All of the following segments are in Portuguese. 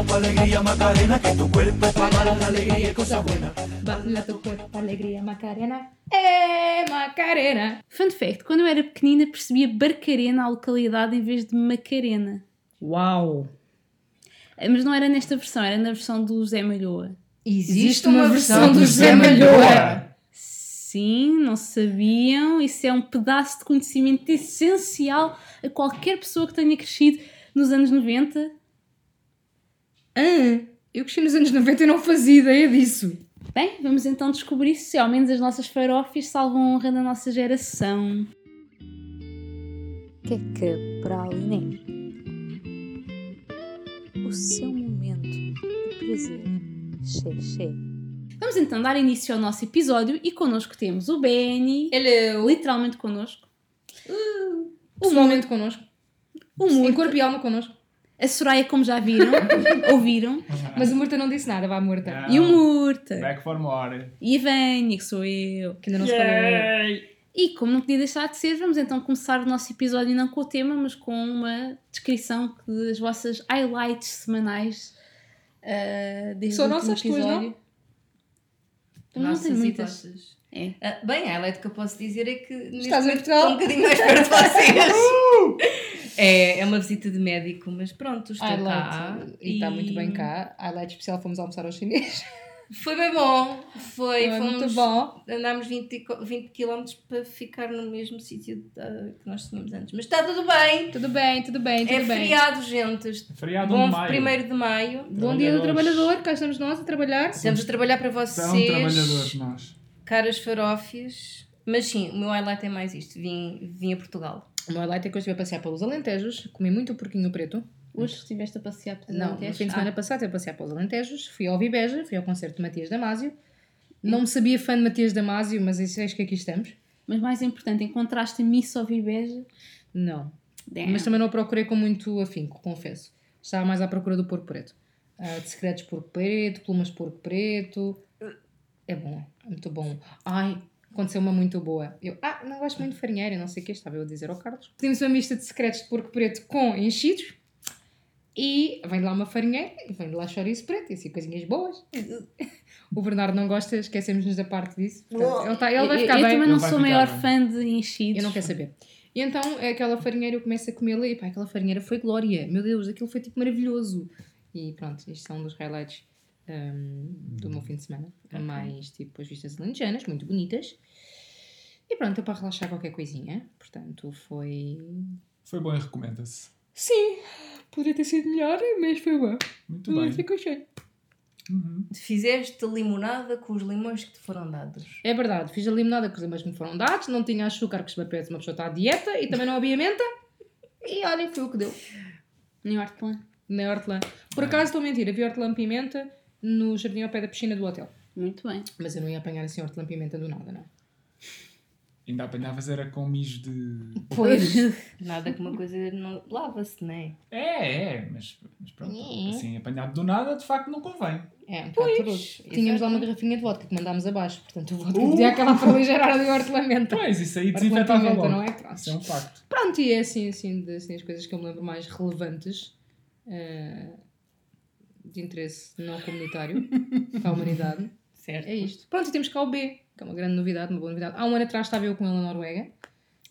cuerpo alegría Macarena, que tu cuerpo es para dar la alegría y cosas buenas. Teu corpo, alegria, Macarena. É Macarena. Fun fact: quando eu era pequenina percebia Barcarena a localidade em vez de Macarena. Uau! Eh, Mas não era nesta versão, era na versão do Zé Malhoa. Existe uma versão do José Malhoa. Sim, não sabiam. Isso é um pedaço de conhecimento essencial a qualquer pessoa que tenha crescido nos anos 90. Ah, eu cresci nos anos 90 e não fazia ideia disso. Bem, vamos então descobrir se ao menos as nossas farófias salvam a honra da nossa geração. Queca Praliné. O seu momento de prazer. Xé, xé. Vamos então dar início ao nosso episódio e connosco temos o Benny, Hello. literalmente connosco, Pessoalmente connosco. o Em corpo e alma connosco. A Soraya, como já viram, ouviram, Mas o Murta não disse nada, vá Murta. e o Murta, Back for more. e a Vânia, que sou eu. Que ainda não se falou. E como não podia deixar de ser, vamos então começar o nosso episódio não com o tema, mas com uma descrição das vossas highlights semanais uh, desde São nossas tuas, não Nossas tenho e muitas. vossas. É. Ah, bem, a highlight que eu posso dizer é que neste Estás em momento estou um bocadinho mais perto de vocês. é, é uma visita de médico, mas pronto, estou cá. E está muito bem cá. Highlight especial, fomos almoçar aos chineses. Foi bem bom. Foi, Foi fomos, muito bom. Andámos 20, co- 20 km para ficar no mesmo sítio ah, que nós tínhamos antes. Mas está tudo bem. Tudo bem, tudo bem, tudo é bem. feriado, gente. Feriado bom de maio. 1 de maio. Bom dia do trabalhador, cá estamos nós a trabalhar. Estamos a trabalhar para São vocês. trabalhadores nós. Caras farófias. Mas sim, o meu highlight é mais isto. Vim, vim a Portugal. O meu highlight é que eu estive a passear pelos Alentejos, comi muito porquinho preto. Hoje estiveste a passear pelos Não, no Alentejo? fim de semana Ah, passado estive a passear pelos Alentejos, fui ao Vibeja, fui ao concerto de Matias Damasio. Não me sabia fã de Matias Damasio, mas isso acho que aqui estamos. mas mais importante, encontraste Miss Ovibeja? Não. Damn. Mas também não procurei com muito afinco, confesso. Estava mais à procura do porco preto. Ah, de secretos porco preto, plumas porco preto. É bom, é muito bom. Ai, aconteceu uma muito boa. Eu, ah, não gosto muito de farinheira, não sei o que, estava eu a dizer ao Carlos. Pedimos uma mista de secretos de porco preto com enchidos. E vem de lá uma farinheira e vem de lá chouriço preto e assim coisinhas boas. O Bernardo não gosta, esquecemos-nos da parte disso. Portanto, ele, tá, ele vai eu, ficar eu bem. também não sou ficar maior bem. fã de enchidos. Eu não quero saber. E então, aquela farinheira eu começo a comê-la e pá, aquela farinheira foi glória. Meu Deus, aquilo foi tipo maravilhoso. E pronto, isto são um dos highlights hum, do meu fim de semana. Mais tipo as vistas alentejanas, muito bonitas. E pronto, é para relaxar qualquer coisinha. Portanto, foi. Foi bom e recomenda-se. Sim, poderia ter sido melhor, mas foi bom. Muito bem. Ficou cheio. Uhum. Fizeste limonada com os limões que te foram dados. É verdade, fiz a limonada com os limões que me foram dados, não tinha açúcar, que se bebe uma pessoa está à dieta e também não havia menta. E olha, foi o que deu. New Hortelã. Na hortelã. Por acaso estou a mentir, havia hortelã-pimenta no jardim ao pé da piscina do hotel. Muito bem. Mas eu não ia apanhar assim hortelã-pimenta do nada, não. Ainda apanhavas era com mijo de. Pois. Nada que uma coisa não lava-se, não é? É, é, mas, mas pronto. É. Assim, apanhado do nada, de facto, não convém. É, um Pois, turoso. Tínhamos lá uma garrafinha de vodka que mandámos abaixo, portanto o vodka Uh! podia acabar por aligerar ali a hortelã-menta. Pois, isso aí desinfetava logo. não é? Pronto. Isso é um facto. Pronto, e é assim, assim, de, assim as coisas que eu me lembro mais relevantes eh, de interesse não comunitário para a humanidade. Certo. É isto. Pronto, e temos cá o B, que é uma grande novidade, uma boa novidade. Há um ano atrás estava eu com ele na Noruega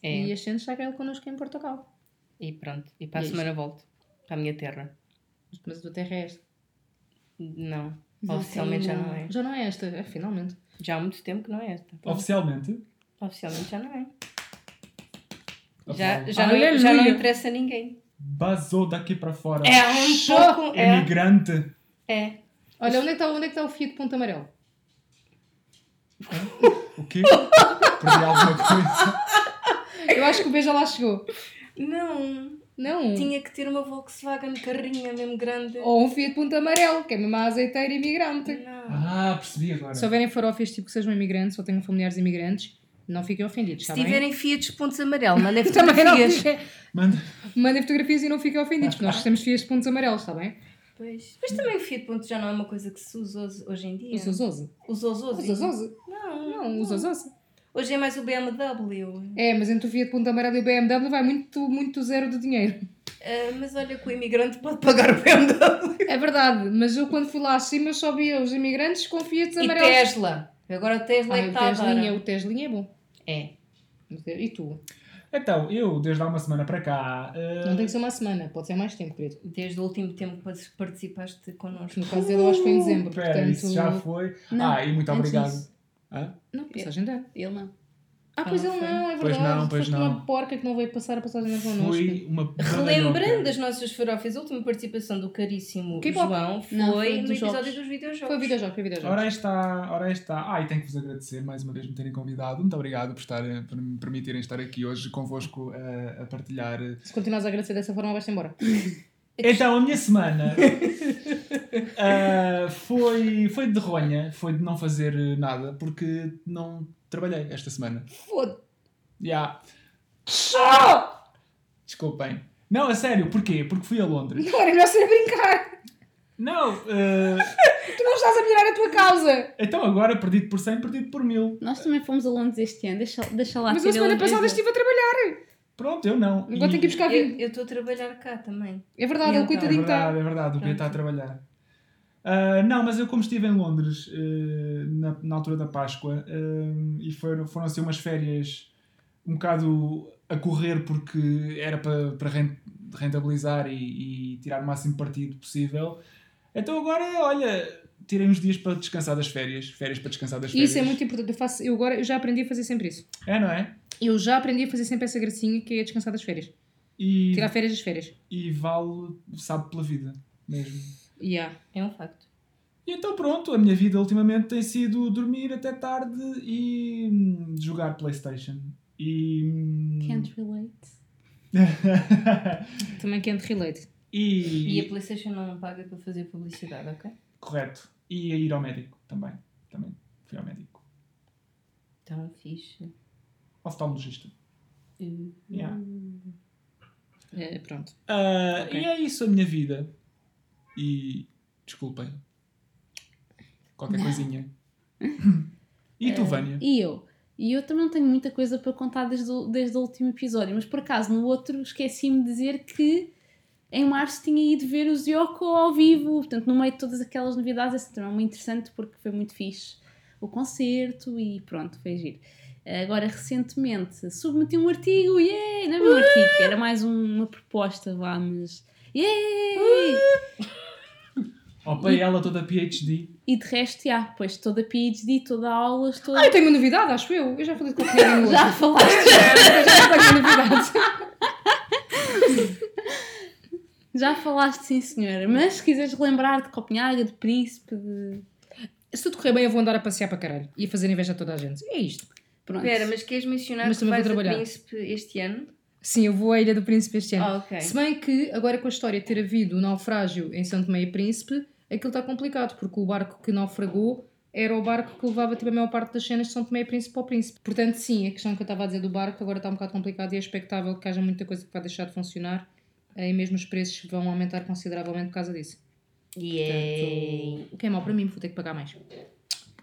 É. e este ano está ele connosco em Portugal. E pronto. E para a E é semana volto. Para a minha terra. Mas a tua terra é esta. Não. Não Oficialmente já não. não é. Já não é esta, é, finalmente. Já há muito tempo que não é esta. Oficialmente. Oficialmente já não é. a Já, já, não, já não interessa a ninguém. Basou daqui para fora. É um pouco. É. Imigrante. é. Olha, onde é que está, onde é está o Fiat Ponto Amarelo? O quê? Perdi alguma coisa. Eu acho que o B já lá chegou. Não. Não. Tinha que ter uma Volkswagen carrinha mesmo grande. Ou um Fiat Ponto Amarelo, que é mesmo a azeiteira imigrante. Não. Ah, percebi agora. Se houverem farófias tipo que sejam imigrantes ou tenham familiares imigrantes, não fiquem ofendidos, Se bem? tiverem Fiat pontos amarelo, mandem fotografias. Manda. Mandem fotografias e não fiquem ofendidos, porque nós temos Fiat pontos amarelos, está bem? Pois. Mas também o Fiat ponto já não é uma coisa que se usa hoje- em dia. Ozoze. Os Ozoso. Os Ozoze. Não. Não, os Ozoze. Hoje é mais o BMW. É, mas entre o Fiat ponto amarelo e o BMW vai muito, muito zero de dinheiro. Ah, mas olha que o imigrante pode pagar o BMW. É verdade, mas eu quando fui lá acima só via os imigrantes com Fiat E amarelos. Tesla. Agora o Tesla é Ai, que o está Teslinha, dar. o Teslinha é bom. É. E tu? Então, eu, desde há uma semana para cá. eh, Não tem que ser uma semana, pode ser mais tempo, querido. Desde o último tempo que participaste connosco. No caso dele, eu acho que foi em dezembro, Espera, portanto... isso já foi. Não, ah, e muito antes obrigado. disso. Hã? Não, passagem de ano. Ele não. Ah, pois não ele não, é verdade. Pois não, pois Foste não. uma porca que não veio passar a passagem de ano connosco. Foi uma Relembrando badalhoca. as nossas farofas, a última participação do caríssimo K-pop. João foi, Não, foi no dos episódio jogos. dos videojogos. Foi videojogo, foi videojogo. Ora aí está, ora aí está. Ah, e tenho que vos agradecer mais uma vez por me terem convidado. Muito obrigado por, estar, por me permitirem estar aqui hoje convosco a, a partilhar. Se continuas a agradecer dessa forma, vais-te embora. Então, a minha semana ah, foi, foi de ronha, foi de não fazer nada, porque não trabalhei esta semana. Foda-se. Já. Desculpem. Não, a sério, porquê? Porque fui a Londres. Não era melhor ser a brincar. Não, ah, Tu não estás a melhorar a tua causa. então agora perdido por 100, perdido por 1000. Nós também fomos a Londres este ano, deixa, deixa lá Mas a semana passada estive a trabalhar. Pronto, eu não. Agora tenho que ir buscar Eu vinho. eu estou a trabalhar cá também. É verdade, E ele então? coitadinho É está. verdade, é verdade, o Pia está a trabalhar. Ah, não, mas eu como estive em Londres eh, na, na altura da Páscoa eh, e foram, foram assim umas férias um bocado a correr porque era para, para ren- rentabilizar e, e tirar o máximo partido possível. Então agora, olha, tirei uns dias para descansar das férias. Férias para descansar das férias. isso é muito importante. Eu, faço, eu agora eu já aprendi a fazer sempre isso. É, não é? Eu já aprendi a fazer sempre essa gracinha que é descansar das férias. E, Tirar férias das férias. e vale, sabe pela vida mesmo. Yeah. É um facto. E então pronto, a minha vida ultimamente tem sido dormir até tarde e hum, jogar Playstation. E... hum, Can't relate. Também can't relate. e... E a PlayStation não paga para fazer publicidade, ok? Correto. E a ir ao médico também. Também fui ao médico. Então, fixe. Oftalmologista. Uh, Yeah. É, pronto. Ah, Ok. E é isso a minha vida. E desculpem. Qualquer coisinha. E tu, Vânia? E eu? E eu também não tenho muita coisa para contar desde o, desde o último episódio, mas por acaso no outro esqueci-me de dizer que em março tinha ido ver os Yoko ao vivo, portanto, no meio de todas aquelas novidades, esse também é muito interessante porque foi muito fixe o concerto e pronto, foi giro. Agora, recentemente, submeti um artigo, yay! Não é meu artigo, era mais um- uma proposta, vá, mas yay! Opa, ela toda PhD. E de resto, já, pois toda PhD, toda aula, estou. Ah, eu tenho uma novidade, acho eu. Eu já falei de Copenhague no Já falaste. já tenho uma novidade. Já falaste, sim, senhora. Mas se quiseres lembrar de Copenhaga, de Príncipe, de. Se tudo correr bem, eu vou andar a passear para caralho. E a fazer inveja a toda a gente. É isto. Pronto. Espera, mas queres mencionar Mas que vais a trabalhar. Príncipe este ano? Sim, eu vou à Ilha do Príncipe este ano. Ah, ok. Se bem que, agora com a história de ter havido o naufrágio em Santo e Príncipe, aquilo está complicado, porque o barco que naufragou era o barco que levava tipo, a maior parte das cenas de São Tomé e Príncipe ao Príncipe. Portanto, sim, a questão que eu estava a dizer do barco agora está um bocado complicado e é expectável que haja muita coisa que vai deixar de funcionar eh, e mesmo os preços vão aumentar consideravelmente por causa disso. Yay! Portanto, o que é mau para mim, vou ter que pagar mais.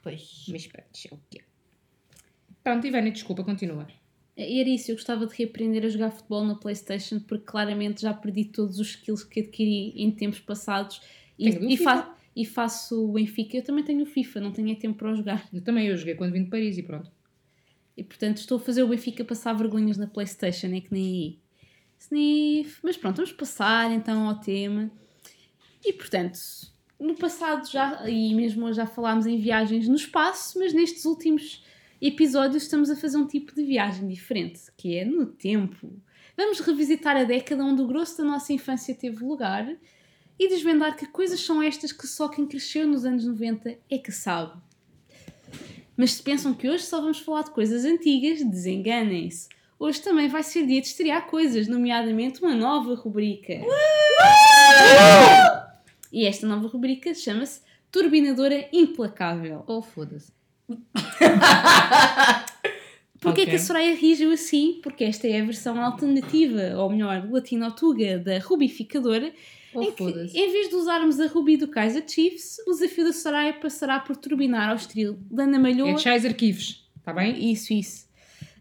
Pois. Mas pronto, é o que é. Pronto, Ivânia, desculpa, continua. Era isso, eu gostava de reaprender a jogar futebol na Playstation porque claramente já perdi todos os skills que adquiri em tempos passados e, e, fa- e faço o Benfica. Eu também tenho o FIFA, não tenho tempo para jogar. Eu também, eu joguei quando vim de Paris e pronto. E portanto estou a fazer o Benfica passar vergonhas na Playstation, é que nem aí. Sniff. Mas pronto, vamos passar então ao tema. E portanto, no passado já, e mesmo hoje já falámos em viagens no espaço, mas nestes últimos episódios estamos a fazer um tipo de viagem diferente, que é no tempo. Vamos revisitar a década onde o grosso da nossa infância teve lugar e desvendar que coisas são estas que só quem cresceu nos anos 90 é que sabe. Mas se pensam que hoje só vamos falar de coisas antigas, desenganem-se. Hoje também vai ser dia de estrear coisas, nomeadamente uma nova rubrica. E esta nova rubrica chama-se Turbinadora Implacável. Oh, foda-se. Porquê Ok. que a Soraya rigiu assim? Porque esta é a versão alternativa, ou melhor, latino-tuga da rubificadora, Oh, em que, foda-se. em vez de usarmos a rubi do Kaiser Chiefs, o desafio da Soraya passará por turbinar ao estilo da Ana Malhoa. É Chaser Kives, está bem? Isso, isso.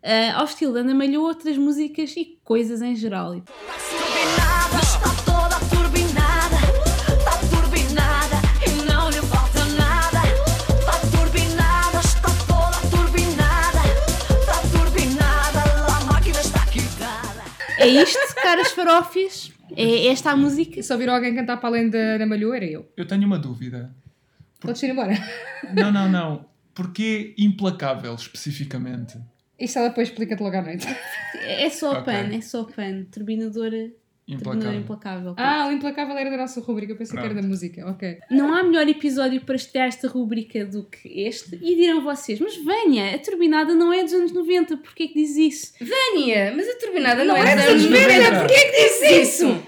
Ah, ao estilo da Ana Malhoa, outras músicas e coisas em geral. Turbinada, É isto, caras farófias. É esta a música. Se ouviram alguém cantar para além da Ana Malhou, era eu. Eu tenho uma dúvida. Podes ir embora. Não, não, não. Porquê implacável, especificamente? Isto ela depois explica-te logo à noite. É só Ok. pan, é só pan. Turbinadora, Implacável. implacável. Ah, o Implacável era da nossa rubrica, eu pensei que era Pronto. da música. Ok. Não há melhor episódio para estrear esta rubrica do que este. E dirão vocês, mas venha, a turbinada não é dos anos 90, porquê que diz isso? Vânia, mas a turbinada não, Não é é dos anos 90. 90. Porquê que disse isso?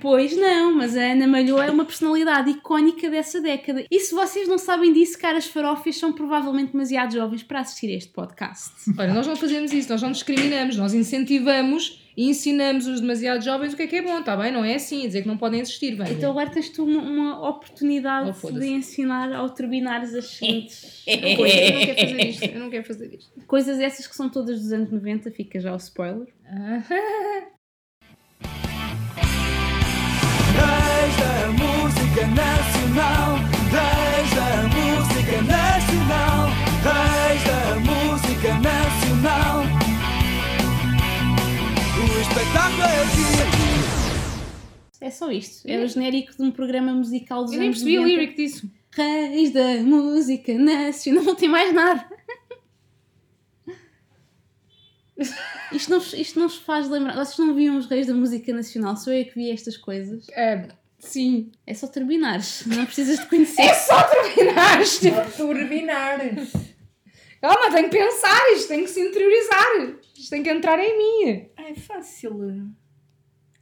Pois não, mas a Ana Malhou é uma personalidade icónica dessa década. E se vocês não sabem disso, caras farófias são provavelmente demasiado jovens para assistir a este podcast. Olha, nós não fazemos isso, nós não discriminamos, nós incentivamos e ensinamos os demasiado jovens o que é que é bom, está bem? Não é assim, dizer que não podem existir, bem. Então agora tens tu uma, uma oportunidade Oh, de ensinar ao turbinares as seguintes eu não quero fazer isto, eu não quero fazer isto. coisas essas que são todas dos anos 90, fica já o spoiler. Reis da música nacional, É só isto. É o genérico de um programa musical dos Eu nem percebi 90. lyric disso. Reis da música nacional. Não tem mais nada. Isto não, isto não se faz lembrar. Vocês não viam os reis da música nacional? Sou eu que vi estas coisas. É, sim. É só terminares. Não precisas de conhecer. É só terminar, tipo, Turbinar. calma, tenho que pensar, isto tem que se interiorizar, isto tem que entrar em mim. É fácil.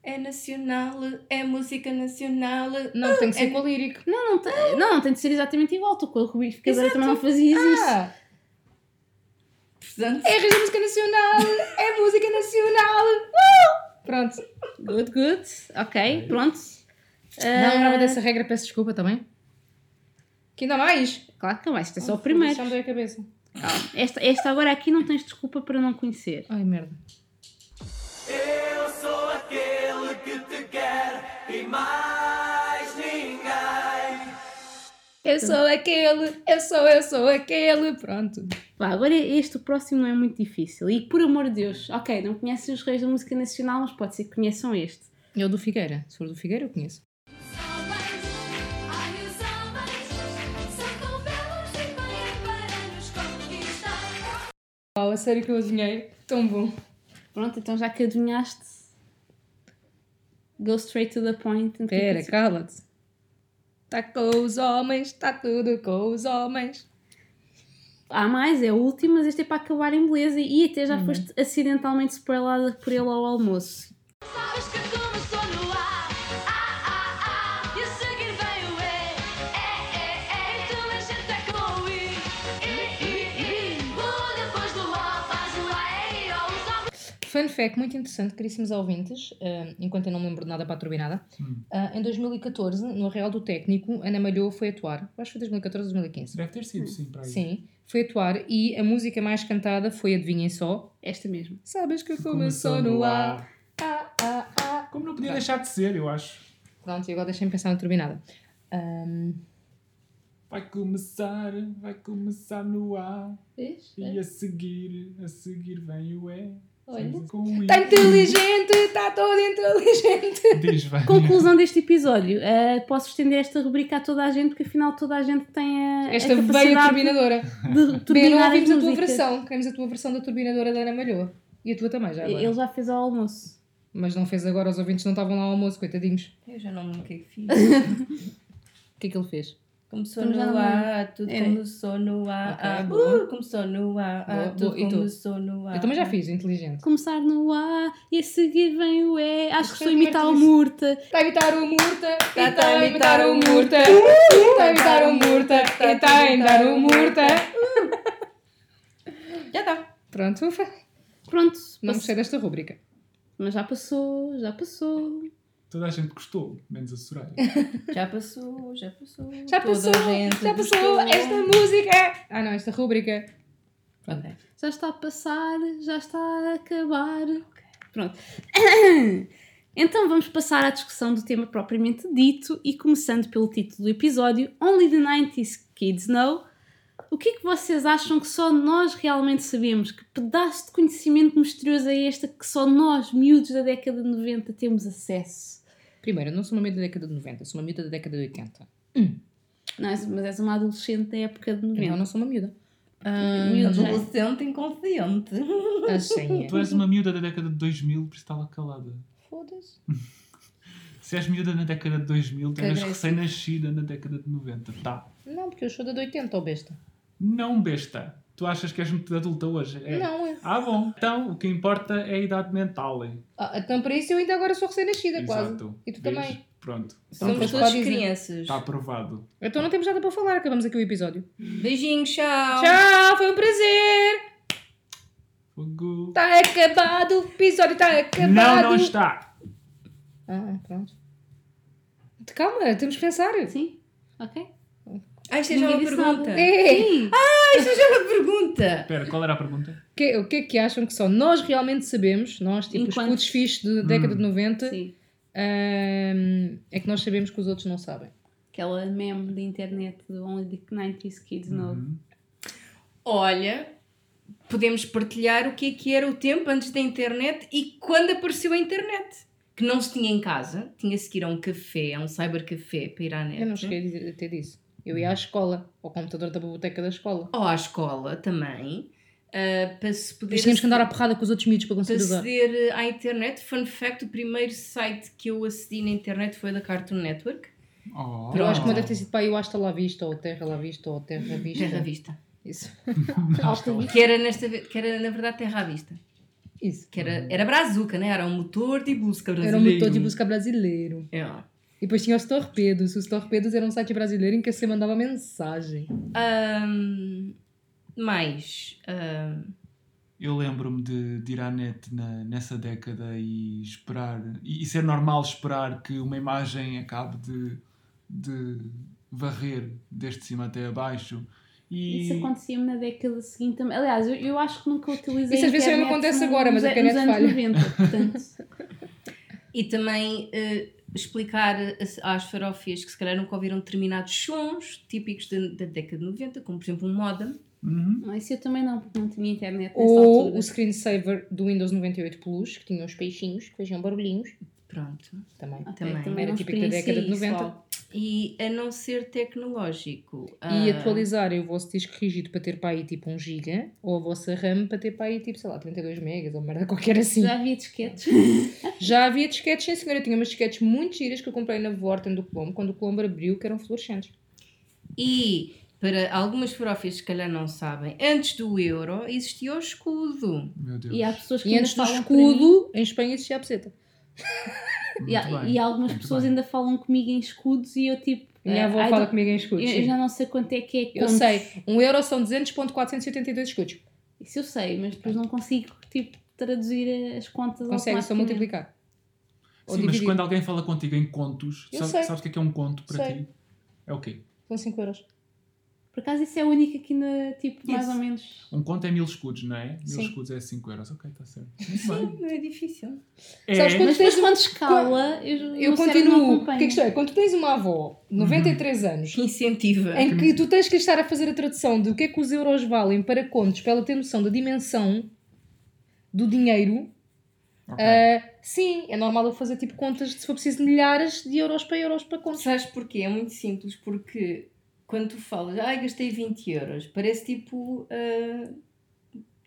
É nacional, é música nacional. Não, tem que ser É- com a lyric. Não, não, tem, não, não tem de ser exatamente igual. Tu com a rubrificadora também não fazias isso. Ah, Portanto, é a Música Nacional, é música nacional. Uh! Pronto. Good, good. Ok, pronto. Não Ah, lembrava dessa regra, peço desculpa também. Que ainda mais? Claro que não vai. Isto é só o Foda-se, primeiro. Já me deu a cabeça. Calma. Esta, esta agora aqui não tens desculpa para não conhecer. Ai, merda. Eu sou aquele, eu sou, eu sou aquele. Pronto. Vá, agora este, o próximo, não é muito difícil. E por amor de Deus, ok, não conhecem os reis da música nacional, mas pode ser que conheçam este. Eu do Figueira. Se for do Figueira, eu conheço. E. Oh, a sério que eu adivinhei. Tão bom. Pronto, então já que adivinhaste, go straight to the point. and keep Pera, cala-te. Está com os homens, está tudo com os homens. Há mais, é o último, mas este é para acabar em beleza e até já foste acidentalmente spoilada por ele ao almoço. Sabes que começou Fun fact muito interessante, caríssimos ouvintes, ah, enquanto eu não me lembro de nada para a turbinada. Ah, em 2014, no Arreal do Técnico, Ana Malhou foi atuar. Acho que foi 2014 ou 2015. Deve ter sido, sim, para aí. Sim, foi atuar e a música mais cantada foi, adivinhem só, Esta mesmo. Sabes que começou no ar. Ah, ah, ah. Como não podia Pronto. deixar de ser, eu acho. Pronto, e agora deixem-me pensar na turbinada. Ahm, Vai começar, vai começar no A. Vês? E a seguir, a seguir vem o E. Olha. Está inteligente, está todo inteligente. Diz, vai. Conclusão deste episódio. ah, posso estender esta rubrica a toda a gente, porque afinal toda a gente tem a, Esta a veia turbinadora. de Bem, não ouvimos a tua versão. Queremos a tua versão da turbinadora da Ana Malhoa. E a tua também, já agora. Ele já fez ao almoço. Mas não fez agora, os ouvintes não estavam lá ao almoço, coitadinhos. eu já não me lembro o que é que fiz. O que é que ele fez? Começou no não A, tudo É. começou no A, Ok, A, boa. uh, começou no A, Boa, tudo boa. Começou no A. Eu também já fiz, inteligente. Começar no A e a seguir vem o E. Acho que Foi estou a imitar o Murta. Está a imitar o Murta, Tá, está tá a imitar o Murta, está a imitar o Murta, está a imitar o Murta. Já está. Pronto, ufa. Pronto, Não gostei desta rúbrica. mas já passou, já passou. Toda a gente gostou, menos a Soraya. Já passou, já passou. Já Toda passou, a gente já passou gostou. esta música. Ah não, esta rúbrica. Ok. Já está a passar, já está a acabar. Pronto. Então vamos passar à discussão do tema propriamente dito e começando pelo título do episódio Only the 90s Kids Know. O que é que vocês acham que só nós realmente sabemos? Que pedaço de conhecimento misterioso é este que só nós, miúdos da década de 90, temos acesso? Primeiro, eu não sou uma miúda da década de 90, sou uma miúda da década de 80. Não, és- mas és uma adolescente da época de 90. Eu não sou uma miúda. Ah. Adolescente inconsciente. assim, Tu és uma miúda da década de 2000, por isso está lá calada. foda-se. Se és miúda na década de 2000, tu eras recém-nascida na década de 90. Tá. Não, porque eu sou da de 80, ó besta. Não, besta. Tu achas que és muito adulta hoje? É. Não, é. Ah, bom. Então, o que importa é a idade mental. hein? Ah, então para isso eu ainda agora sou recém-nascida, quase. Exato. E tu Vês? também. Pronto. Somos todas crianças. Está aprovado. Então não temos nada para falar, acabamos aqui o episódio. Beijinhos, tchau. Tchau, foi um prazer! Fogo. Está acabado, o episódio está acabado! Não, não está. Ah, pronto. Calma, temos que pensar. Sim? Ok? Ah, isto é já uma pergunta. É. Sim. Isto é já uma pergunta. Espera, qual era a pergunta? Que- o que é que acham que só nós realmente sabemos, nós, tipo os Enquanto- putos fixos da década de 90, Sim. ahm, é que nós sabemos que os outros não sabem. Aquela meme de internet do Only the 90s Kids Know. Uhum. Olha, podemos partilhar o que é que era o tempo antes da internet e quando apareceu a internet. Que não se tinha em casa, tinha-se que ir a um café, a um cybercafé para ir à net. Eu não cheguei a dizer- a ter disso. Eu ia à escola, ao computador da biblioteca da escola. Ou à escola também, ah, para se poder Mas tínhamos que andar à porrada com os outros miúdos para para conseguir usar. aceder à internet. Fun fact, o primeiro site que eu acedi na internet foi da Cartoon Network. Oh. Eu acho que uma deve ter sido para aí o Hasta La Vista, ou Terra La Vista, ou Terra Vista. Terra Vista. Isso. Que era, nesta, que era na verdade Terra à Vista. Isso. Que era, era brazuca, né? Era um motor de busca Era brasileiro. um motor de busca brasileiro. É. E depois tinha os torpedos. Os torpedos eram um site brasileiro em que você mandava mensagem. Ahm, mais. ahm, Eu lembro-me de, de ir à net na- nessa década e esperar, e, e ser normal esperar que uma imagem acabe de, de varrer desde cima até abaixo. E Isso acontecia-me na década seguinte também. Aliás, eu, eu acho que nunca utilizei Isso às vezes também acontece agora, mas a nos internet falha. 90, portanto. e também eh, explicar às farófias que se calhar nunca ouviram determinados sons típicos da, da década de 90, como por exemplo um modem. Uhum. Não, isso eu também não, porque não tinha internet nessa Ou altura. o screensaver do Windows 98 Plus, que tinha uns peixinhos que faziam barulhinhos. Pronto. Também. Ok, também. Era típico da década de experienciei 90. isso, ó. E a não ser tecnológico. E ah, atualizarem o vosso disco rígido para ter para aí tipo 1 GB, ou a vossa RAM para ter para aí tipo, sei lá, 32 megas ou merda qualquer assim. Já havia disquetes. Já havia disquetes, sim senhora. Eu tinha umas disquetes muito giras que eu comprei na Vorten do Colombo, quando o Colombo abriu, que eram fluorescentes. E para algumas farófias que se calhar não sabem, antes do euro existia o escudo. Meu Deus. E há pessoas que E antes do escudo, em Espanha existia a peseta. E, e algumas muito pessoas bem. ainda falam comigo em escudos e eu tipo. Minha eh, avó I fala comigo em escudos. Eu, eu já não sei quanto é que é Eu sei, 1 euro são 200.482 escudos. Isso eu sei, mas depois não consigo tipo, traduzir as contas Consegue só multiplicar. Ou Sim, mas dividir. quando alguém fala contigo em contos, sabe- sabes o que é que é um conto para Sei. ti? É o quê? São 5 euros. Por acaso isso é a única que ainda, tipo, mais Yes. ou menos. Um conto é mil escudos, não é? Mil Sim. escudos é 5 euros. Ok, está certo. Muito bem. Não é difícil. É, Sabes quando Mas tens quando escala, eu, Eu continuo. Que é que isto é? Quando tu tens uma avó, 93 anos, Incentiva. em que tu tens que estar a fazer a tradução de o que é que os euros valem para contos, para ela ter noção da dimensão do dinheiro, Ok. ah, sim, é normal eu fazer tipo contas, de, se for preciso, de milhares de euros para euros para contos. Sabes porquê? É muito simples, porque quando tu falas, ai, gastei 20 euros, parece tipo ah,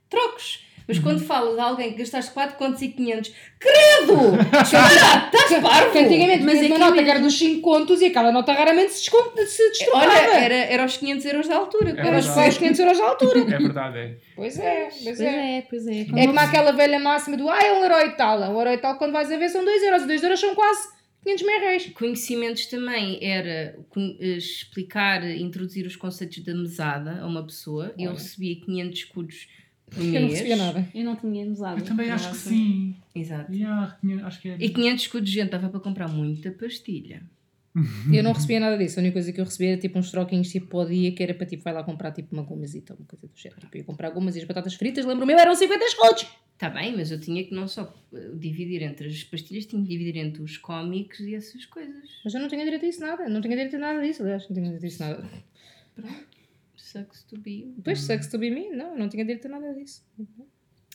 trocos. Mas Uhum. quando falas de alguém que gastaste 4 contos e 500, credo! Espera, estás parvo! Que antigamente Mas é uma que nota mesmo- que era dos 5 contos e aquela nota raramente se, descon- se destoava. Olha, era, era os 500 euros da altura. É Era os verdade. os 500 euros da altura. É verdade, é. Pois é, pois Pois é. é, pois é. É como aquela velha máxima do ah, é um euro e tal. Um euro e tal, quando vais a ver, são 2 euros. E 2 euros são quase 500 mil reais. Conhecimentos também era eh, explicar, introduzir os conceitos da mesada a uma pessoa. Eu Olha. recebia 500 escudos por Eu mês. não recebia nada. Eu não tinha usado. Eu também acho que Nossa. sim. Exato. Yeah, acho que é. E 500 escudos de gente dava para comprar muita pastilha. Eu não recebia nada disso. A única coisa que eu recebia era tipo uns troquinhos tipo para o dia, que era para tipo, vai lá comprar tipo uma gomazita, uma coisa do género. Tipo, eu ia comprar gomas e as batatas fritas, lembro-me, eram 50 escudos. Está Tá bem, mas eu tinha que não só eh, dividir entre as pastilhas, tinha que dividir entre os cómics e essas coisas. Mas eu não tinha direito a isso nada. Não tinha direito a nada disso, aliás. Não tinha direito a isso nada. Sucks to be. Depois, sucks to be me? Não, eu não tinha direito a nada disso.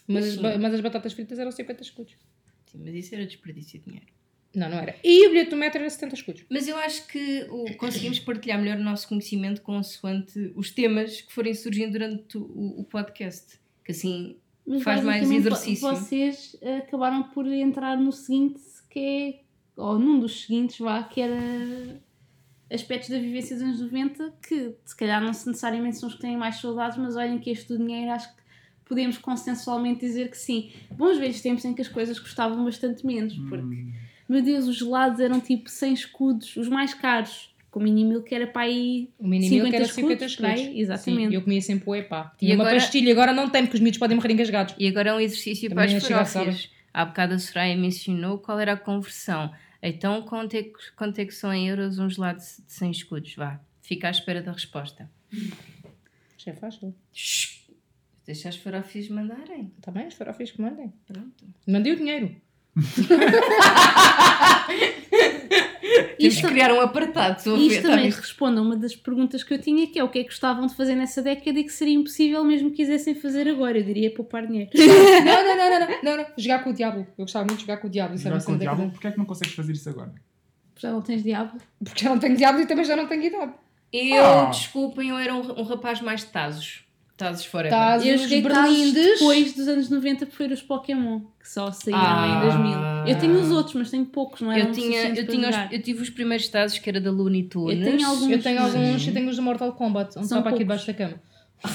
Mas, as, mas as batatas fritas eram 50 escudos. Sim, mas isso era desperdício de dinheiro. Não, não era. E o bilhete do metro era 70 escudos. Mas eu acho que o- conseguimos partilhar melhor o nosso conhecimento consoante os temas que forem surgindo durante o, o podcast. Que assim Mas Faz mais exercício. vo- Vocês acabaram por entrar no seguinte, que é, ou num dos seguintes, vá, que era aspectos da vivência dos anos 90 que se calhar não se necessariamente são os que têm mais saudades, mas olhem que este do dinheiro acho que podemos consensualmente dizer que sim. Bons velhos tempos em que as coisas custavam bastante menos, porque, meu Deus, os gelados eram tipo 100 escudos, os mais caros, com o mini milk era para aí O mini 50 milk era 50 escudos, escudos. bem, exatamente. Sim, eu comia sempre o epá. E Tinha uma agora- pastilha, agora não tem, porque os miúdos podem morrer engasgados. E agora é um exercício Também para as a chegar, farófias. Há bocado a Soraya mencionou qual era a conversão. Então, quanto é que, quanto é que são em euros um gelado de 100 escudos? Vá, fica à espera da resposta. Já é fácil. Shhh. Deixa as farófias mandarem. Está bem, as farofas que mandem. Pronto. Mandei o dinheiro. Temos que criar um apartado. Isto tá também responde a uma das perguntas que eu tinha, que é o que é que gostavam de fazer nessa década e que seria impossível mesmo que quisessem fazer agora. Eu diria poupar dinheiro. não, não, não, não, não, não, não. Jogar com o diabo. Eu gostava muito de jogar com o diabo. Era Jogar com o diabo, porquê é que não consegues fazer isso agora? Já não tens diabo? Porque já não tenho diabo e também já não tenho idade. Eu, Ah. desculpem, eu era um, um rapaz mais de Tazos. Tazos forever. Tazos. Eu joguei berlindes. Tazos depois dos anos 90 por os Pokémon, que só saíram Ah. em 2000. Eu tenho os outros, mas tenho poucos, não eram Eu, tinha, eu, tinha os- eu tive os primeiros Tazos que era da Looney Tunes. Eu tenho alguns. Eu tenho alguns, Sim. eu tenho os do Mortal Kombat, onde São estava aqui debaixo da cama.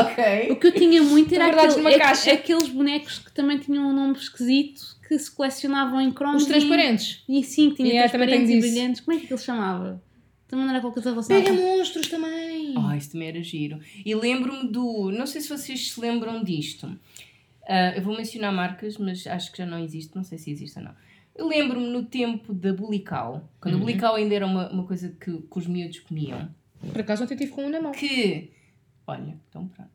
ok. O que eu tinha muito era aquele- numa é- aqueles bonecos que também tinham um nome esquisito, que se colecionavam em cromos. Os e- transparentes. E sim, tinha Yeah, também transparentes tenho e brilhantes. Como é que ele chamava? Também não era qualquer coisa relacionada Pega monstros também. Ah, isso também era giro. E lembro-me do. Não sei se vocês se lembram disto. Ah, eu vou mencionar marcas, mas acho que já não existe. Não sei se existe ou não. Eu lembro-me no tempo da Bulical, quando Uhum. a Bulical ainda era uma, uma coisa que, que os miúdos comiam, Por acaso ontem tive com um na mão. que. Olha, então pronto.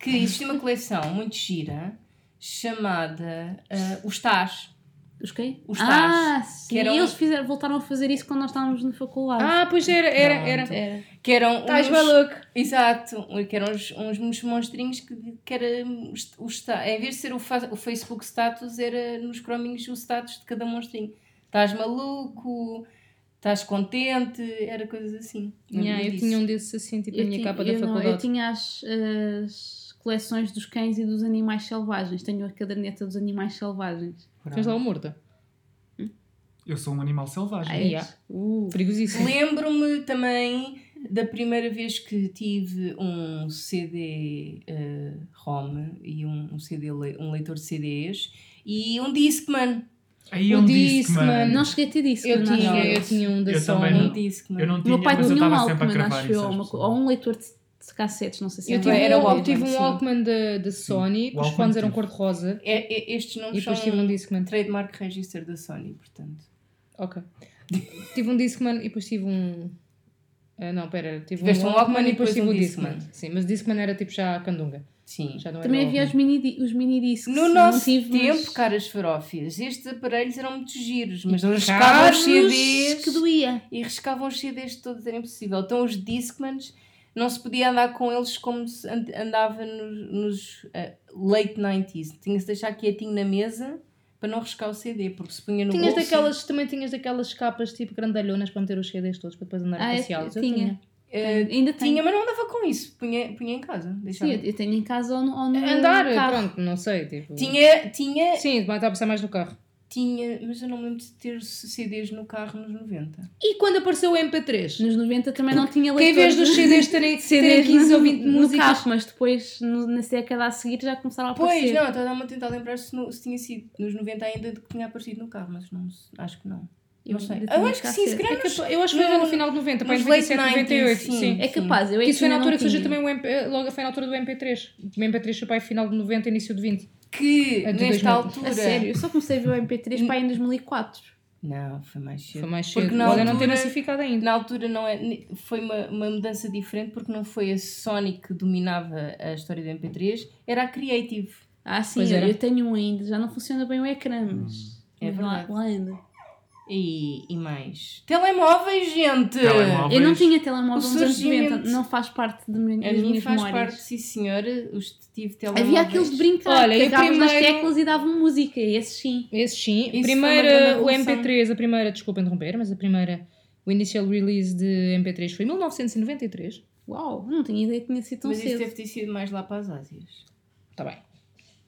Que existia uma coleção muito gira chamada ah, Os Tás. Os quê? Os ah, tás, sim. que eram- E eles fizeram, voltaram a fazer isso quando nós estávamos na faculdade. Ah, pois era, era, era. Pronto. Era. Que eram. Estás uns- maluco. Exato, que eram uns, uns, monstrinhos que, que era os, em vez de ser o, fa- o Facebook status, era nos crominhos o status de cada monstrinho. Estás maluco, estás contente, era coisas assim. Yeah, eu disso. tinha um desses assim, tipo, a minha tinha- capa da eu não, faculdade. eu tinha as, as coleções dos cães e dos animais selvagens. Tenho a caderneta dos animais selvagens. Tens lá o morto. Eu sou um animal selvagem. Ah, yeah. Uh, Perigosíssimo. Lembro-me também da primeira vez que tive um CD eh, ROM e um, um, CD, um leitor de CDs e um Discman. Aí O eu disse, Discman. não cheguei a ter disso. Eu tinha, eu tinha um da Eu também Sony. Um Discman. Eu não O tinha, meu pai mas eu tinha um estava sempre a cravar isso. eu, uma- pessoas. ou um leitor de, de cassetes, não sei se Eu era tive, Era um, Walkman, tive um. Walkman da da Sony, os fones eram cor-de-rosa É, é- estes e nomes são depois tive um Discman. trademark register da Sony, portanto. Ok. tive um Discman e depois tive um. ah, não, pera, tive Tiveste um um Walkman, Walkman e depois e tive o um Discman. Discman. Sim, mas o Discman era tipo já a candunga. Sim. Não Também havia os mini, os mini discs. No não nosso tive, tempo, mas- caras farófias, estes aparelhos eram muito giros, mas E riscavam os CDs que doía. e riscavam os CDs todos, era impossível. Então os Discmans não se podia andar com eles como se and- andava nos, nos, eh, late 90s. Tinha-se de deixar quietinho na mesa para não riscar o CD, porque se punha no Tinhas bolso... daquelas, também tinhas daquelas capas tipo grandalhonas para meter os CDs todos para depois andar a Ah, eu passeá-los. Eu tinha. Eh, Ainda tenho. tinha, mas não andava com isso. Punha, punha em casa. Sim, Deixava. eu eu tenho em casa ou no, ou no Andar, carro. pronto, não sei. Tipo... Tinha, tinha, Sim, estar a passar mais no carro. Tinha, mas eu não me lembro de ter CDs no carro nos 90. E quando apareceu o MP3? Nos 90 também não tinha Que em vez dos CDs terem, terem CDs 15 ou no- 20 no músicas. carro, mas depois no, na década a seguir já começaram a Pois, aparecer. não, estava a tentar lembrar se, no- se tinha sido nos 90 ainda de que tinha aparecido no carro, mas não, acho que não. Eu Não sei. Eu tinha acho que sim, se calhar É nos- eu acho que foi já no final de 90, para em nos late 97, 90s, 98. sim. Sim. É capaz, eu é Que isso foi na altura que surgiu também o MP, logo foi na altura do MP3. O MP3 foi para final de 90, início de 20. Que É nesta 2000. altura. A sério, eu só comecei a ver o MP3 para aí em 2004. Não, foi mais cedo. Foi mais Porque cedo. na Olha, não ter altura- massificado ainda. Na altura não é, foi uma, uma mudança diferente porque não foi a Sony que dominava a história do MP3, era a Creative. Ah, sim, eu, eu tenho um ainda. Já não funciona bem o ecrã, mas. É mas lá, verdade. lá anda. E, e mais. Telemóveis, gente! Telemóveis. Eu não tinha telemóvel nos anos surgimento. 90, não faz parte de mi- A minhas faz memórias. parte, sim senhor. Os tive telemóveis. Havia aqueles de brincar, Olha, e o pegavas nas primeiro- teclas e davam música, esses sim. Esse sim. Isso foi primeira, o evolução. MP3, a primeira, desculpa interromper, mas a primeira, o initial release de MP3 foi em 1993. Uau, não tinha ideia que tinha sido tão Mas isso cedo. deve ter sido mais lá para as Ásias. Está Tá bem.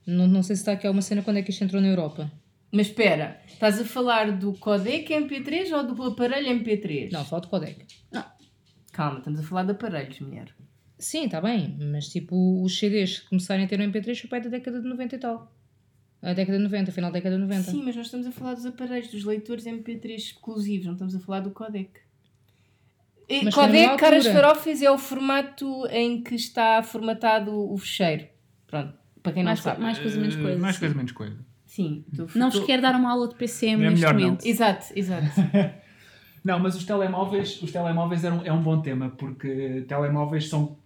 Não, não sei se está aqui alguma cena quando é que isto entrou na Europa. Mas espera, estás a falar do codec MP3 ou do aparelho MP3? Não, só de codec. Calma, estamos a falar de aparelhos, mulher. Sim, está bem, mas tipo, os CDs que começarem a ter no MP3 foi da década de 90 e tal. A década de 90, final da década de 90. Sim, mas nós estamos a falar dos aparelhos, dos leitores MP3 exclusivos, não estamos a falar do codec. Mas codec, caras farofas, é o formato em que está formatado o fecheiro. Pronto, para quem não Mais, sabe. mais coisa, menos Eh, coisa. Mais sim. coisa, menos coisa. Sim, tu, Não tu- vos quero dar uma aula de PCM É neste melhor não. momento. Exato, exato. Não, mas os telemóveis, os telemóveis é um, é um bom tema, porque telemóveis são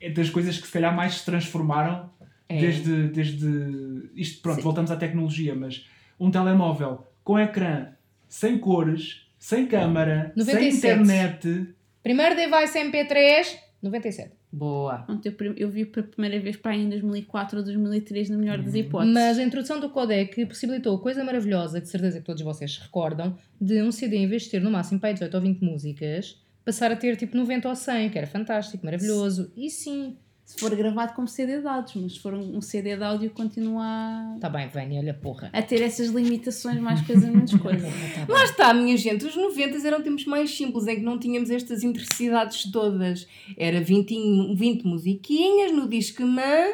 é das coisas que se calhar mais se transformaram É. desde, desde. Isto, pronto, Sim. voltamos à tecnologia, mas um telemóvel com ecrã, sem cores, sem câmara, 97. sem internet. Primeiro device MP3, 97. Boa. Pronto, eu, eu vi pela primeira vez para aí em 2004 ou 2003, na melhor das hipóteses. Mas a introdução do codec possibilitou a coisa maravilhosa, que de certeza que todos vocês se recordam, de um CD, em vez de ter no máximo para aí 18 ou 20 músicas, passar a ter tipo 90 ou 100, que era fantástico, maravilhoso. E sim, Se for gravado como CD de áudios, mas se for um CD de áudio, continua a- tá bem, Vânia, olha porra. a ter essas limitações, mais coisa, menos coisa. Tá. Lá está, minha gente, os 90 eram tempos mais simples, em que não tínhamos estas interessidades todas. Era 20, em- 20 musiquinhas no Discman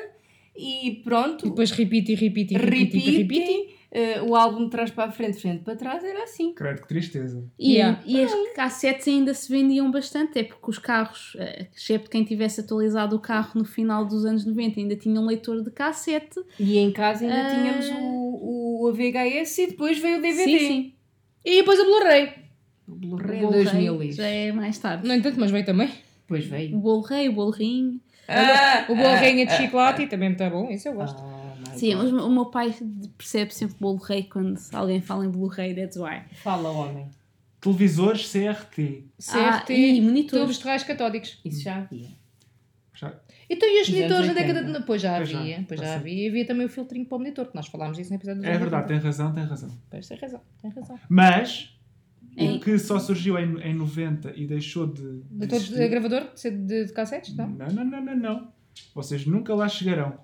e pronto. E depois repite, e repite, e repite, e repite. Eh, o álbum de trás para a frente, frente para trás, era assim. Credo que tristeza. E, Yeah. e as cassetes ainda se vendiam bastante, é porque os carros, eh, excepto quem tivesse atualizado o carro no final dos anos 90, ainda tinham um leitor de cassete. E em casa ainda Ah. tínhamos o, o VHS e depois veio o DVD. Sim, sim. E depois a Blu-ray. O Blu-ray O em Blu-ray 2000. já é mais tarde. No entanto, mas veio também. Depois O veio. bolo rei, o rim. Ah, O Bolrinha de chocolate também muito bom, isso eu gosto. Sim, God. mas o meu pai percebe sempre bolo rei quando alguém fala em Blu-ray, that's why. Fala, homem. Televisores CRT. Ah, CRT, e monitores. tubos de raios catódicos. Isso já havia. Já- Então, e os monitores na década 80. de. Depois já Pois já, havia, depois já havia. E havia também o filtrinho para o monitor, que nós falámos disso no episódio É verdade, 80. tem razão, tem razão. Pois, tem razão, tem razão. Mas Em- o que só surgiu em, em 90 e deixou de. de De de gravador de, de, de cassetes, não? Não, não, não, não, não. Vocês nunca lá chegarão.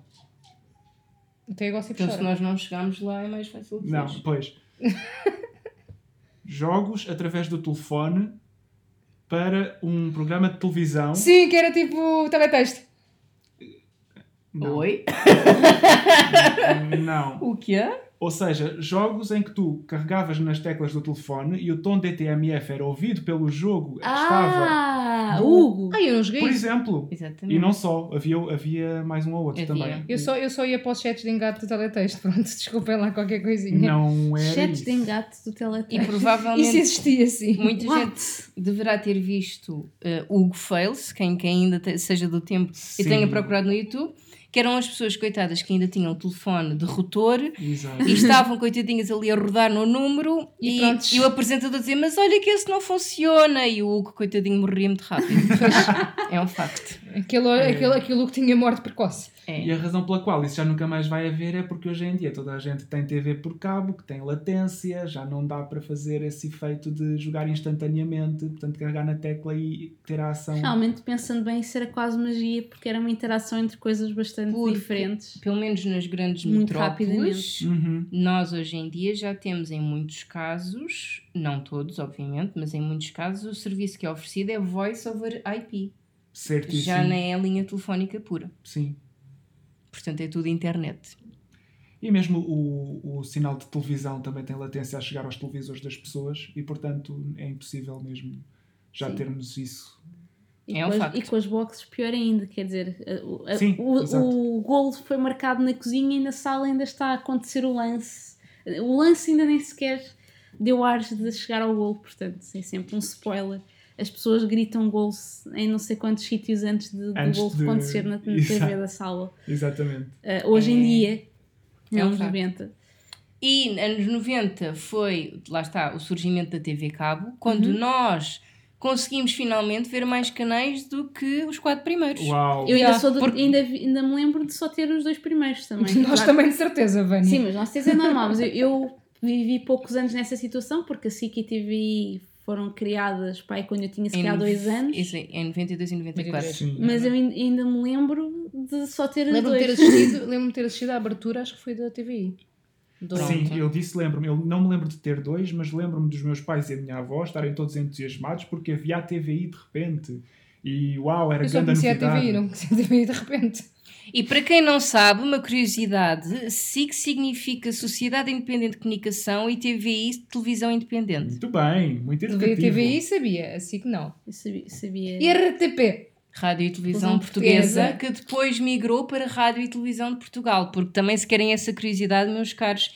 Até agora se Então, se nós não chegarmos lá, é mais fácil de Não, pois. Jogos através do telefone para um programa de televisão. Sim, que era tipo teletexto. Não. Oi? Não. O quê? Ou seja, jogos em que tu carregavas nas teclas do telefone e o tom DTMF era ouvido pelo jogo que estava. Ah, do- Hugo! Ah, eu não joguei Por exemplo. Exatamente. E não só, havia, havia mais um ou outro Havia. também. Eu só, eu só ia para os chats de engate do teletexto. Pronto, desculpem lá qualquer coisinha. Não era Chats isso. de engate do E teletexto. provavelmente Isso existia, sim. muita What? gente deverá ter visto uh, Hugo Fails, quem, quem ainda te- seja do tempo Sim. e tenha procurado no YouTube, que eram as pessoas coitadas que ainda tinham o telefone de rotor Exato. e estavam coitadinhas ali a rodar no número E e, e o apresentador dizia mas olha que esse não funciona. E o Hugo coitadinho morria muito rápido. É um facto Aquilo, aquilo, aquilo que tinha morte precoce. é. E a razão pela qual isso já nunca mais vai haver é porque hoje em dia toda a gente tem TV por cabo, que tem latência, já não dá para fazer esse efeito de jogar instantaneamente, portanto carregar na tecla e ter a ação. Realmente, pensando bem, isso era quase magia, porque era uma interação entre coisas bastante Porque- diferentes. pelo menos nas grandes Muito metrópoles Uhum. nós hoje em dia já temos em muitos casos não todos obviamente mas em muitos casos o serviço que é oferecido é voice over IP Certíssimo. já nem é linha telefónica pura Sim. portanto é tudo internet E mesmo o, o sinal de televisão também tem latência a chegar aos televisores das pessoas e, portanto, é impossível mesmo já Sim. termos isso. E, É um com as, facto. e com as boxes, pior ainda. Quer dizer, a- o- a- Sim, o, o golo foi marcado na cozinha e na sala ainda está a acontecer o lance. O lance ainda nem sequer deu ares de chegar ao golo, portanto, é sempre um spoiler. As pessoas gritam gols em não sei quantos sítios antes de, do Antes golo de- acontecer na, na. TV da sala. Exatamente. Uh, hoje em É- dia, é um anos facto. 90. E anos 90 foi, lá está, o surgimento da TV Cabo, quando Uhum. nós conseguimos finalmente ver mais canais do que os quatro primeiros. Uau! Eu ainda, sou de- porque- ainda, ainda me lembro de só ter os dois primeiros também. Nós Claro. também de certeza, Vânia. Sim, mas nós temos é normal. Mas eu, eu vivi poucos anos nessa situação porque a SIC e TVI foram criadas pai, quando eu tinha se calhar dois anos. Isso, em 92 e 94. 93. Sim. Mas eu ain- ainda me lembro de só ter os Lembro-me de ter dois. assistido, lembro de ter assistido à abertura, acho que foi da TVI. Do- Sim, Pronto. eu disse, lembro-me, eu não me lembro de ter dois, mas lembro-me dos meus pais e da minha avó estarem todos entusiasmados porque havia a TVI de repente. E uau, era Eu só grande conhecia a novidade. TVI, não conhecia a TVI de repente. E para quem não sabe, uma curiosidade, SIC significa Sociedade Independente de Comunicação e TVI Televisão Independente. Muito bem, muito educativo. TVI sabia, assim que não. Eu sabia. sabia. E RTP? Rádio e Televisão Televisão Portuguesa, Portuguesa. que depois migrou para Rádio e Televisão de Portugal, porque também se querem essa curiosidade, meus caros,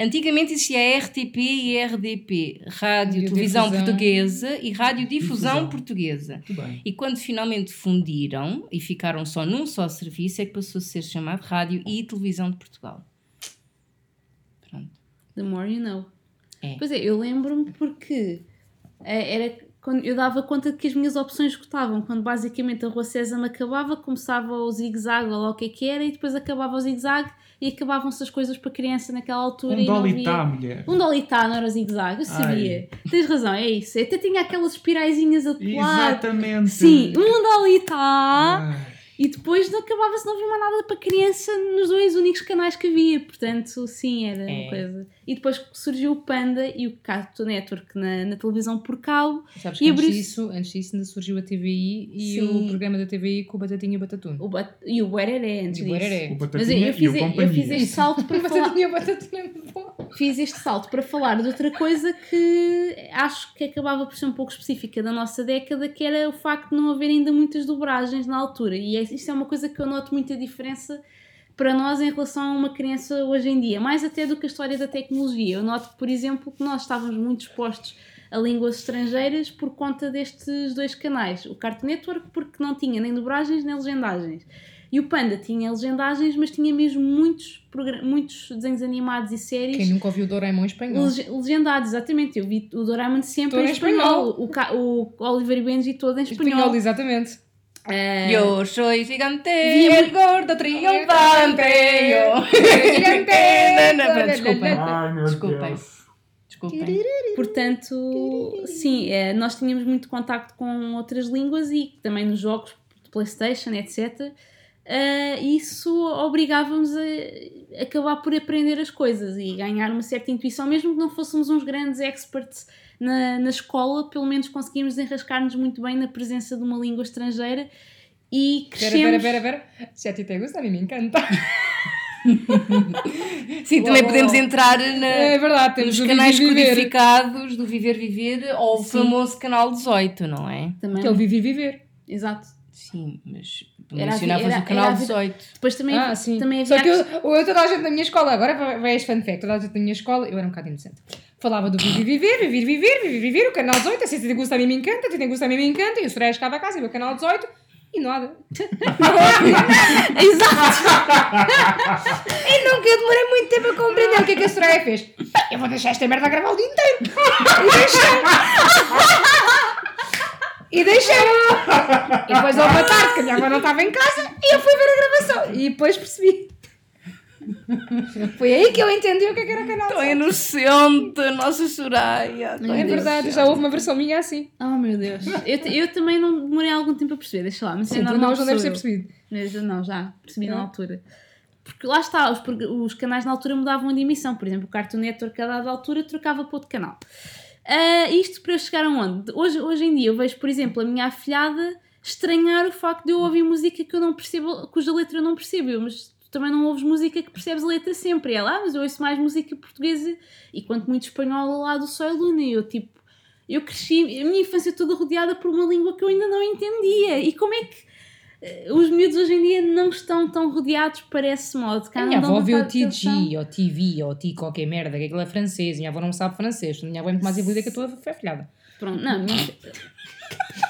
antigamente existia a RTP e a RDP, Rádio Rádio Televisão Difusão. Portuguesa e Rádio Difusão, Difusão. Portuguesa. Muito bem. E quando finalmente fundiram e ficaram só num só serviço, é que passou a ser chamado Rádio e Televisão de Portugal. Pronto. The more you know. É. Pois é, eu lembro-me porque eh, era quando eu dava conta de que as minhas opções esgotavam. Quando basicamente a Rua Sésamo acabava, começava o zigue-zague, ou lá o que é que era, e depois acabava o zigue-zague e acabavam-se as coisas para criança naquela altura. Um dolitá, mulher. Um dolitá, não era o zigue-zague, eu sabia. Tens razão, é isso. Até tinha aquelas espiraizinhas a colar. Exatamente. Sim, um dolitá. E depois não acabava-se, não havia mais nada para criança nos dois únicos canais que havia. Portanto, sim, era É. uma coisa. E depois surgiu o Panda e o Cartoon Network na, na televisão por cabo. Sabes E que antes disso, antes disso ainda surgiu a TVI e Sim. o programa da TVI com o Batatinha e o Batatune. O Bat- e o Buereré antes E o disso. O Mas eu, eu e fiz, o eu fiz este salto para falar, Batatinha e é fiz este salto para falar de outra coisa que acho que acabava por ser um pouco específica da nossa década, que era o facto de não haver ainda muitas dobragens na altura. E é- isto é uma coisa que eu noto muita diferença para nós em relação a uma criança hoje em dia, mais até do que a história da tecnologia. Eu noto, por exemplo, que nós estávamos muito expostos a línguas estrangeiras por conta destes dois canais. O Cartoon Network porque não tinha nem dobragens nem legendagens. E o Panda tinha legendagens, mas tinha mesmo muitos, muitos desenhos animados e séries Quem nunca ouviu o Doraemon em espanhol? Lege- legendados, exatamente. Eu vi o Doraemon sempre Todo em em espanhol. O, o Oliver e Benji todo em espanhol. Espanhol, exatamente. Eh, Yo soy gigante, Via el gordo triunfante. Yo. Não, não, não, Desculpem. Ai, meu Desculpem. Deus. Desculpem. Portanto, sim, eh, nós tínhamos muito contacto com outras línguas e também nos jogos de Playstation, etc. Eh, isso obrigava-nos a acabar por aprender as coisas e ganhar uma certa intuição, mesmo que não fôssemos uns grandes experts na, na escola, pelo menos conseguimos enrascar-nos muito bem na presença de uma língua estrangeira e crescemos... espera, espera, espera. Se a ti te gusta, a mim me encanta. Sim, também podemos entrar na, É verdade, temos nos canais Viver codificados do Viver Viver ou o famoso canal 18, não é? Também. Que é o Viver Viver. Exato. Sim, mas Era mencionavas era- o canal era a vi- 18. Depois também, Ah, sim. também Só havia... que eu, eu, toda a gente na minha escola, agora vai- vai este fun fact, toda a gente na minha escola, eu era um bocado inocente. Falava do Viver Viver, Viver Viver, Viver Viver, o canal 18, se te gusta a mim me encanta, se te gusta a mim me encanta, e o Soraya chegava a casa e o canal 18, e nada. Exato! E nunca eu demorei muito tempo a compreender o que é que a Soraya fez. Bem, eu vou deixar esta merda a gravar o dia inteiro. E deixei. E deixei. E depois houve uma tarde que a minha avó não estava em casa e eu fui ver a gravação. E depois percebi. Foi aí que eu entendi o que é que era canal. Tão inocente, nossa Soraya. tão É verdade, inocente. já houve uma versão minha assim. Oh meu Deus. Eu, eu também não demorei algum tempo a perceber, deixa lá. Mas Sim, é não, não que deve ser percebido. Mas eu não, já percebi na Não? altura. Porque lá está, os, os canais na altura mudavam de emissão. Por exemplo, o Cartoon Network a dada altura trocava para outro canal. Ah, isto para eu chegar aonde? Hoje, hoje em dia eu vejo, por exemplo, a minha afilhada estranhar o facto de eu ouvir música que eu não percebo, cuja letra eu não percebo. Mas tu também não ouves música que percebes a letra sempre. E ela, ah, mas eu ouço mais música portuguesa e quanto muito espanhola lá do Sol Luna. E eu tipo, eu cresci, a minha infância toda rodeada por uma língua que eu ainda não entendia. E como é que eh, os miúdos hoje em dia não estão tão rodeados para esse modo? Cá A minha avó viu o. TG, ou TV, ou T qualquer merda, que aquilo é francês. Minha avó não sabe francês. Minha avó é muito mais evoluída que a tua afilhada. Pronto, não, minha...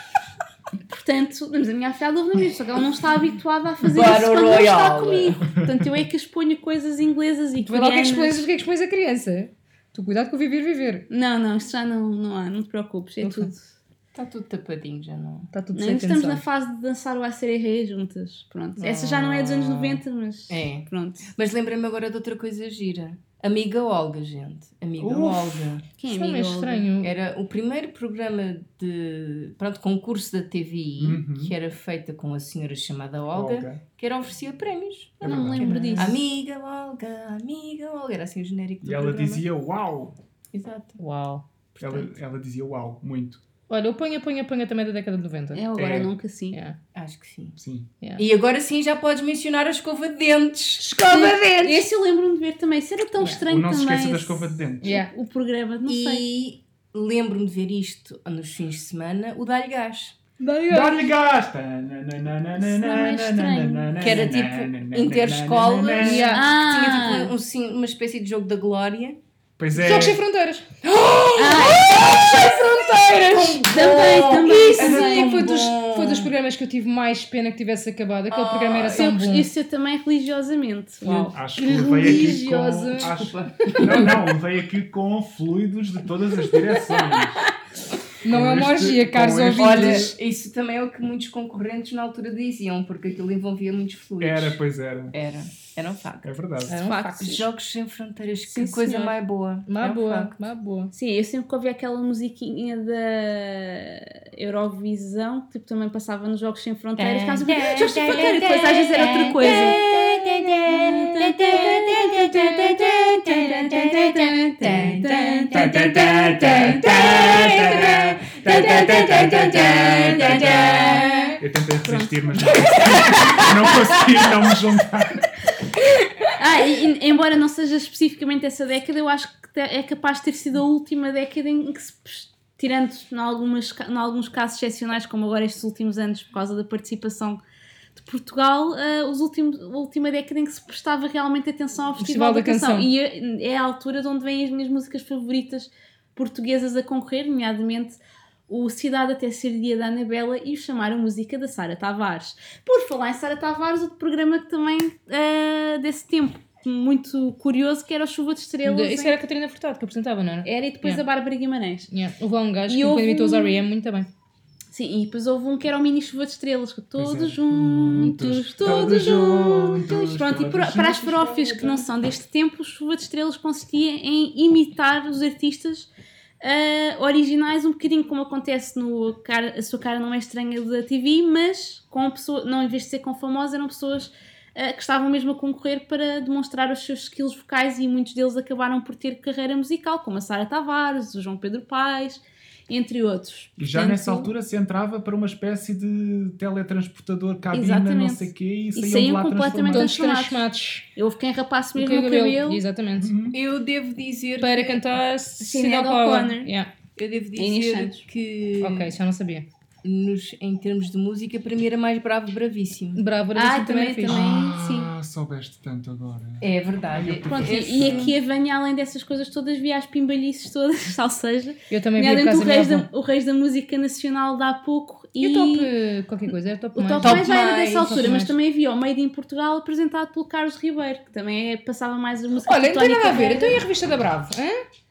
Portanto, mas a minha afilhada ouve na mesma, só que ela não está habituada a fazer isso quando não está comigo. Portanto, eu é que exponho coisas inglesas e Tu é que coreanas. expões, o que é que expões a criança. Tu cuidado com o viver, viver. Não, não, isto já não, não há, não te preocupes, é Ufa. tudo. Está tudo tapadinho, já não. Está tudo Ainda sem estamos na fase de dançar o ACRE juntas. Pronto. Essa já não é dos anos 90, mas É. pronto. Mas lembrei-me agora de outra coisa gira. Amiga Olga, gente. Amiga Uf. Olga. Quem é Isso amiga Olga? estranho. Era o primeiro programa de pronto, concurso da TVI Uhum. que era feita com a senhora chamada Olga, Olga. que era oferecia prémios. É Não me lembro disso. Amiga Olga, amiga Olga. Era assim o genérico do E ela programa. dizia uau. Exato. Uau. Ela, ela dizia uau, muito. Olha, o ponha, ponha, ponha também da década de 90. É agora, É. nunca sim. Yeah. Acho que sim. Sim. Yeah. E agora sim já podes mencionar a escova de dentes. Escova de dentes! Esse eu lembro-me de ver também. Isso era tão Yeah. estranho o não se também. esqueça da escova de dentes. Yeah. O programa, não sei. E lembro-me de ver isto nos fins de semana, o Dar-lhe Gás. Dá-lhe gás! Não é. Que era tipo interescolas. Yeah. Ah, Tinha tipo um, uma espécie de jogo da glória. Pois é. Jogos sem fronteiras! também, também. Isso tão foi dos, foi dos programas que eu tive mais pena que tivesse acabado. Aquele Ah, programa era eu, tão bom. isso eu também religiosamente. Uau. Acho que levei aqui Religiosa. com... Acho... Não, não, levei aqui com fluidos de todas as direções. Não é uma orgia, caros este- Olha, ouvintes. isso também é o que muitos concorrentes na altura diziam, porque aquilo envolvia muitos fluidos. Era, pois era. Era. Era um facto. É verdade. Era um facto. facto. Jogos sem fronteiras, que Sim, coisa senhor. mais boa. Má É um boa, má boa. Sim, eu sempre que ouvi aquela musiquinha da Eurovisão, que tipo, também passava nos Jogos Sem Fronteiras, ficava sempre, Jogos Sem Fronteiras, e depois às vezes era outra Eu tentei resistir, mas não consegui, não consegui não me juntar. Ah, e, embora não seja especificamente essa década, eu acho que é capaz de ter sido a última década em que se, tirando em, algumas, em alguns casos excepcionais, como agora estes últimos anos, por causa da participação de Portugal, ah, os últimos, a última década em que se prestava realmente atenção ao Festival, da, Canção. E é, é a altura de onde vêm as minhas músicas favoritas portuguesas a concorrer, nomeadamente o Cidade até ser dia da Anabela e o chamar a música da Sara Tavares. Por falar em Sara Tavares, outro programa que também ah, desse tempo muito curioso que era o Chuva de Estrelas. Isso em- era a Catarina Furtado que apresentava, não era? era e depois Yeah. a Bárbara Guimarães. Yeah. Houve lá um gajo E que houve imitou os R.E.M. muito bem. Sim, e depois houve um que era o Mini Chuva de Estrelas, que Pois todos é. juntos, Todos todos juntos. juntos, Pronto, e para, para as farófias que não são deste tempo, o Chuva de Estrelas consistia em imitar os artistas ah, originais, um bocadinho como acontece no cara, A Sua Cara Não É Estranha da TV, mas com pessoa, não em vez de ser com famosos, eram pessoas ah, que estavam mesmo a concorrer para demonstrar os seus skills vocais e muitos deles acabaram por ter carreira musical, como a Sara Tavares, o João Pedro Paes, entre outros. E já Portanto, nessa altura se entrava para uma espécie de teletransportador, cabina, Exatamente. não sei o quê, e E saíam, lá completamente transformados. transformados. Houve quem rapasse mesmo o cabelo. Exatamente. Uhum. Eu devo dizer. Para que- cantar Sinead O'Connor. Yeah. Eu devo Inês dizer que. Ok, isso já não sabia. Nos, em termos de música, para mim era mais bravo, bravíssimo. Bravo, era Ah, assim também, é também, Ah, soubeste tanto agora. É verdade. Pronto, Esse- e, e aqui a venha, além dessas coisas todas, via as pimbalices todas, ou seja, Eu também vi o da reis, da, o reis da música nacional de há pouco E o top qualquer coisa? Era top O mais? Top, Top Mais já era dessa altura, mas Mais. também havia o Made in Portugal apresentado pelo Carlos Ribeiro, que também é- passava mais as músicas Olha, não tem nada a ver. Então e a revista da Bravo? hã?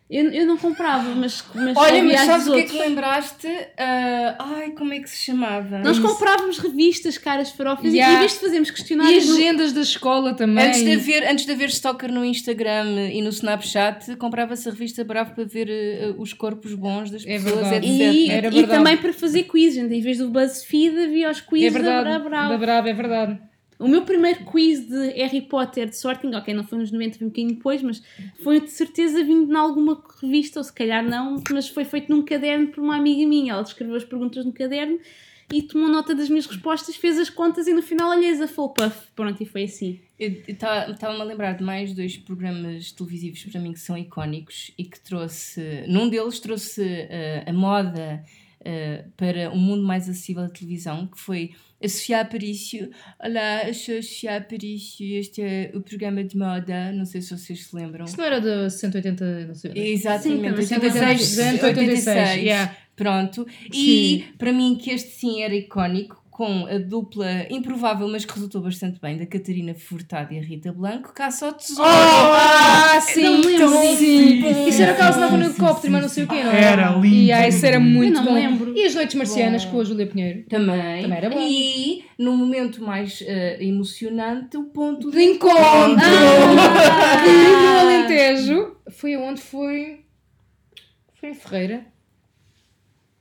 Eu, eu não comprava, mas, mas Olha, mas as sabes o que é que lembraste? Ah, ai, como é que se chamava? Nós comprávamos revistas, caras farofas, Yeah. e em vez de fazermos E questionários no- agendas da escola também. Antes de, haver, antes de haver stalker no Instagram e no Snapchat, comprava-se a revista Bravo para ver eh, os corpos bons das É pessoas, verdade. etc. E, Era e verdade. também para fazer quiz, gente. em vez do BuzzFeed havia os quiz É verdade. da Bravo. Da Bravo, é verdade. O meu primeiro quiz de Harry Potter de Sorting, ok, não foi nos 90, foi um bocadinho depois, mas foi de certeza vindo em alguma revista, ou se calhar não, mas foi feito num caderno por uma amiga minha. Ela escreveu as perguntas no caderno e tomou nota das minhas respostas, fez as contas e no final olhei a full puff. Pronto, e foi assim. Estava-me a lembrar de mais dois programas televisivos para mim que são icónicos e que trouxe. Num deles trouxe eh, a moda eh, para um mundo mais acessível da televisão, que foi a Sofia Aparício. Olá, eu sou a Sofia Aparício este é o programa de moda. Não sei se vocês se lembram. Isso não era de 180, não sei. Exatamente, Sim, também. 86, 86, 86, yeah. Pronto. E para mim que este sim era icónico, com a dupla improvável, mas que resultou bastante bem, da Catarina Furtado e a Rita Blanco, caça ao tesouro. Ah, sim, não me lembro disso. sim. Isso era aquela que andava no Sim, helicóptero, sim, mas não sim. sei o quê, não Era lindo, E ah, isso era lindo. muito Eu não bom. lembro. E as Noites Marcianas Bom. com a Júlia Pinheiro. Também. Também era bom. E no momento mais eh, emocionante, o ponto De encontro! Ah! E no Alentejo, foi aonde foi? Foi em Ferreira.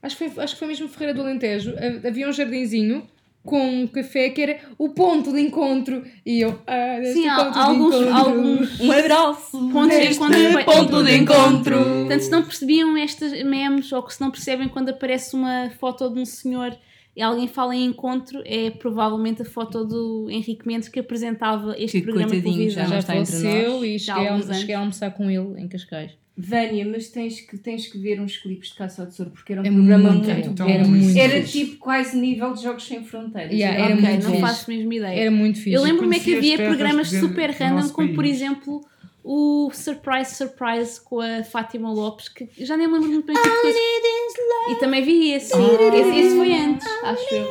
Acho que foi, acho que foi mesmo Ferreira do Alentejo. Ha- Havia um jardinzinho com um café que era o ponto de encontro. E eu, ah, Sim, há- ponto de alguns, alguns Um abraço. pontos de encontro. foi- ponto de encontro. Portanto, se não percebiam estas memes ou que se não percebem quando aparece uma foto de um senhor e alguém fala em encontro, é provavelmente a foto do Henrique Mendes que apresentava este Que programa de coitadinho, televisão. já não Já está entre faleceu nós. e Já cheguei a, cheguei a almoçar com ele em Cascais. Vânia, mas tens que, tens que ver uns clipes de Caça ao Tesouro porque era um É programa muito muito, bom. Era muito Era fixe. tipo quase nível de Jogos Sem Fronteiras. Yeah, Era era Ok, muito não fixe. faço mesmo ideia. Era muito fixe. Eu lembro-me é que havia programas de- super do random, como por país. exemplo o Surprise Surprise com a Fátima Lopes, que já nem me lembro muito bem o que foi. E também vi esse. Esse, esse foi antes, acho eu.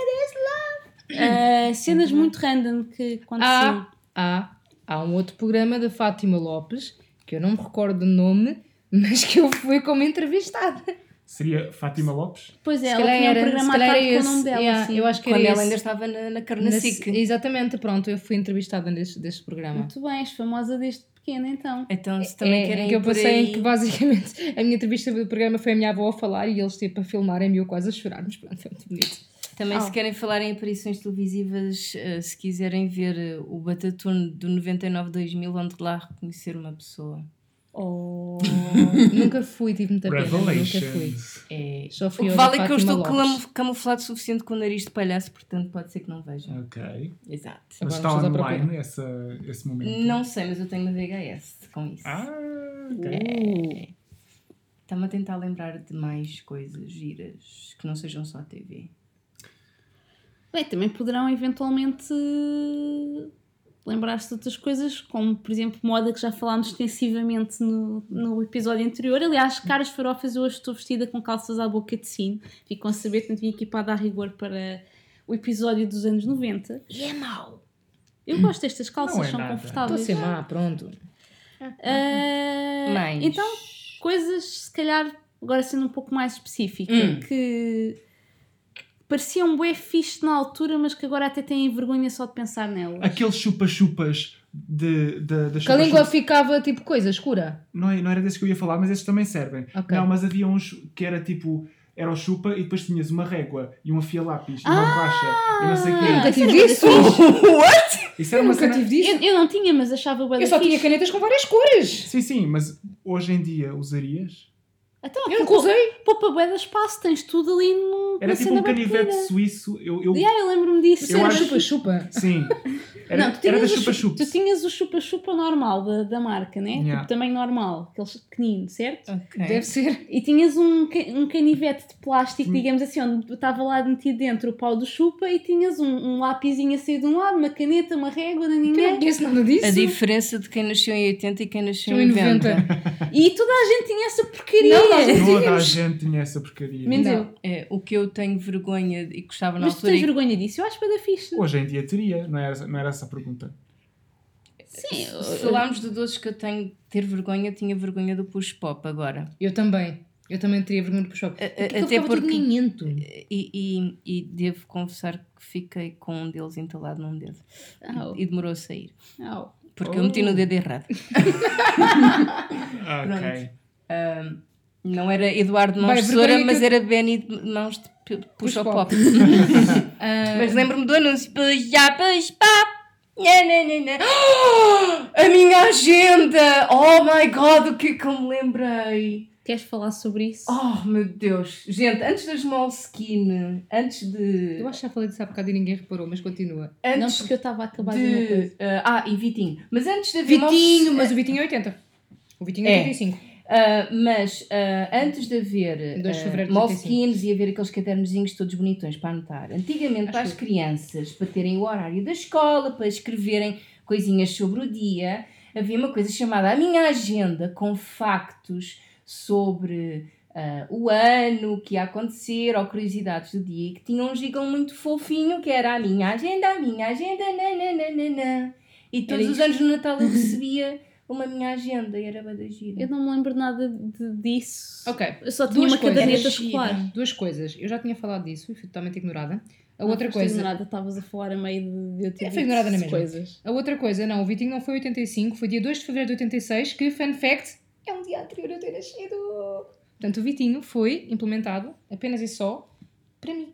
Ah, cenas muito random que aconteciam. Há, há, há um outro programa da Fátima Lopes, que eu não me recordo do nome, mas que eu fui como entrevistada. Seria Fátima Lopes? Pois é, Se ela tinha um programa à tarde com o nome dela. Yeah, sim. eu acho que Quando ela esse. ainda estava na, na Carnacic. Exatamente, pronto, eu fui entrevistada nesse, desse programa. Muito bem, és famosa desde pequena então. Então, se também é, querem em que eu passei aí... que basicamente a minha entrevista do programa foi a minha avó a falar e eles tipo a filmarem-me e eu quase a chorar, mas pronto, foi muito bonito. Também Ah. se querem falar em aparições televisivas, eh, se quiserem ver eh, o Batatune do 99-2000, onde lá reconhecer uma pessoa. Oh. nunca fui, tive muita pena, nunca fui. É... Só O fui que ao vale é que eu estou Lopes. camu- camuflado o suficiente com o nariz de palhaço, portanto pode ser que não vejam. Ok. Exato. Mas Agora está online essa, esse momento? Não sei, mas eu tenho uma VHS com isso. Ah, ok. É. Está-me a tentar lembrar de mais coisas giras que não sejam só TV. Bem, também poderão eventualmente lembrar-se de outras coisas, como por exemplo moda que já falámos extensivamente no, no episódio anterior. Aliás, caras farofas, eu hoje estou vestida com calças à boca de sino. Ficam a saber que não tinha equipada a rigor para o episódio dos anos 90. E é mau. Eu gosto destas calças, Não é são nada. Estou a confortáveis. ser má, pronto. Ah, Mas... Então, coisas, se calhar, agora sendo um pouco mais específica, Hum. que pareciam bué fixe na altura, mas que agora até têm vergonha só de pensar nelas. Aqueles chupa-chupas de, de, da Que a língua ficava tipo coisa escura. Não, é- não era desses que eu ia falar, mas esses também servem. Ok. Não, mas havia uns que era tipo. Era o chupa e depois tinhas uma régua e um afia-lápis e uma Ah! borracha e não sei o Nunca quê. tive era isso. Isso era Eu uma nunca cena... tive disso. Eu, eu não tinha, mas achava bué Eu só tinha fixe. canetas com várias cores. Sim, sim, mas hoje em dia usarias? Então, Eu nunca usei. Poupa bué de espaço, tens tudo ali no, Era tipo um canivete pequena. suíço. Eu, eu... Yeah, eu lembro-me disso. Isso Eu era acho- chupa-chupa. Sim. Era, não, tu era da tinhas, o chu- chupa-chups. tu tinhas o chupa-chupa normal da, da marca, né? Yeah. Tipo, tamanho normal, aqueles pequeninos, certo? Ok. Deve ser. E tinhas um, um canivete de plástico, digamos assim, onde estava lá metido dentro o pau do chupa e tinhas um, um lapisinho a sair de um lado, uma caneta, uma régua, Eu não ninguém. conheço nada disso. A diferença de quem nasceu em 80 e quem nasceu em 90. 90. E toda a gente tinha essa porcaria. Não, nós não Toda a gente tinha essa porcaria. Menos Não. eu. É, o que eu tenho vergonha e gostava na Mas tu tens e- vergonha disso? Eu acho que da fixe. Hoje em dia teria, não era, não era essa a pergunta. Sim, Se falarmos de doces que eu tenho de ter vergonha, tinha vergonha do push pop agora. Eu também. Eu também teria vergonha puxar. A- a- Até porque. E, e, e devo confessar que fiquei com um deles entalado num dedo. Au. E demorou a sair. Au. Porque eu meti no dedo errado. Ok. Não era Eduardo Mãos de Tesoura, mas eu- era Benny de Mãos de Puxa Pop. Pop. Ah, Mas lembro-me do anúncio. Puxa, puxa, pop. Nha, nha, nha. Ah, A minha agenda! Oh my god, o que é que eu me lembrei? Queres falar sobre isso? Oh meu Deus! Gente, antes das Moleskine, antes de. eu acho que já falei disso há bocado e ninguém reparou, mas continua. não, Antes porque eu estava a acabar de uma de. coisa. ah, ah, e Vitinho. Mas antes haver Vitinho, mas o Vitinho é 80. O Vitinho é É. 85. Ah, mas ah, antes de haver uh, de Moleskines e haver aqueles cadernozinhos todos bonitões para anotar, antigamente para as Acho que- crianças, para terem o horário da escola, para escreverem coisinhas sobre o dia, havia uma coisa chamada a minha agenda com factos sobre ah, o ano, que ia acontecer, ou curiosidades do dia, que tinha um jingle muito fofinho, que era a minha agenda, a minha agenda, nananana. E todos os anos no Natal eu recebia uma minha agenda e era da gira. Eu não me lembro nada de- disso. Ok. Eu só tinha Duas uma coisas. caderneta escolar. Duas coisas. Eu já tinha falado disso e fui totalmente ignorada. A Não outra foste coisa. ignorada, estavas a falar a meio de, de eu ter Eu fui dito ignorada na mesma. coisas. A outra coisa, não, o Vitinho não foi 85, foi dia 2 de fevereiro de 86, que, fun fact, é um dia anterior a eu ter nascido. Portanto, o Vitinho foi implementado apenas e só para mim.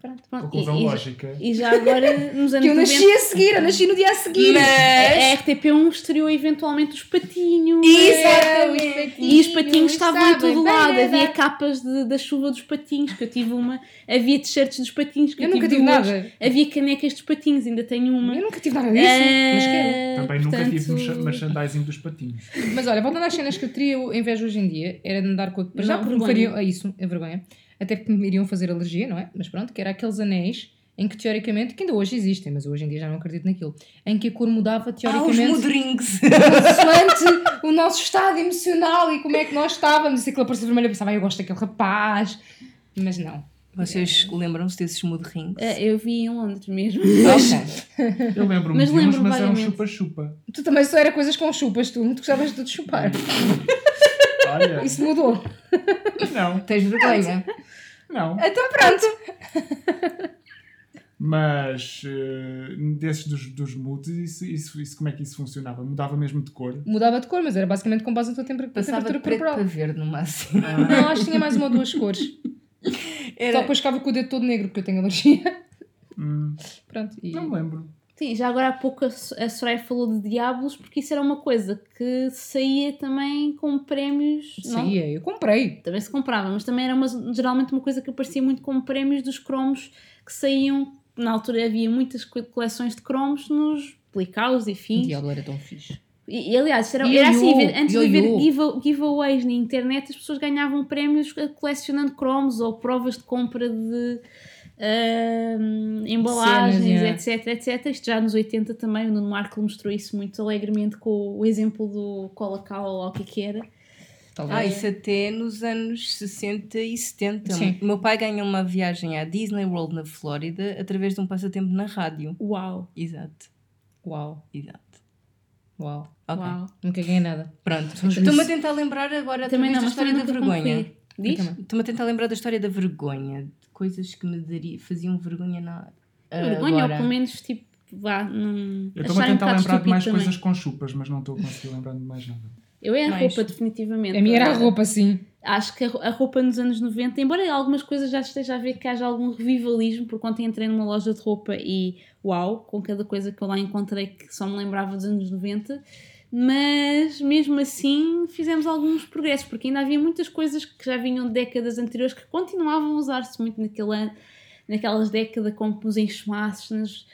Pronto. Pronto, a e, já, lógica. e já agora, nos anos Que eu nasci 90, a seguir, eu nasci no dia a seguir. a RTP1 estreou eventualmente os patinhos. Exatamente. E os patinhos estavam em todo lado. Havia Havia capas de- da chuva dos patinhos, que eu tive uma. Havia t-shirts dos patinhos, que eu, Eu nunca tive nada. Havia canecas dos patinhos, ainda tenho uma. Eu nunca tive nada disso, mas quero. Eh, Também nunca tive portanto, mercha- merchandising dos patinhos. Mas olha, voltando às cenas que eu teria inveja hoje em dia, era de andar com a... Já fariam... É isso, é vergonha. Até porque me iriam fazer alergia, não é? Mas pronto, que era aqueles anéis em que teoricamente, que ainda hoje existem, mas eu hoje em dia já não acredito naquilo, em que a cor mudava Ah, os teoricamente mudrings. consoante o nosso estado emocional e como é que nós estávamos. E se aquilo apareceu vermelho, eu pensava, "Ah, eu gosto daquele rapaz. Mas não. Vocês lembram-se desses mudrings? eh, eu vi em Londres mesmo. Ok. Eu lembro-me Mas uns, lembro mas eram vagamente. chupa-chupa. Tu também só era coisas com chupas, tu. Tu gostavas de chupar. Olha, Isso mudou. não, Tens vergonha? Não. Então pronto. Mas eh, desses dos, dos moods, isso, isso, isso, como é que isso funcionava? Mudava mesmo de cor? Mudava de cor, mas era basicamente com base na tua temper- Passava temperatura preto corporal. para verde no máximo. Não, acho que tinha mais uma ou duas cores. Só Era... depois ficava com o dedo todo negro, porque eu tenho alergia. Hum, Pronto. E... não me lembro. Sim, já agora há pouco a Soraya falou de Diablos, porque isso era uma coisa que saía também com prémios. Saía, eu comprei. Também se comprava, mas também era uma- geralmente uma coisa que aparecia muito como prémios dos cromos que saíam. Na altura havia muitas co- coleções de cromos nos Blicaus e fins. diabo era tão fixe. E, e, aliás, era, era assim: antes de haver giveaways na internet, as pessoas ganhavam prémios eh, colecionando cromos ou provas de compra de ahm, embalagens, Cenas, etc, etc. Isto já nos 80 também, o Nuno Marco mostrou isso muito alegremente com o exemplo do Colacau ou o que é que era. Talvez. Ah, isso até nos anos 60 e 70. Sim. O meu pai ganhou uma viagem à Disney World na Flórida através de um passatempo na rádio. Uau, Exato, Uau, exato. uau. Ok, uau. Nunca ganhei nada. pronto. Estou-me a tentar lembrar agora Também não, da história da vergonha. Diz? Estou-me a tentar lembrar da história da vergonha. Coisas que me daria, faziam vergonha na Vergonha, agora. ou pelo menos tipo, vá, não. Eu estou-me a um tentar bocado lembrar de mais também. coisas com chupas, mas não estou a conseguir lembrar de mais nada. Eu é a Mais. roupa, definitivamente. A minha era a roupa, sim. Acho que a roupa nos anos 90, embora algumas coisas já esteja a ver que haja algum revivalismo, porque ontem entrei numa loja de roupa e uau, com cada coisa que eu lá encontrei que só me lembrava dos anos 90, mas mesmo assim fizemos alguns progressos, porque ainda havia muitas coisas que já vinham de décadas anteriores que continuavam a usar-se muito naquele ano, naquelas décadas, como os enxumaços, nas,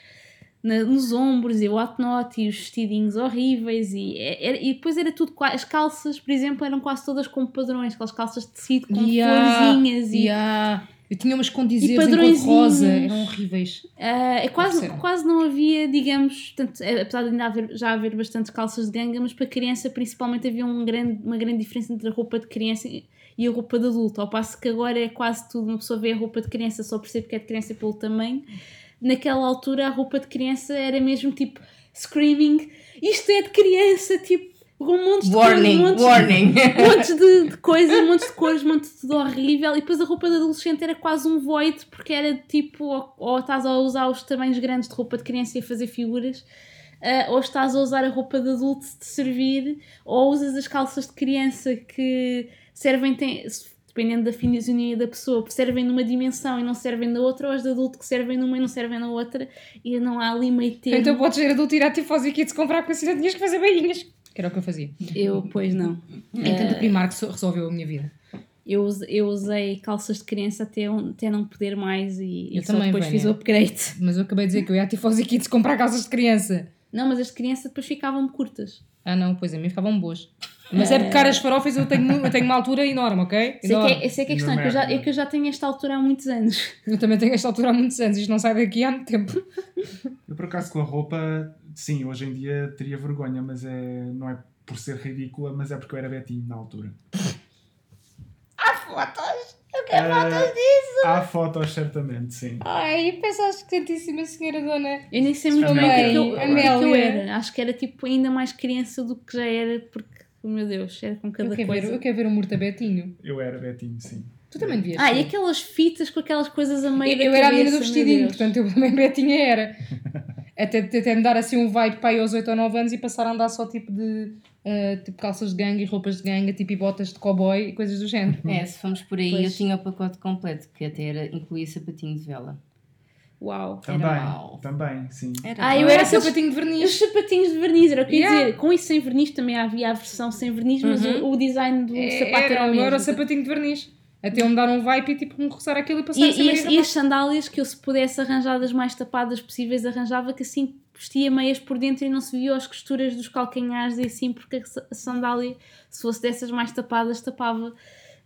na- nos ombros e o hot e os vestidinhos horríveis e, é- era- e depois era tudo, as calças, por exemplo, eram quase todas com padrões, aquelas calças de tecido com Yeah, florzinhas e yeah. Eu tinha umas com dizeres em rosa, eram horríveis. ah, é quase, quase não havia, digamos, tanto, é, apesar de ainda haver, já haver bastantes calças de ganga, mas para criança principalmente havia um grande, uma grande diferença entre a roupa de criança e e a roupa de adulto, ao passo que agora é quase tudo, uma pessoa vê a roupa de criança só percebe que é de criança pelo tamanho. Naquela altura a roupa de criança era mesmo tipo screaming, isto é de criança, tipo, com montes de Warning, montes, warning. montes de, de coisas, montes de cores, montes de tudo horrível. E depois a roupa de adolescente era quase um void, porque era tipo, ou, ou estás a usar os tamanhos grandes de roupa de criança e a fazer figuras, ah, ou estás a usar a roupa de adulto de servir, ou usas as calças de criança que servem, tem, dependendo da fisionomia da pessoa, servem numa dimensão e não servem na outra, ou as de adulto que servem numa e não servem na outra, e não há ali meio termo. Então podes ser adulto e ir à Tifose Kids comprar porque assim não tinhas que fazer bainhas. Que era o que eu fazia. Eu, pois não. Entanto, a Primark so- resolveu a minha vida. Eu, eu usei calças de criança até, até não poder mais e, e Eu só também, depois Vânia. fiz o upgrade. Mas eu acabei de dizer que eu ia à Tifose Kids comprar calças de criança. Não, mas as de criança depois ficavam curtas. Ah não, pois a mim ficavam boas. Mas é porque caras farofas eu tenho, eu tenho uma altura enorme, ok? Sei que Enorme. é, essa é que é a questão, é que, eu já, é que eu já tenho esta altura há muitos anos. Eu também tenho esta altura há muitos anos, isto não sai daqui há muito tempo. Eu, por acaso, com a roupa, sim, hoje em dia teria vergonha, mas é, não é por ser ridícula, mas é porque eu era betinho na altura. fotos. Ah, Há fotos, certamente, sim. Ai, pensaste que Santíssima Senhora Dona. Eu nem sei muito bem o que é que eu- é eu era. Acho que era tipo ainda mais criança do que já era, porque, meu Deus, era com cada Eu quero, coisa. ver, eu quero ver o Mortabetinho. Eu era Betinho, sim. Tu também devias Ah, ser. e aquelas fitas com aquelas coisas a meio Eu, da eu era a menina do cabeça, vestidinho, portanto eu também Betinha era. Até, até me dar assim um vibe para aí aos 8 ou 9 anos e passar a andar só tipo de ah, tipo calças de gangue e roupas de gangue, tipo e botas de cowboy e coisas do género. É, se fomos por aí, Pois. eu tinha o pacote completo, que até era, incluía sapatinho de vela. Uau. Também, também, sim. Era Ah, eu era aqueles- sapatinho de Os verniz. sapatinhos de verniz, era o que eu ia Yeah. dizer. Com isso sem verniz também havia a versão sem verniz, mas Uhum. o, o design do É, sapato era, era, o mesmo. era o sapatinho de verniz. Até eu me dar um vibe e tipo me roçar aquilo e passar E, a e, ser as, e as sandálias que eu, se pudesse arranjar das mais tapadas possíveis, arranjava que assim vestia meias por dentro e não se via as costuras dos calcanhares e assim, porque a sa- a sandália, se fosse dessas mais tapadas, tapava.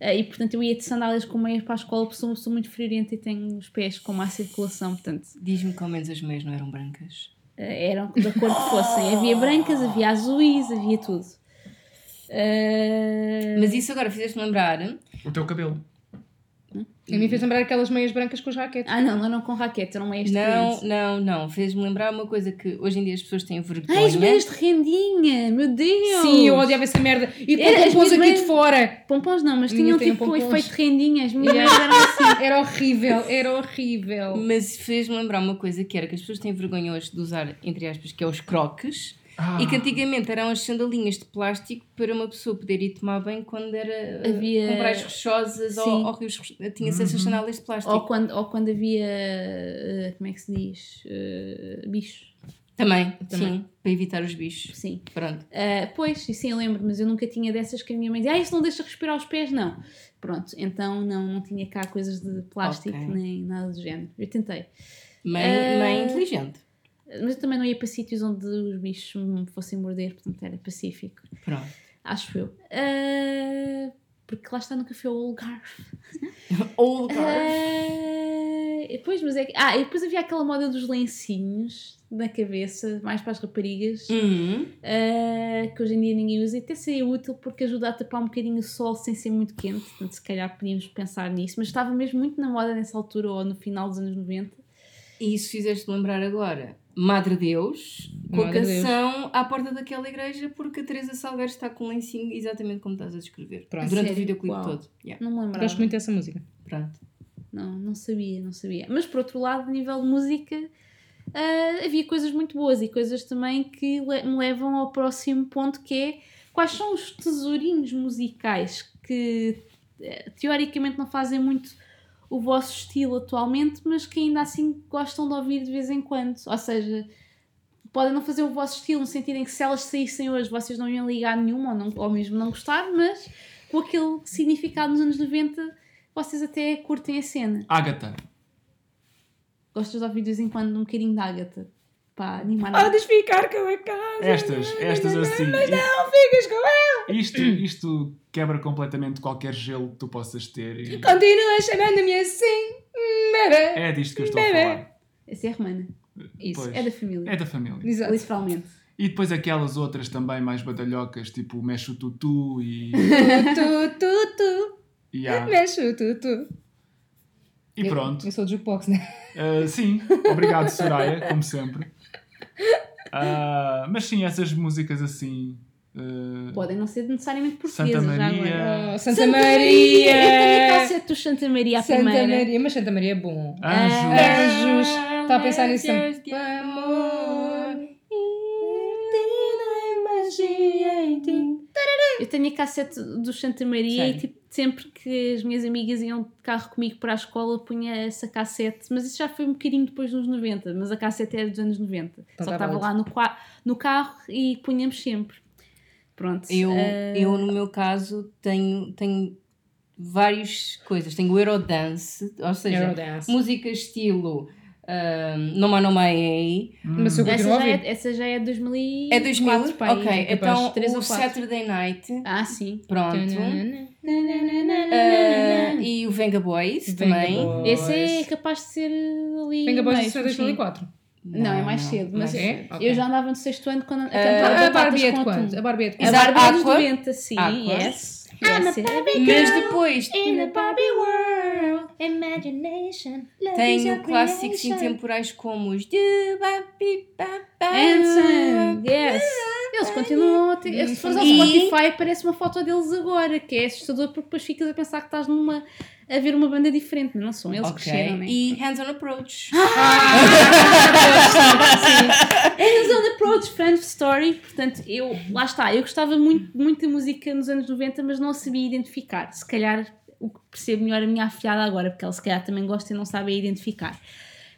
Eh, E portanto eu ia de sandálias com meias para a escola, porque sou uma pessoa muito friorenta e tenho os pés com má circulação, portanto Diz-me que ao menos as meias não eram brancas. eh, eram da cor que fossem. Havia brancas, havia azuis, havia tudo. Eh, Mas isso agora fizeste-me lembrar. O teu cabelo. A mim fez lembrar aquelas meias brancas com os raquetes. Ah, não, não eram com raquete, eram meias de Não, não, não. Fez-me lembrar uma coisa que hoje em dia as pessoas têm vergonha. Ai, as meias de rendinha, meu Deus! Sim, eu odiava essa merda. E pôs minhas aqui meias- de fora. Pompons não, mas tinham tipo pompons. efeito de rendinha, as minhas eram assim. Era horrível, era horrível. Mas fez-me lembrar uma coisa que era que as pessoas têm vergonha hoje de usar, entre aspas, que é os croques. Ah, E que antigamente eram as sandalinhas de plástico para uma pessoa poder ir tomar banho quando era Havia- uh, comprar as rochosas ou, Sim. ou rios. Tinha-se essas sandálias de plástico. Ou quando, ou quando havia, eh, como é que se diz? Eh, bichos. Também, Também. sim, para evitar os bichos. Sim. Pronto. Ah, pois, e sim, eu lembro, mas eu nunca tinha dessas que a minha mãe dizia, ah, isso não deixa respirar os pés, não. Pronto, então não, não tinha cá coisas de plástico Ok. nem nada do género. Eu tentei. Mãe, Eh, mãe inteligente. Mas eu também não ia para sítios onde os bichos me fossem morder, portanto era pacífico. Pronto. Acho eu. Ah, porque lá está no café o Algarve. Ah, pois, mas é que. Ah, e depois havia aquela moda dos lencinhos na cabeça, mais para as raparigas, Uhum. ah, que hoje em dia ninguém usa e até seria útil porque ajuda a tapar um bocadinho o sol sem ser muito quente. Portanto, se calhar podíamos pensar nisso, mas estava mesmo muito na moda nessa altura ou no final dos anos 90. E isso fizeste lembrar agora. Madre Deus, com a Madre Deus. canção à porta daquela igreja, porque a Teresa Salgueiro está com um lencinho exatamente como estás a descrever. Pronto. Durante Sério? o videoclipe Uau. todo. Yeah. Não me lembrava. Gosto muito dessa música. Pronto. Não, não sabia, não sabia. Mas por outro lado, a nível de música, ah, havia coisas muito boas e coisas também que le- me levam ao próximo ponto que é quais são os tesourinhos musicais que eh, teoricamente não fazem muito o vosso estilo atualmente, mas que ainda assim gostam de ouvir de vez em quando. Ou seja, podem não fazer o vosso estilo no sentido em que se elas saíssem hoje vocês não iam ligar nenhuma ou, não, ou mesmo não gostar, mas com aquele significado nos anos 90 vocês até curtem a cena. Ágata. Gostas de ouvir de vez em quando um bocadinho de Ágata para animar Ah, deixa ficar com a casa. Estas, estas assim. Mas não ficas com. Isto, isto quebra completamente qualquer gelo que tu possas ter. e Continua chamando-me assim, bebê. é disto que eu estou a falar. Essa é a Romana. Isso. Pois. É da família. É da família. Exato. Literalmente. E depois aquelas outras também mais badalhocas, tipo Mexe o Tutu e. Tu, tu, tu. e, há- Mexe o tu, tu. e pronto. Eu, eu sou do jukebox, né? Uh, sim, obrigado Soraya, como sempre. Uh, mas sim, essas músicas assim. Uh, Podem não ser necessariamente Santa portuguesas já Maria. agora. Oh, Santa, Eu tenho a Maria. cassete do Santa Maria, a Santa primeira. Maria. Mas Santa Maria é bom. Anjos. Anjos. Está a pensar nisso. Anjos de amor. Eu tenho a cassete do Santa Maria Sério? e tipo, sempre que as minhas amigas iam de carro comigo para a escola punha essa cassete, mas isso já foi um bocadinho depois dos 90, mas a cassete era dos anos 90. Só estava estava lá no, no carro e punhamos sempre. Pronto. Eu, eh, eu, no meu caso, tenho, tenho várias coisas. Tenho o Eurodance, ou seja, Eurodance. música estilo um, Noma Noma Ei. Mas eu essa, já é, essa já é 2004, É 2000? pai, ok, é então o. Saturday Night, Ah, sim. pronto. Uh, e o Venga Boys Venga também. Boys. Esse é capaz de ser ali. Venga Boys, é sim. 2004. Não, é mais cedo. Mas É? Eu já andava no sexto ano quando a A, cantar a Batatas Barbie é de com quando? A Barbie é de A quando? Exato. Barbie é dos Aqua? 90, sim. Yes. yes. Mas depois In a Barbie world, imagination, tenho clássicos intemporais como os de Babi Baba. Hanson, yes. Eles continuam a ter. Se fores ao Spotify, aparece uma foto deles agora, que é assustador porque depois ficas a pensar que estás numa. a ver uma banda diferente, não são eles que Ok. cresceram, né? E Hands on Approach. Hands on Approach, Friend Story. Portanto, eu, lá está, eu gostava muito, muito da música nos anos 90, mas não a sabia identificar. Se calhar o que percebo melhor a minha afilhada agora, porque ela se calhar também gosta e não sabe a identificar.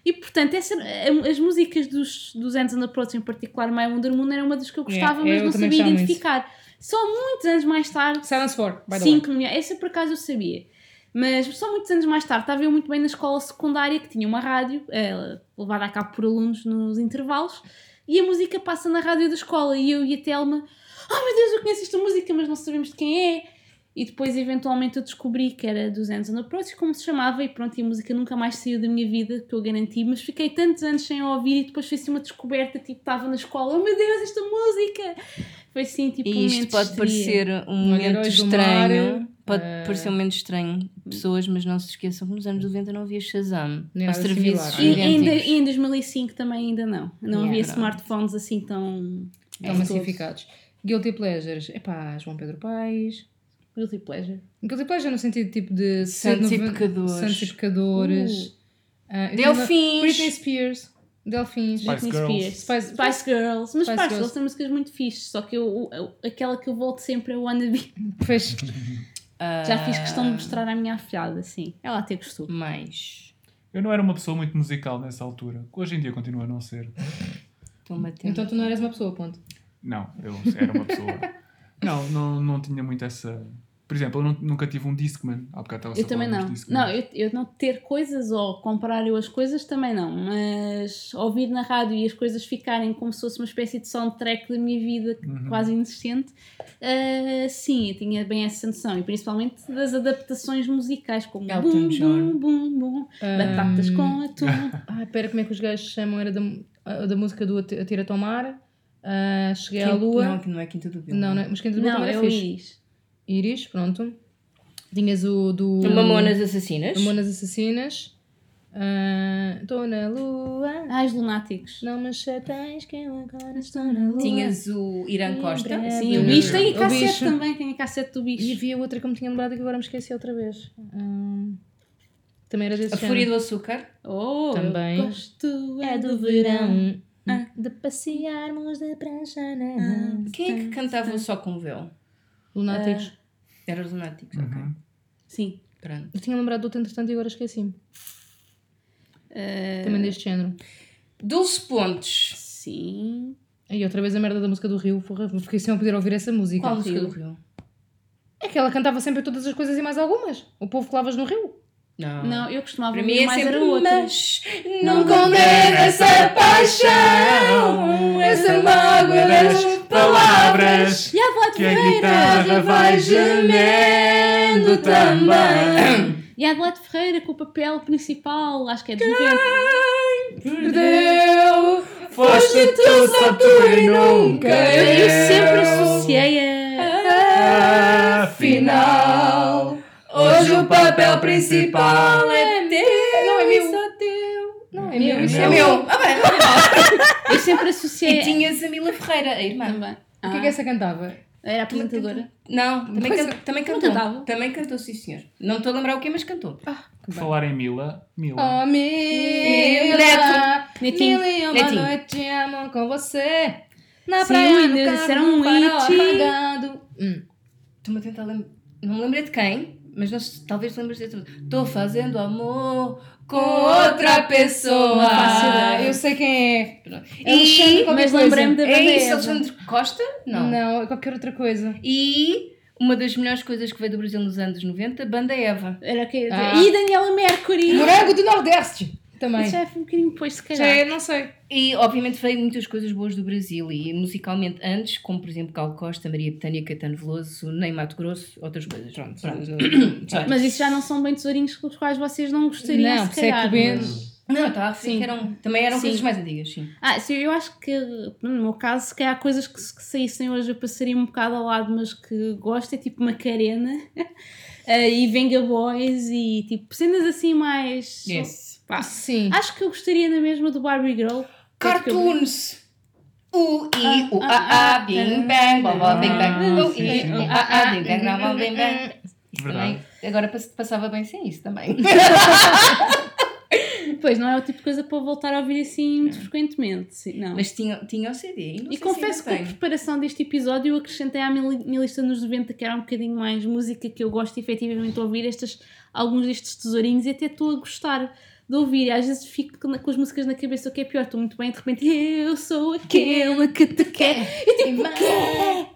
E portanto, essa, a- as músicas dos, dos on Approach, em particular My Wonder Moon, era uma das que eu gostava, Yeah, mas eu não sabia identificar. Só muitos anos mais tarde, Silence 4, by the way. 5 milhões. Essa por acaso eu sabia. Mas só muitos anos mais tarde estava eu muito bem na escola secundária que tinha uma rádio, eh, levada a cabo por alunos nos intervalos, e a música passa na rádio da escola. E eu e a Telma, oh meu Deus, eu conheço esta música, mas não sabemos de quem é. E depois, eventualmente, eu descobri que era dos Hands on Approach, como se chamava, e pronto, e a música nunca mais saiu da minha vida, que eu garanti. Mas fiquei tantos anos sem a ouvir, e depois foi assim uma descoberta, tipo, estava na escola, oh meu Deus, esta música! Foi assim, tipo, um E isto momento pode de histeria. parecer um momento Mar, estranho. Pode eh, parecer um momento estranho pessoas, mas não se esqueçam que nos anos 90 não havia Shazam. Nem Os nada serviços. E ainda, e em 2005 também ainda não. Não Yeah, havia smartphones assim tão... Estão é, massificados. Guilty Pleasures. Epá, João Pedro Paes. Guilty pleasure. Guilty Pleasure no sentido tipo de... Santos e pecadores. Santos e Pecadores. Uh. Ah, Delfins. Britney Spears. Delfins. Spice Britney Girls. Spears. Spice- Spice, Girls. Mas Spice Spice, Girls. Tem músicas muito fixes, só que eu, eu- aquela que eu volto sempre é o Wannabe. Fez. Já fiz questão de Ah, mostrar à minha afilhada, sim. Ela até gostou. Mais. Eu não era uma pessoa muito musical nessa altura. Hoje em dia continua a não ser. Então tu não eras uma pessoa, ponto. Não, eu era uma pessoa. não, não, não tinha muito essa. Por exemplo, eu nu- nunca tive um Discman. Há bocado estava Eu também não. Não, eu, eu não ter coisas ou comprar eu as coisas também não, mas ouvir na rádio e as coisas ficarem como se fosse uma espécie de soundtrack da minha vida Uhum. quase inexistente, ah, sim, eu tinha bem essa noção e principalmente das adaptações musicais como Elton bum, John. bum, bum, bum, batatas Ahm, com atum. Ah, pera, como é que os gajos chamam? Era da, a- da música do Ati- Atira Tomar. Ah, cheguei à Quinta- Lua. Não, que não é Quinta do Vila. Não, não é- mas quem do Não, também é era o fixe. Iris. Pronto. Tinhas o do. Mamonas Assassinas. Mamonas Assassinas. Estou na lua. Ah, os lunáticos. Não me chateias que eu agora estou na lua. Tinhas o Irã Costa. breve. Sim, o bicho tem a o cassete bicho. também, tem a cassete do bicho. E havia outra que eu me tinha lembrado e que agora me esqueci outra vez. Hum, também era desse A Fúria do Açúcar. Oh, Também. gosto É do verão. De passearmos de prancha na Quem é que cantava só com véu? Lunáticos. Era os Lunáticos, ok. Uhum. Sim. Pronto. Eu tinha lembrado do outro entretanto e agora esqueci-me. Ah, Também deste género. 12 pontos. sim. E outra vez a merda da música do Rio. Porra, fiquei sem poder ouvir essa música. Qual música Rio? do Rio? É que ela cantava sempre todas as coisas e mais algumas. O povo que lavas no Rio. Não. Não, eu costumava Para mim é mais sempre era outra. Mas não condena essa paixão, essa mágoa das palavras. E a Adelaide Que a Ferreira! guitarra vai gemendo também. E a Adelaide Ferreira com o papel principal, acho que é de 90. Perdeu, foste tu, só tu e nunca Eu, eu sempre associei a. Afinal, hoje o papel principal é teu. Não, é meu. Só teu. Não, é meu, meu. isso É meu. Ah, bem. Eu sempre associei. E tinhas a Mila Ferreira, a irmã. Também. O que é que essa cantava? Era apresentadora. Não, também, can- é. cantou. cantava? Também cantou, sim senhor. Não estou a lembrar o quê, mas cantou. Falar em Mila. Mila. Oh, Mila, Neto. Netinho. mil e uma Netinho. noite de amor com você. Na Sim, praia, no carro, era no um farol hit. apagado. Hum. Estou-me a tentar lembrar. Não me lembrei de quem, mas não se- talvez lembres de. Estou fazendo amor com outra pessoa. Não faço ideia. Eu sei quem é. E, Alexandre Mas lembrei-me da é banda isso, Eva. Alexandre Costa? Não. Não, é qualquer outra coisa. E uma das melhores coisas que veio do Brasil nos anos 90, Banda Eva. Era o quê? Ah. E Daniela Mercury! Morango do Nordeste. Também. Isso já foi um bocadinho depois, se Já calhar. é, não sei. E obviamente veio muitas coisas boas do Brasil e musicalmente antes, como por exemplo Gal Costa, Maria Betânia, Caetano Veloso, nem Mato Grosso, outras coisas. Pronto. Pronto. Mas isso já não são bem tesourinhos com os quais vocês não gostariam, Não, se é calhar. o mas-. Não, estava a referir Sim. que eram, também eram Sim. coisas mais antigas, sim. Ah, sim, eu acho que no meu caso, se calhar coisas que, se- que saíssem hoje eu passaria um bocado ao lado, mas que gosto é tipo Macarena eh, e Venga Boys e tipo cenas assim mais. Yes. Pá, Sim. Acho que eu gostaria na mesma do Barbie Girl. Cartoons! U, I, U, Ah, A, A, ah, Bing, Bang, blá, Bing, Bang. ah, U, I. U, A, A, Bing, Bang, blá, blá, Bing, Bang. Verdade. Também, agora pass- passava bem sem isso também. Pois não é o tipo de coisa para voltar a ouvir assim muito frequentemente. Não. Mas tinha, tinha o CD. E, E confesso que a preparação deste episódio eu acrescentei à minha lista nos 90 que era um bocadinho mais música que eu gosto efetivamente de ouvir estes, alguns destes tesourinhos e até estou a gostar de ouvir. Às vezes fico com, as músicas na cabeça, o que é pior, estou muito bem e de repente eu sou aquela que te quer. E tipo, o quê?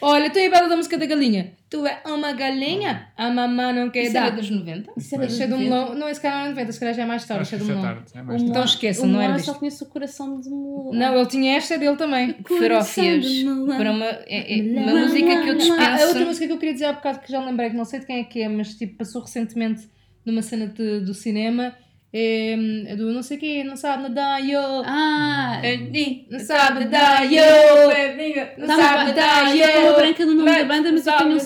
Olha, tu aí bela da música da galinha. Tu é uma galinha, a mamã não quer Isso era dar. dos 90? Isso era Isso é um 90. melão. Não, esse cara não é 90, se calhar já é mais tarde. Isso é isso um é melão. tarde. É mais Então tarde. esqueçam, o não era Moa só disto. conheço o coração de Moa. Não, ele tinha esta dele também. Melão. Para uma, é, é uma Melão, música que eu melão. Ah, a outra música que eu queria dizer há bocado que já lembrei, que não sei de quem é que é, mas tipo, passou recentemente numa cena de- do cinema. Do não sei quê, não sabe nadar, yo. Ah, Não sabe nadar, yo. Não sabe nadar, Estou yo. branca no nome da banda, mas eu tenho um.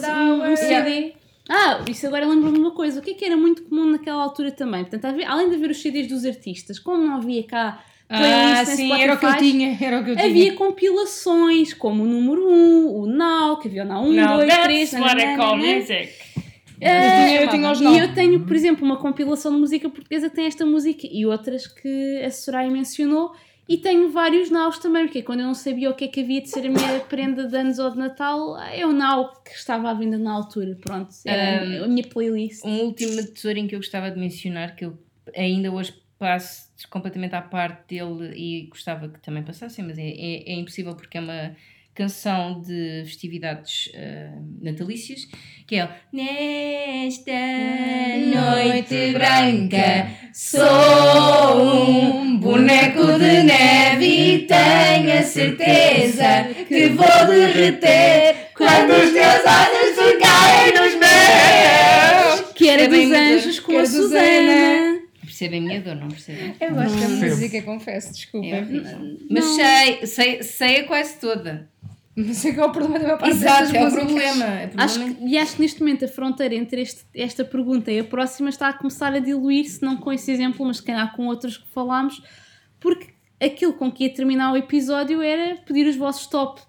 CD. Ah, isso agora lembra-me de uma coisa. O que é que era muito comum naquela altura também? Portanto, havia- além de haver os CDs dos artistas, como não havia cá Ah, sim, era o que eu tinha. Era o que eu tinha. Havia compilações, como o número 1, o Now, que havia o Now 1, 2, 3, Eu tinha- eu tinha os não. E eu tenho, por exemplo, uma compilação de música portuguesa que tem esta música e outras que a Soraya mencionou. E tenho vários naus também, porque quando eu não sabia o que é que havia de ser a minha prenda de anos ou de Natal, é o nau que estava à venda na altura. Pronto, era a minha playlist. Um último tesourinho que eu gostava de mencionar, que eu ainda hoje passo completamente à parte dele e gostava que também passassem, mas é, é, é impossível porque é uma canção de festividades ah, natalícias, que é Nesta noite branca sou um boneco de neve e tenho a certeza que vou derreter quando os teus olhos ficarem nos meus. Que era É bem dos anjos com a Susana. Percebem a minha dor, não percebem? Eu gosto da Percebo. música, confesso, desculpa. É. Mas sei, sei, sei a quase toda. Não sei qual é o problema da minha parte Exato, é o problema. É o Acho problema. que, e acho que neste momento a fronteira entre este- esta pergunta e a próxima está a começar a diluir-se, não com esse exemplo, mas se calhar com outros que falámos, porque aquilo com que ia terminar o episódio era pedir os vossos top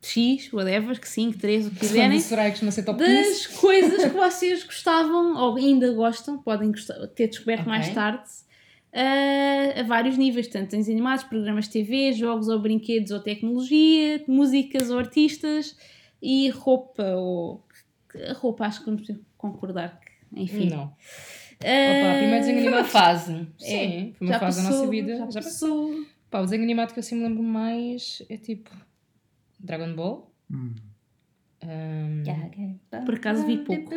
X, whatever, que 5, 3, o que Quiserem. quiserem, Soraya costuma ser top 15. das coisas que vocês gostavam ou ainda gostam, podem gostar- ter descoberto Ok. mais tarde. Ah, a vários níveis, tanto desenhos animados, programas de TV, jogos ou brinquedos ou tecnologia, músicas ou artistas e roupa ou a roupa acho que vamos concordar que, enfim. Não. Ah, Opa, primeiro desenho Foi uma animado. fase. Sim, foi uma já fase da passou, nossa vida. Já, Já passou. Pá, o desenho animado que eu assim me lembro mais é tipo Dragon Ball. Hum. Ahm, Por acaso vi pouco.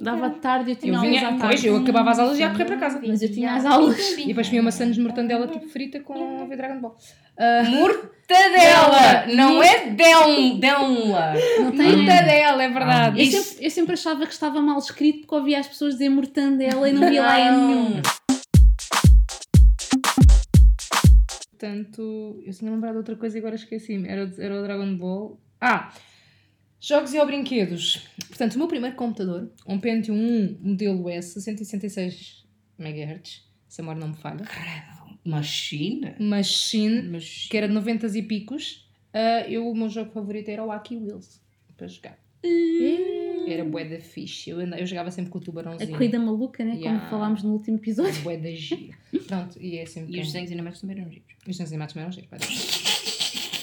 Dava tarde, eu tinha eu aulas vinha, à pois, tarde. eu acabava as aulas e ia correr para casa. Mas eu tinha as aulas. E depois comia maçãs de mortandela tipo frita com a ver Dragon Ball. Mortadela! Não é del, dela. Não tem Mortadela, é verdade. Eu Isso- sempre, eu sempre achava que estava mal escrito porque ouvia as pessoas dizer mortandela e não via lá N nenhum. Portanto, eu tinha lembrado de outra coisa e agora esqueci-me. Era, era o Dragon Ball. Ah! Jogos e ou brinquedos. Portanto, o meu primeiro computador, um Pentium 1 modelo S, 166 MHz, se a memória não me falha, Machina? Machine, Mas... que era de 90 e picos, ah, eu, o meu jogo favorito era o Aki Wheels, para jogar. Era bué da fixe. Eu, eu jogava sempre com o A tubarãozinho. corrida maluca, né? Yeah. Como falámos no último episódio. Bué da gira. Pronto, e é sempre E os quem- desenhos animados também eram giros. Os desenhos animados também eram giros,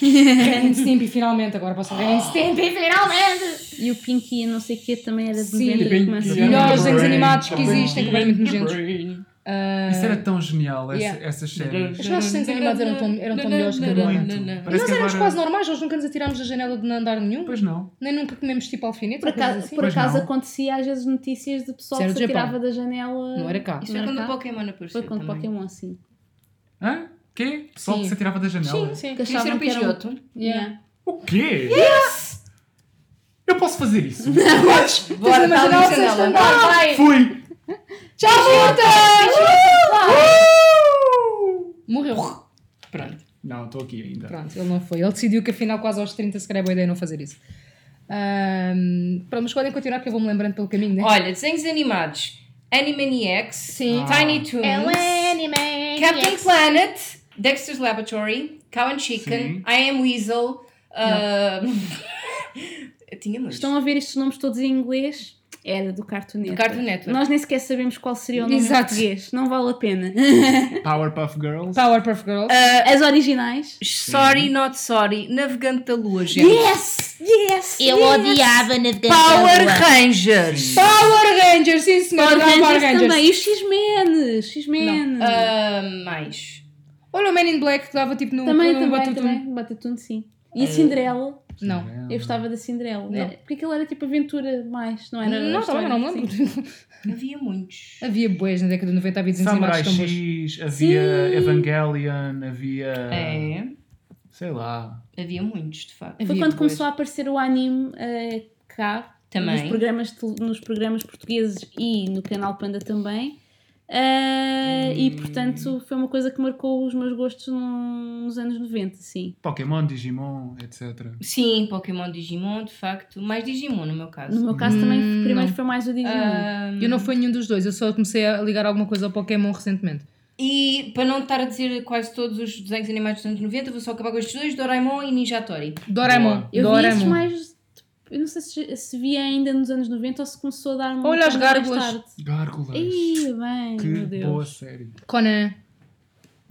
Ren and Stimpy, finalmente, agora posso Ren and Stimpy, finalmente! E o Pinky e não sei o que também era de Sim. 90 Bem- como assim. Os melhores desenhos animados que existem, completamente nojentos. Ah, Isso era tão genial, essa, Yeah. essas séries. Os nossos desenhos animados eram tão, eram tão melhores que Muito. agora. Nós éramos agora- quase normais, nós nunca nos atirámos da janela de não andar nenhum. Pois não. Nem nunca comemos tipo alfinete Por acaso, assim. por acaso acontecia às vezes notícias de pessoal Isso que se atirava da janela. Não era cá. Isso foi era quando o? Pokémon apareceu Foi quando também. Pokémon assim. Hã? Quê? Pessoal que se atirava da janela? Sim, sim. Que Queria ser achavam o que era um- Pidgeotto. Yeah. O quê? Eu posso fazer isso? Bora, tá na janela. vai! Fui! Tchau, Vitor! Morreu. Pronto. Não, estou aqui ainda. Pronto, ele não foi. Ele decidiu que afinal, quase aos 30, se calhar é boa ideia não fazer isso. Ahm, pronto, mas podem continuar que eu vou-me lembrando pelo caminho, né? Olha, desenhos animados. Animaniacs. Sim. Tiny Toons. Captain Planet. Dexter's Laboratory. Cow and Chicken. Sim. I Am Weasel. uh. Estão a ver estes nomes todos em inglês? Era do Cartoon Network. Cartoon Network. Nós nem sequer sabemos qual seria o nome Exato. em português. Não vale a pena. Powerpuff Girls. Powerpuff Girls. As originais. Sorry, not sorry. Navegante da Lua, gente. Yes! Yes! Eu yes. odiava Navegante Power da Lua. Rangers. Power Rangers, sim senhora. Power Power Rangers Rangers. também. E os X-Men. X-Men. Ah, mais. Olha o Man in Black que dava tipo no também, no também, Batutum. também. Batatune, sim. E a Cinderela. Não. Eu gostava da Cinderela. Era- porque aquilo era tipo aventura mais, não era? Não, também não sim. lembro. Havia muitos. Havia boas na década de 90, havia desenhos Samurai. X, havia Evangelion, havia. É. Sei lá. Havia muitos, de facto. Foi Havia quando bués. começou a aparecer o anime eh, cá, Também. Nos, programas, nos programas portugueses e no canal Panda também. Eh, E portanto foi uma coisa que marcou os meus gostos num- nos anos 90, sim. Pokémon, Digimon, etc. Sim, Pokémon, Digimon, de facto. Mais Digimon, no meu caso. No meu caso também Hum, primeiro não. foi mais o Digimon. Eu não fui nenhum dos dois, eu só comecei a ligar alguma coisa ao Pokémon recentemente. E para não estar a dizer quase todos os desenhos animados dos anos 90, vou só acabar com estes dois: Doraemon e Ninja Tori. Doraemon. eu vi esses Doraemon. mais. Eu não sei se, se via ainda nos anos 90 ou se começou a dar uma Olha as gárgulas. Gárgulas. Ih, bem, que meu Deus. boa série. Conan.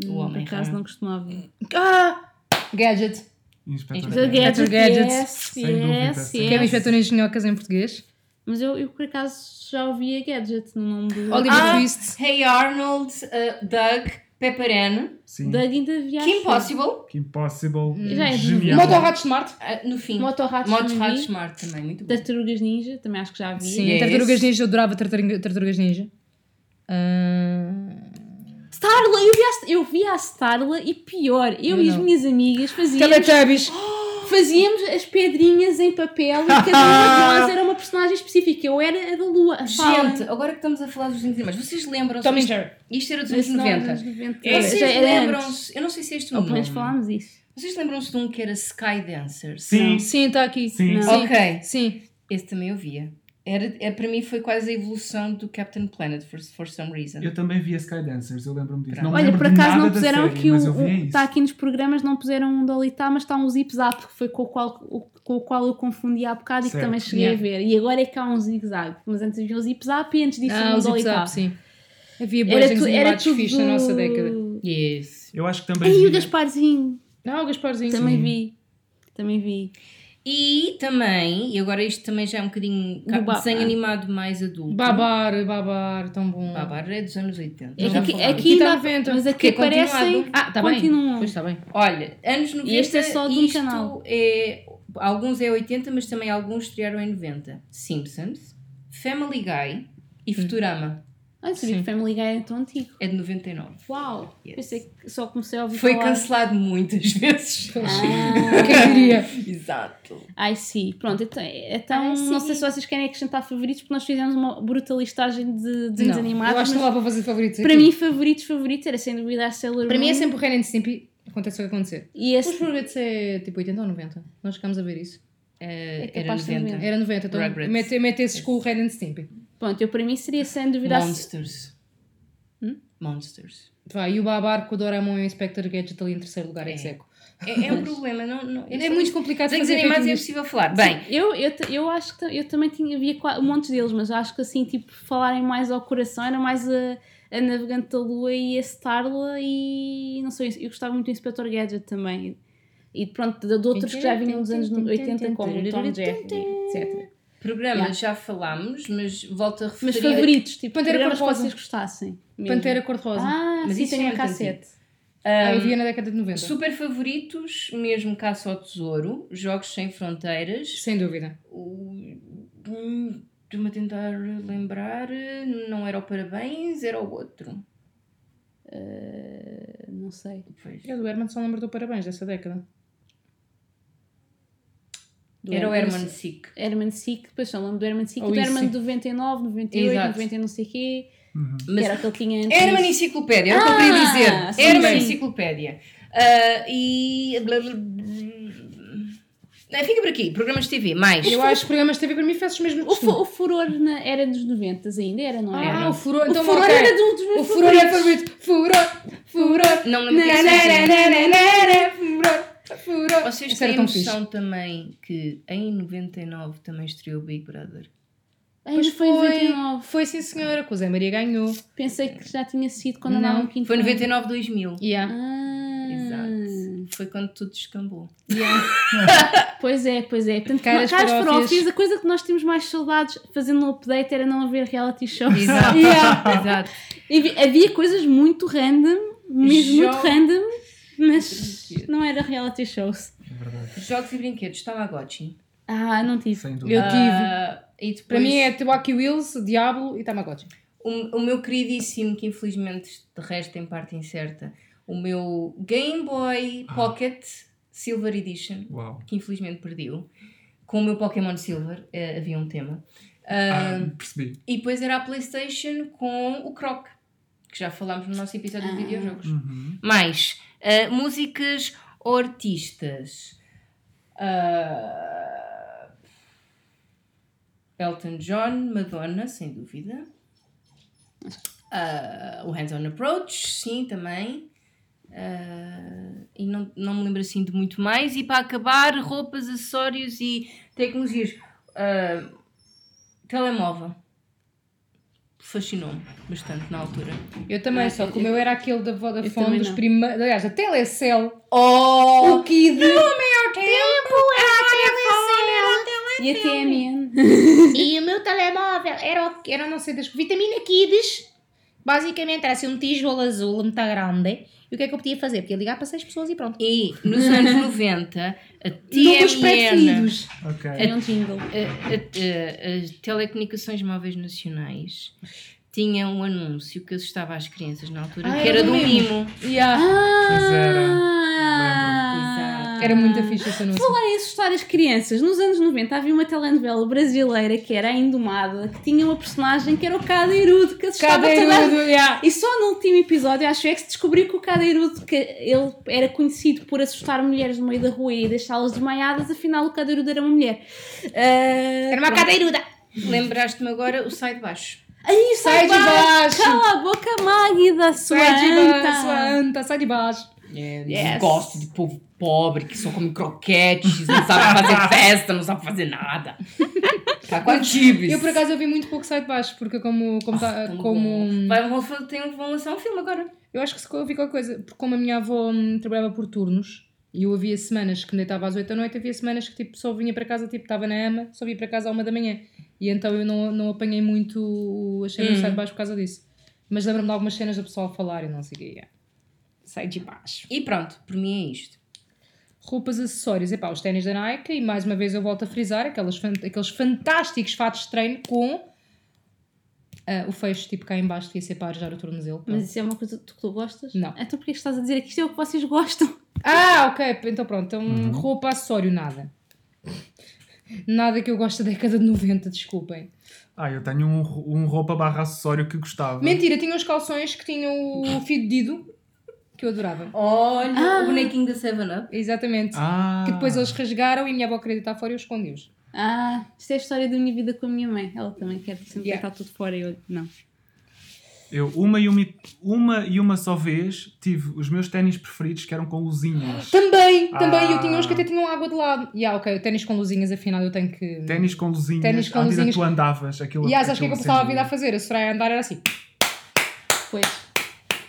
O Hum, Por Homem acaso Rã. não costumava. Ah! Gadget. Inspector The Gadget. Gadget, Gadget. yes, yes, yes. Que é o inspetor em engenhocas em português. Mas eu, eu por acaso já ouvia Gadget no nome do. Oliver Ah, Twist. Hey Arnold, uh, Doug, Pepper Ann, Sim. Doug ainda via. Kim Possible, Que Impossible. Já é de Genial. Motorrad Smart. uh, no fim. Motorrad vi. Smart também, muito bom. Tartarugas Ninja, também acho que já vi. Sim, Yes. Tartarugas Ninja, eu adorava Tartaruga- Tartarugas Ninja. Ah, Starla, eu vi, a, eu vi a Starla e pior, eu, Eu e as minhas amigas fazíamos, Teletubbies. fazíamos as pedrinhas em papel e cada uma de nós era uma personagem específica. Eu era a da Lua. A Fala. Gente, agora que estamos a falar dos desenhos animados, vocês lembram-se? Tom and isto, Jerry. isto era dos anos Esse não era 90. dos 90. Vocês antes. lembram-se, eu não sei se é este o Ou nome. falámos isso. Vocês lembram-se de um que era Sky Dancers? Sim. Sim, está aqui. Sim. Não. Sim. Ok, Sim. esse também eu via. Era, é, para mim foi quase a evolução do Captain Planet, for, for some reason. Eu também via Skydancers, eu lembro-me disso. Não Olha, por acaso não puseram série, aqui o. Está aqui nos programas, não puseram um Dolitá, mas está um Zip Zap, que foi com o qual, o- com o qual eu confundi há bocado e que Certo. também cheguei Yeah. a ver. E agora é que há um Zig Zag. Mas antes havia o Zip Zap e antes disso Ah, um Dolitá. Zap, sim. Havia Era, boas animados tudo. fixe na nossa década. Yes. Eu acho que também via. o Gasparzinho. Não, o Gasparzinho. Também sim. vi. Também vi. E também, e agora isto também já é um bocadinho desenho animado mais adulto. Babar, babar, tão bom. Babar é dos anos 80. É aqui, Aqui está dá- 90. mas aqui é aparecem. Ah, está bem. Continuam. Pois está bem. Olha, anos 90, este é só de um canal. é... Alguns é 80, mas também alguns estrearam em 90. Simpsons, Family Guy e Futurama. Ah, eu sabia Sim. que Family Guy era tão antigo. É de 99. Uau! Yes. Pensei que só comecei a ouvir Foi falar. cancelado muitas vezes. Ah, Quem diria? Exato. I see. Pronto, então, então não sei se vocês querem acrescentar favoritos, porque nós fizemos uma bruta listagem de desenhos Não, animados. eu acho que não dá para fazer favoritos para aqui. mim, favoritos, favoritos era sem dúvida a Sailor Para mim é sempre o Ren and Stimpy. Acontece o que acontecer. E Os esse. favoritos é tipo 80 ou 90. Nós ficamos a ver isso. É, É era capaz de ser 90. 90. Era 90, então mete, mete esses com o Ren and Stimpy. Pronto, eu para mim seria sem dúvida Monsters. Hum? Monsters. Vai, e o Babar com o Doraemon e o Inspector Gadget ali em terceiro lugar, é, É. seco. É, é um problema. Não, não, É muito complicado Desenhos fazer animados é impossível falar. Bem, Eu, eu, ta- eu acho que eu também tinha, havia qua- montes deles, mas acho que assim, tipo, falarem mais ao coração era mais a, a Navegante da Lua e a Starla e não sei, eu gostava muito do Inspector Gadget também. E pronto, de, de outros que já vinham nos anos 80, como o Tom Jerry, etc. programa Yeah. já falámos, mas volto a referir. Mas favoritos, tipo, Pantera programas que Cor-de-Rosa. vocês gostassem. mesmo. Pantera cor-de-rosa. Ah, Mas sim, isso tem é uma muito cassete. Ah, eu Um, via na década de 90. Super favoritos, mesmo Caça ao Tesouro, Jogos Sem Fronteiras. Sem dúvida. Estou-me a tentar lembrar, não era o Parabéns, era o outro. Eh, não sei. Pois. Eu do Herman só lembro do Parabéns dessa década. Do Era o Herman- Herman Sick. Herman Sick, depois só lembro do Herman Sick e do Herman de 99, 98, Exato. 90 não sei o quê. Mas Que era o que ele tinha antes. Era uma disso. enciclopédia, era o que eu queria Ah, dizer. sim, Era uma sim. enciclopédia. Ah, e. Ah, Fica por aqui, programas de TV, mais. Eu acho que programas de TV para mim fazes mesmo O, fu- o furor na- era dos 90 ainda, era, não Ah, era? o furor. O Então, furor ok. era de dos meus O furor é favorito. Furor, furor. Não me lembro é. Furor, furor. Vocês Isso têm noção fixe. também que em 99 também estreou Big Brother? Pois foi em foi, 99. foi sim senhora, que o Zé Maria ganhou. Pensei que já tinha sido quando Não, andava no quinto Foi ano. 99, 2000. Yeah. Ah, Exato. Foi quando tudo descambou. Pois é, pois é. Portanto, Caras caras farófias. a coisa que nós tínhamos mais saudades fazendo um update era não haver reality shows. Exato. Yeah. Exato. E vi- Havia coisas muito random, mesmo muito random, mas não era reality shows. É verdade. Jogos e brinquedos, Tamagotchi. Ah, não tive. Sem Eu dúvida. tive. Ah, e depois, Para mim é Tobacco Wheels, Diablo e Tamagotchi. o, o meu queridíssimo, que infelizmente de resto tem parte incerta, o meu Game Boy Pocket Silver Edition, Uau. que infelizmente perdiu, com o meu Pokémon Silver, eh, havia um tema. Ah, Ah, percebi. E depois era a PlayStation com o Croc, que já falámos no nosso episódio de Ah. videojogos. Uhum. Mais ah, músicas ou artistas. Ah, Elton John, Madonna, sem dúvida. Ah, o Hands On Approach, sim, também. Ah, e não, não me lembro assim de muito mais. E para acabar, roupas, acessórios e tecnologias. Ah, telemóvel. Fascinou-me bastante na altura. Eu também, Ah, só que o eu- meu era aquele da Vodafone dos primeiros. Aliás, a Telecel. Oh! O Kid. meu tempo E a TMN? E o meu telemóvel era, o- era não sei das vitamina Kids. Basicamente era assim um tijolo azul muito grande. E o que é que eu podia fazer? Podia ligar para seis pessoas e pronto. E nos anos 90, a TMN, um a- a- a- as Telecomunicações Móveis Nacionais, tinha um anúncio que assustava as crianças na altura, Ah, que era do mimo. mimo. Yeah. Pois era. Ah, Era muito fixe esse anúncio. Falar em assustar as crianças, nos anos 90 havia uma telenovela brasileira que era a Indomada, que tinha uma personagem que era o Cadeirudo, que assustava toda a Cadeirudo, yeah. E só no último episódio, acho eu, é que se descobriu que o Cadeirudo, que ele era conhecido por assustar mulheres no meio da rua e deixá-las desmaiadas, afinal o Cadeirudo era uma mulher. Ah, Era uma pronto. cadeiruda. Lembraste-me agora o Sai de Baixo. Aí, Sai de baixo! baixo. Cala a boca, Magda, sua Sai de anta! baixo, sua anta, sai de baixo. É, Yes. Gosto de povo pobre que só come croquetes, não sabe fazer festa, não sabe fazer nada. Tá com antibes. Eu por acaso eu vi muito pouco sai de baixo, porque como, como, tá, Tão como bom. Vai, vão, tem, vão lançar um filme agora. eu acho que se eu vi qualquer coisa, porque como a minha avó hum, trabalhava por turnos e eu havia semanas que me deitava às 8 da noite, havia semanas que tipo, só vinha para casa, tipo, estava na ama, só vinha para casa à uma da manhã. E então eu não, não apanhei muito as cenas Hum. de sai de baixo por causa disso. Mas lembro-me de algumas cenas do pessoal a falar e não sei o que. Yeah. Sai de baixo. E pronto, por mim é isto. Roupas, acessórios, epá, os ténis da Nike e mais uma vez eu volto a frisar aquelas, fan- aqueles fantásticos fatos de treino com ah, o fecho tipo cá em baixo devia ser para arejar o tornozelo. Mas isso é uma coisa que tu gostas? Não. Então porquê que estás a dizer que isto é o que vocês gostam? Ah, ok, então pronto, então roupa, acessório, nada. Nada que eu gosto da década de 90, desculpem. Ah, eu tenho um, um roupa barra acessório que gostava. Mentira, tinha uns calções que tinham o fio de Dido, que eu adorava. Olha, Ah. o bonequinho da 7-Up. Exatamente. Ah. Que depois eles rasgaram e a minha avó queria deitar fora e eu escondi-os. Ah, isto é a história da minha vida com a minha mãe. Ela também quer sempre Yeah. deitar tudo fora e eu não. Eu, uma e uma, uma e uma só vez, tive os meus ténis preferidos que eram com luzinhas. Também, Ah. também. Eu tinha uns que até tinham água de lado. E ah, ok, ténis com luzinhas, afinal eu tenho que. Ténis com luzinhas. Ténis com luzinhas. tu andavas. Aquilo, E ah, sabes o que é que eu passava a vida a fazer? Só ia andar era assim. Pois.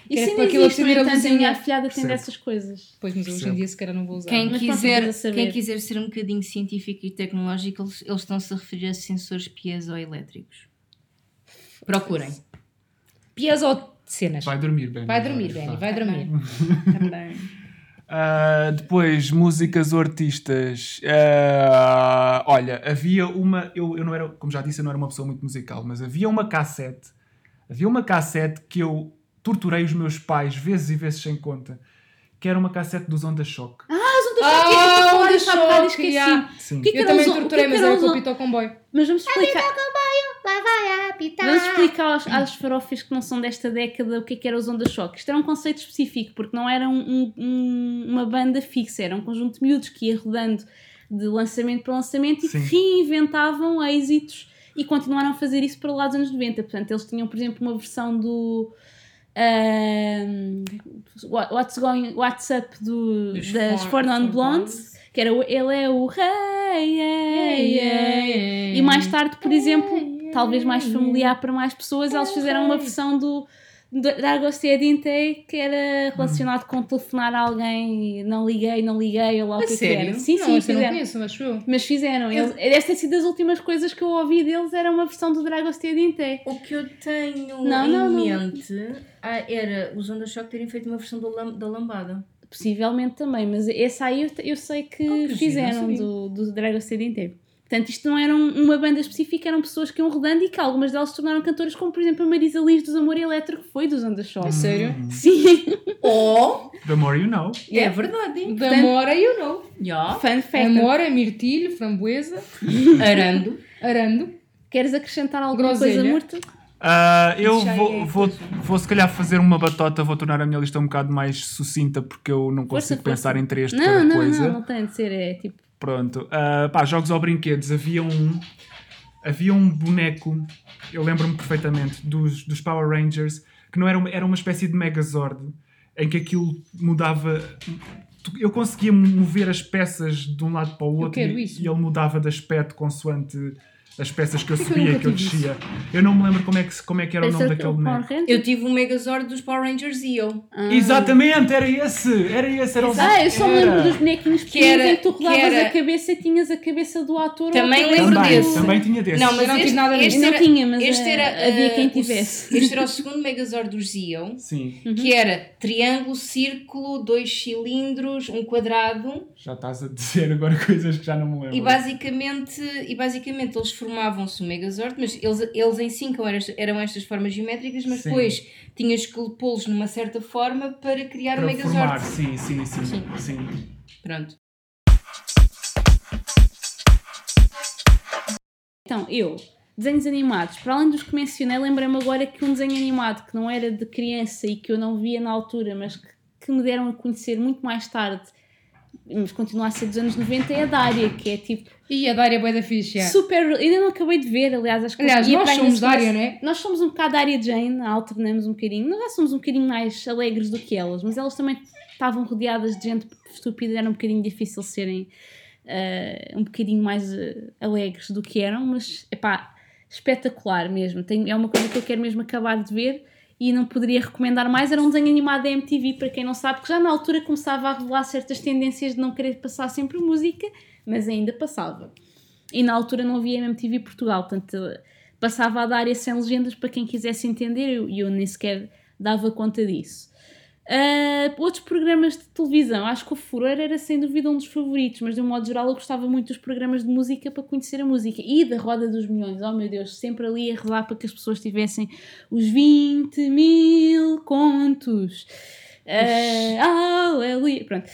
Isso ainda para aquilo existe, no acender a entanto, a luzinha. minha afilhada tem dessas coisas. Pois, mas hoje em dia se calhar não vou usar. Quem Mas quiser, quem quiser ser um bocadinho científico e tecnológico, eles, eles estão-se a referir a sensores piezoelétricos. Procurem. Pias ou cenas. Vai dormir, Benny. Vai dormir, Benny, vai dormir. Também. Ah, depois, músicas ou artistas. Ah, olha, havia uma. Eu, eu não era, como já disse, eu não era uma pessoa muito musical, mas havia uma cassete. Havia uma cassete que eu torturei os meus pais vezes e vezes sem conta. Que era uma cassete dos Onda Choque. Ah, eu já onde tinha há bocado choque, esqueci. yeah. Sim. que é que Eu também os- é torturei, que mas era os- com o Pito comboio. Mas vamos explicar. lá vai apitar. Vamos explicar aos, às farofas que não são desta década o que é que era os Onda Choque. Isto era um conceito específico, porque não era um- um- um- uma banda fixa, era um conjunto de miúdos que ia rodando de lançamento para lançamento e Sim. reinventavam êxitos e continuaram a fazer isso para lá dos anos 90. Portanto, eles tinham, por exemplo, uma versão do. What- What's, going, What's Up do, das Four- Non Four Blondes, que era ele é o hey. E mais tarde, por exemplo, talvez mais familiar para mais pessoas, eles fizeram uma versão do do Dragostea Dinte que era relacionado com telefonar a alguém e não liguei, não liguei, ou lá o A que é que sério? era. Sim, não, sim, essa eu não fizeram. conheço, acho eu. Mas fizeram. Eles, deve ter sido das últimas coisas que eu ouvi deles, era uma versão do Dragostea Dinte. O que eu tenho Não, em não, não. mente ah, era os Onda Choque terem feito uma versão lam- da lambada. Possivelmente também, mas esse aí eu, eu sei que, Oh, que giro, fizeram não sabia. do, do Dragostea Dinte. Portanto, isto não era um- uma banda específica, eram pessoas que iam rodando e que algumas delas se tornaram cantoras, como por exemplo a Marisa Liz dos Amor Elétrico, que foi dos Onda Show. É sério? Sim, Oh, The more you know. é verdade. Da Amora, you know. Já. fun fact. Amora, mirtilho, framboesa, Arando. arando. Queres acrescentar alguma Groselha. coisa, Murta? Ah, eu vou, vou, vou se calhar fazer uma batota, vou tornar a minha lista um bocado mais sucinta porque eu não Força, consigo força. pensar em três de Não, cada não, coisa. não, não tem de ser, é tipo. Pronto. Ah, pá, jogos ou brinquedos. Havia um. Havia um boneco, eu lembro-me perfeitamente, dos, dos Power Rangers, que não era uma, era uma espécie de Megazord, em que aquilo mudava. Eu conseguia mover as peças de um lado para o outro e, e ele mudava de aspecto consoante as peças que eu Por que eu subia e que eu descia. Eu não me lembro como é que, como é que era o nome Pensa daquele boneco. Eu tive o Megazord dos Power Rangers e eu. Ah. Exatamente, era esse! Era esse, era o Ah, eu só me lembro dos bonequinhos Que era- em que tu que rodavas era- a cabeça e tinhas a cabeça do ator. Também ou lembro Também, desse. também tinha desse. Não, mas não tive este, nada disso. este Não era, tinha, mas este eh, era, havia eh, quem o- tivesse. Este era o segundo Megazord do Zio, Sim, que era triângulo, círculo, dois cilindros, um quadrado. já estás a dizer agora coisas que já não me lembro. E basicamente, e basicamente eles formavam-se o Megazord, mas eles, eles em si eram estas, eram estas formas geométricas, mas Sim. depois tinhas que pô-los numa certa forma para criar o para Megazord. formar, sim, sim, sim, Sim. sim. Pronto. Então, eu, desenhos animados, para além dos que mencionei, lembrei-me agora que um desenho animado que não era de criança e que eu não via na altura, mas que, que me deram a conhecer muito mais tarde, mas continua a ser dos anos 90, é a Dária, que é tipo E a Dária Boa da Ficha. super. Ainda não acabei de ver, aliás, acho que Aliás, nós somos Dária, semana- não é? Nós somos um bocado Dária Jane, alternamos um bocadinho. Nós já somos um bocadinho mais alegres do que elas, mas elas também estavam rodeadas de gente estúpida, era um bocadinho difícil serem eh, um bocadinho mais eh, alegres do que eram, mas epá, espetacular mesmo. É uma coisa que eu quero mesmo acabar de ver e não poderia recomendar mais. Era um desenho animado da MTV, para quem não sabe, que já na altura começava a revelar certas tendências de não querer passar sempre música, mas ainda passava. E na altura não havia MTV Portugal, portanto passava a dar sem legendas para quem quisesse entender e eu, eu nem sequer dava conta disso. Ah, outros programas de televisão, acho que o Furor era sem dúvida um dos favoritos, mas de um modo geral eu gostava muito dos programas de música para conhecer a música e da Roda dos Milhões, oh meu Deus, sempre ali a rezar para que as pessoas tivessem os 20 mil contos. Ah, aleluia. Pronto.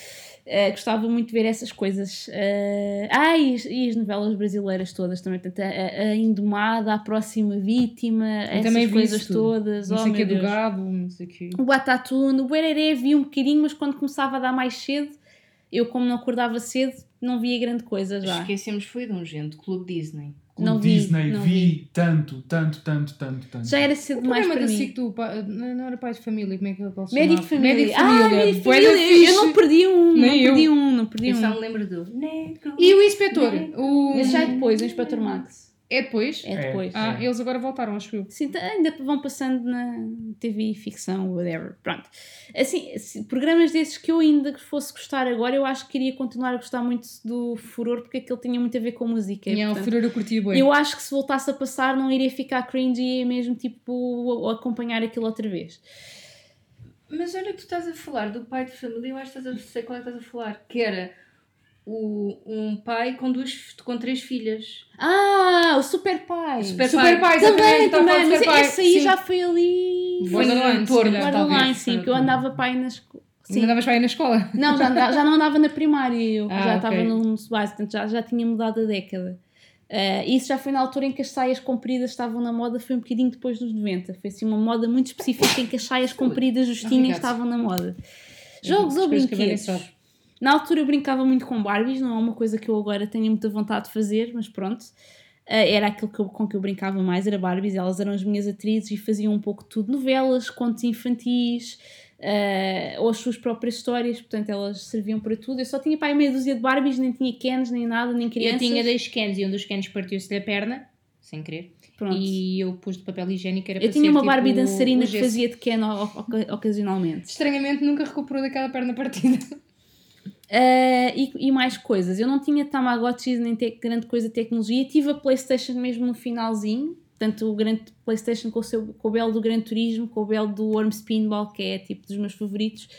Ah, gostava muito de ver essas coisas. Ah, ah, e, as, e as novelas brasileiras todas também. Portanto, a, a- Indomada, a próxima vítima, essas também vi coisas todas. Não oh, sei o que meu do gado, não sei o que. O o Bereré vi um bocadinho, mas quando começava a dar mais cedo, eu como não acordava cedo, não via grande coisa já. Esquecemos foi de um gente, Clube Disney. O Não vi, Disney, não vi, vi. tanto, tanto, tanto, tanto, tanto. Já era cedo demais para da mim. SIC do pa- não não era pai de família, como é que ele se Médico de família. Médico de Ah, família. médico de família. Eu não perdi um, não Nem eu. perdi um, não perdi Eu um. só me lembro do Negro. E o inspetor? O... Já é depois, o Inspector Max. É depois? É É. depois. Ah, É. eles agora voltaram, acho eu. Sim, tá- ainda vão passando na TV, ficção, whatever. Pronto. Assim, programas desses que eu ainda fosse gostar agora, eu acho que queria continuar a gostar muito do Furor, porque aquele tinha muito a ver com música. E é o furor eu curti bem. eu acho que se voltasse a passar não iria ficar cringy e mesmo tipo acompanhar aquilo outra vez. Mas olha que tu estás a falar do pai de família, eu acho que estás a sei qual é que estás a falar. Que era o, um pai com, duas, com três filhas. Ah, o Super Pai! Super Super pai, Também, a também, de mas pai. esse aí Sim. já foi ali. Foi no Borderline, talvez. sim, que eu andava pai nas. Sim. Sim. Andavas para aí na escola? Não, já, andava- já não andava na primária, eu Ah, já estava no, no base, portanto já, já tinha mudado a década. Uh, isso já foi na altura em que as saias compridas estavam na moda, foi um bocadinho depois dos 90. Foi assim uma moda muito específica em que as saias compridas justinhas Obrigado. estavam na moda. Jogos ou brinquedos? Na altura eu brincava muito com Barbies, não é uma coisa que eu agora tenho muita vontade de fazer, mas pronto. Uh, era aquilo que eu- com que eu brincava mais, era Barbies, elas eram as minhas atrizes e faziam um pouco de tudo, novelas, contos infantis, uh, ou as suas próprias histórias, portanto elas serviam para tudo. Eu só tinha pai meia dúzia de Barbies, nem tinha Kens, nem nada, nem crianças. Eu tinha dois cans e um dos cans partiu-se da perna, sem querer. Pronto. E eu pus de papel higiênico. Era Eu tinha uma tipo, Barbie dançarina o que fazia de Ken ocasionalmente. Estranhamente nunca recuperou daquela perna partida. Uh, e, e mais coisas. Eu não tinha Tamagotchis nem te- grande coisa de tecnologia. Tive a PlayStation mesmo no finalzinho. Portanto, o grande PlayStation com o, seu, com o belo do Gran Turismo, com o belo do Worm Spinball, que é tipo dos meus favoritos.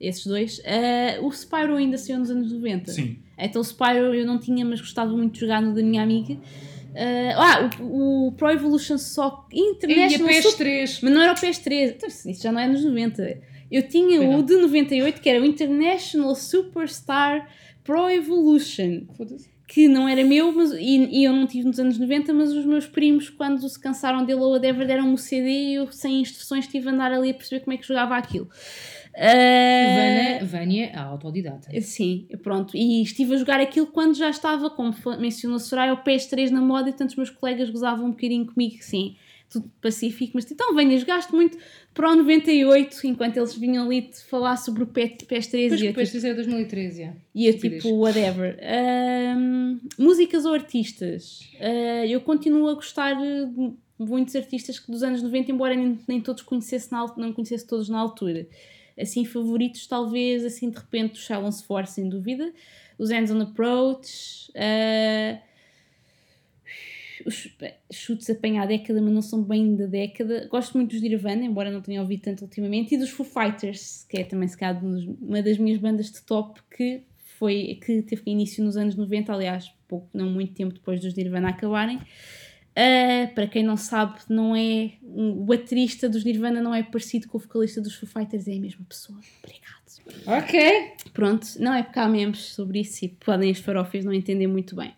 Esses dois. Uh, o Spyro ainda saiu nos anos 90. Sim. Então o Spyro eu não tinha, mas gostava muito de jogar no da minha amiga. Uh, ah, o, o Pro Evolution Soccer E a International Super- PS3. mas não era o PS3, então, isso já não é nos 90. Eu tinha o de 98, que era o International Superstar Pro Evolution, que não era meu, mas, e, e eu não tive nos anos 90, mas os meus primos, quando se cansaram dele ou whatever, deram-me o CD e eu, sem instruções, tive a andar ali a perceber como é que jogava aquilo. Ah, Vânia, Vânia, a autodidata. Sim, pronto. E estive a jogar aquilo quando já estava, como mencionou Soraya, o PS3 na moda e tantos meus colegas gozavam um bocadinho comigo, sim, tudo pacífico, mas então venha, jogaste muito Pro 98, enquanto eles vinham ali te falar sobre o P- PS3 Depois e que eu, o tipo, PS3 era 2013, já. e eu tipo, whatever. Ahm, músicas ou artistas? Ah, eu continuo a gostar de muitos artistas que dos anos 90, embora nem, nem todos conhecesse na, não conhecesse todos na altura. Assim, favoritos, talvez, assim, de repente, os Silence Force, sem dúvida. Os Hands on Approach. ah, os chutes apanhar a década, mas não são bem da década. Gosto muito dos Nirvana, embora não tenha ouvido tanto ultimamente, e dos Foo Fighters, que é também se calhar uma das minhas bandas de top que foi que teve início nos anos 90, aliás, pouco, não muito tempo depois dos Nirvana acabarem. Ah, para quem não sabe, não é o baterista dos Nirvana não é parecido com o vocalista dos Foo Fighters, é a mesma pessoa. Obrigado. Ok. Pronto, não é porque há memes sobre isso e podem as farófias não entender muito bem.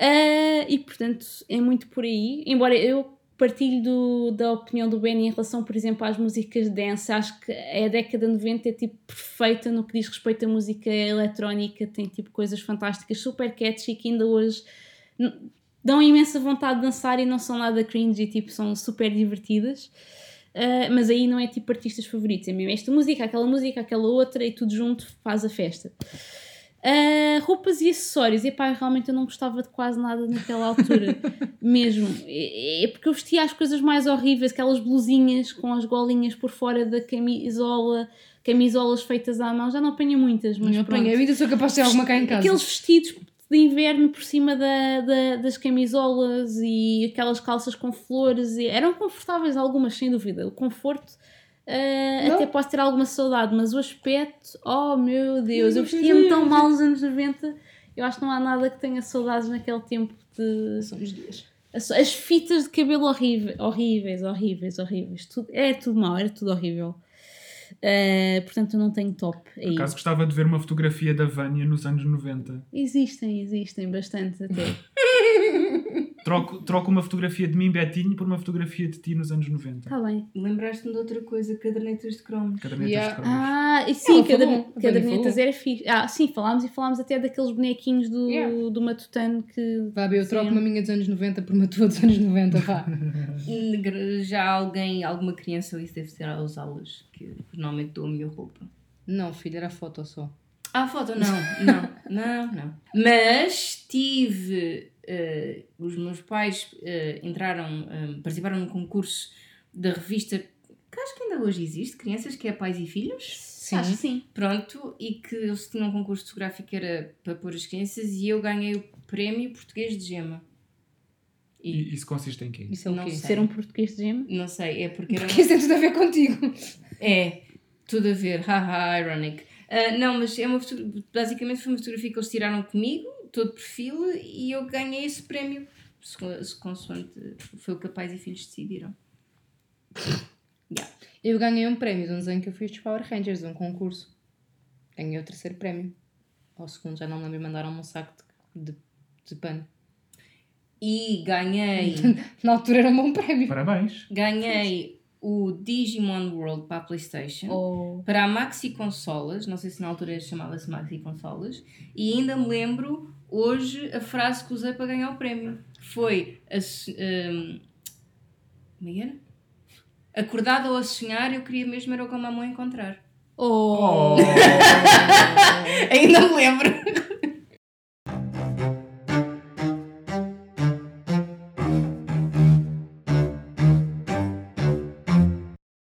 Ah, e portanto é muito por aí. Embora eu partilho do- da opinião do Benny em relação, por exemplo, às músicas de dance, acho que a década 90 é tipo perfeita no que diz respeito à música eletrónica, tem tipo coisas fantásticas, super catchy que ainda hoje dão imensa vontade de dançar e não são nada cringe e tipo são super divertidas. Uh, mas aí não é tipo artistas favoritos, é mesmo esta música, aquela música, aquela outra e tudo junto faz a festa. Uh, roupas e acessórios, epá, realmente eu não gostava de quase nada naquela altura, mesmo. É, é porque eu vestia as coisas mais horríveis, aquelas blusinhas com as golinhas por fora da camisola, camisolas feitas à mão, já não apanho muitas, mas Não apanhei. Eu ainda sou capaz de ter alguma cá em casa. Aqueles vestidos de inverno por cima da, da- das camisolas e aquelas calças com flores e eram confortáveis algumas, sem dúvida. O conforto Não. até posso ter alguma saudade, mas o aspecto, oh meu Deus, eu vestia-me tão mal nos anos 90. Eu acho que não há nada que tenha saudades naquele tempo de. São os dias. As, as fitas de cabelo horríveis, horríveis, horríveis, horríveis. Tudo, era tudo mau, era tudo horrível. Ah, portanto, eu não tenho top aí. Por acaso gostava de ver uma fotografia da Vânia nos anos 90. Existem, existem bastante até. Troco, troco uma fotografia de mim, Betinho, por uma fotografia de ti nos anos 90. Está bem. Lembraste-me de outra coisa, cadernetas de cromos. Cadernetas Yeah. de cromos. Ah, e sim, Ela caderne- falou, a cadernetas era fixe. Ah, sim, falámos e falámos até daqueles bonequinhos do, Yeah. do Matutano que. Vá, bem, eu troco Sim. uma minha dos anos 90 por uma tua dos anos 90, vá. Já alguém, alguma criança, isso deve ser às aulas, que normalmente dou a minha roupa. Não, filho, era foto só. Ah, foto, não, não, não, não. Mas tive. Eh, os meus pais eh, entraram, eh, participaram num concurso da revista que acho que ainda hoje existe, Crianças, que é Pais e Filhos. Sim. Acho que sim. Pronto, e que eles tinham um concurso fotográfico que era para pôr as crianças e eu ganhei o prémio português de gema. E E isso consiste em quê? Isso é o Não quê? sei. Ser um português de gema. não sei, é porque era Porque isso tem tudo a ver contigo. É, tudo a ver, haha, ironic. Ah, não, mas é uma foto- basicamente foi uma fotografia que eles tiraram comigo, todo perfil, e eu ganhei esse prémio, se- consoante foi o que a pais e filhos decidiram. Yeah. Eu ganhei um prémio de um desenho que eu fiz dos Power Rangers, de um concurso. Ganhei o terceiro prémio. Ao segundo, já não me lembro, mandaram-me um saco de, de, de pano. E ganhei, Na altura era um bom prémio. Parabéns. ganhei o Digimon World para a Playstation. Oh. para a Maxi Consolas, não sei se na altura chamava-se Maxi Consolas, e ainda me lembro hoje a frase que usei para ganhar o prémio. Foi a, como é era? Acordada ou a sonhar, eu queria mesmo era o que a mamãe encontrar. Oh. Oh. ainda me lembro.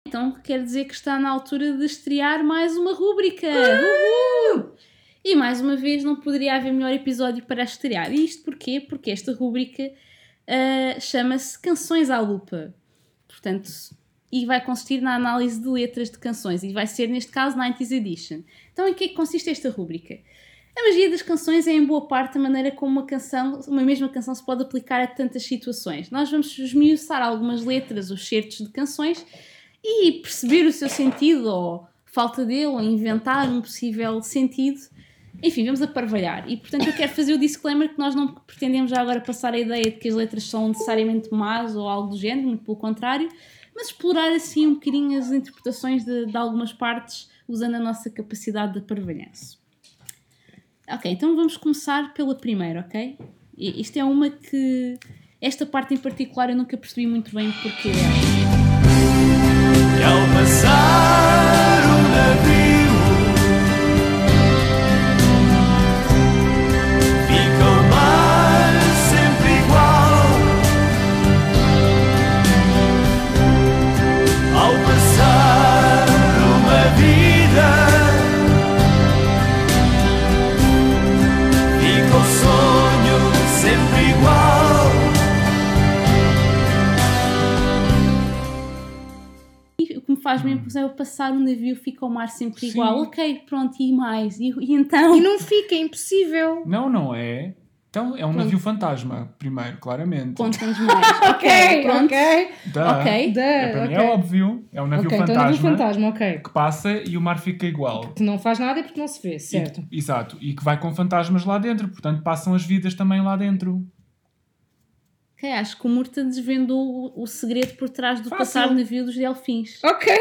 Então quer dizer que está na altura de estrear mais uma rúbrica. Uhul! E mais uma vez não poderia haver melhor episódio para estrear. E isto porquê? Porque esta rúbrica ah, chama-se Canções à Lupa. Portanto, e vai consistir na análise de letras de canções. E vai ser, neste caso, 90s Edition. Então, em que é que consiste esta rúbrica? A magia das canções é, em boa parte, a maneira como uma canção, uma mesma canção, se pode aplicar a tantas situações. Nós vamos esmiuçar algumas letras, os certos de canções, e perceber o seu sentido, ou falta dele, ou inventar um possível sentido. Enfim, vamos aparvalhar. E, portanto, eu quero fazer o disclaimer que nós não pretendemos já agora passar a ideia de que as letras são necessariamente más ou algo do género, muito pelo contrário, mas explorar assim um bocadinho as interpretações de, de algumas partes, usando a nossa capacidade de aparvalhanço. Ok, então vamos começar pela primeira, ok? E isto é uma que. Esta parte em particular eu nunca percebi muito bem porque é. E ao passar o navio E o que me faz mesmo impressão é o passar um navio, fica o mar sempre Sim. igual. Ok, pronto, e mais? E, e então? E não fica, é impossível. Não, não é. Então é um navio fantasma, primeiro, claramente. Conta-nos mais. ok, pronto. ok. Da, É, para mim ok. é óbvio. É um navio Ok, então fantasma navio fantasma, ok. que passa e o mar fica igual. Que não faz nada e porque não se vê, certo. E- exato. E que vai com fantasmas lá dentro. Portanto, passam as vidas também lá dentro. Ok, acho que o Murta desvendou o, o segredo por trás do Fácil. passar o navio dos delfins. Ok.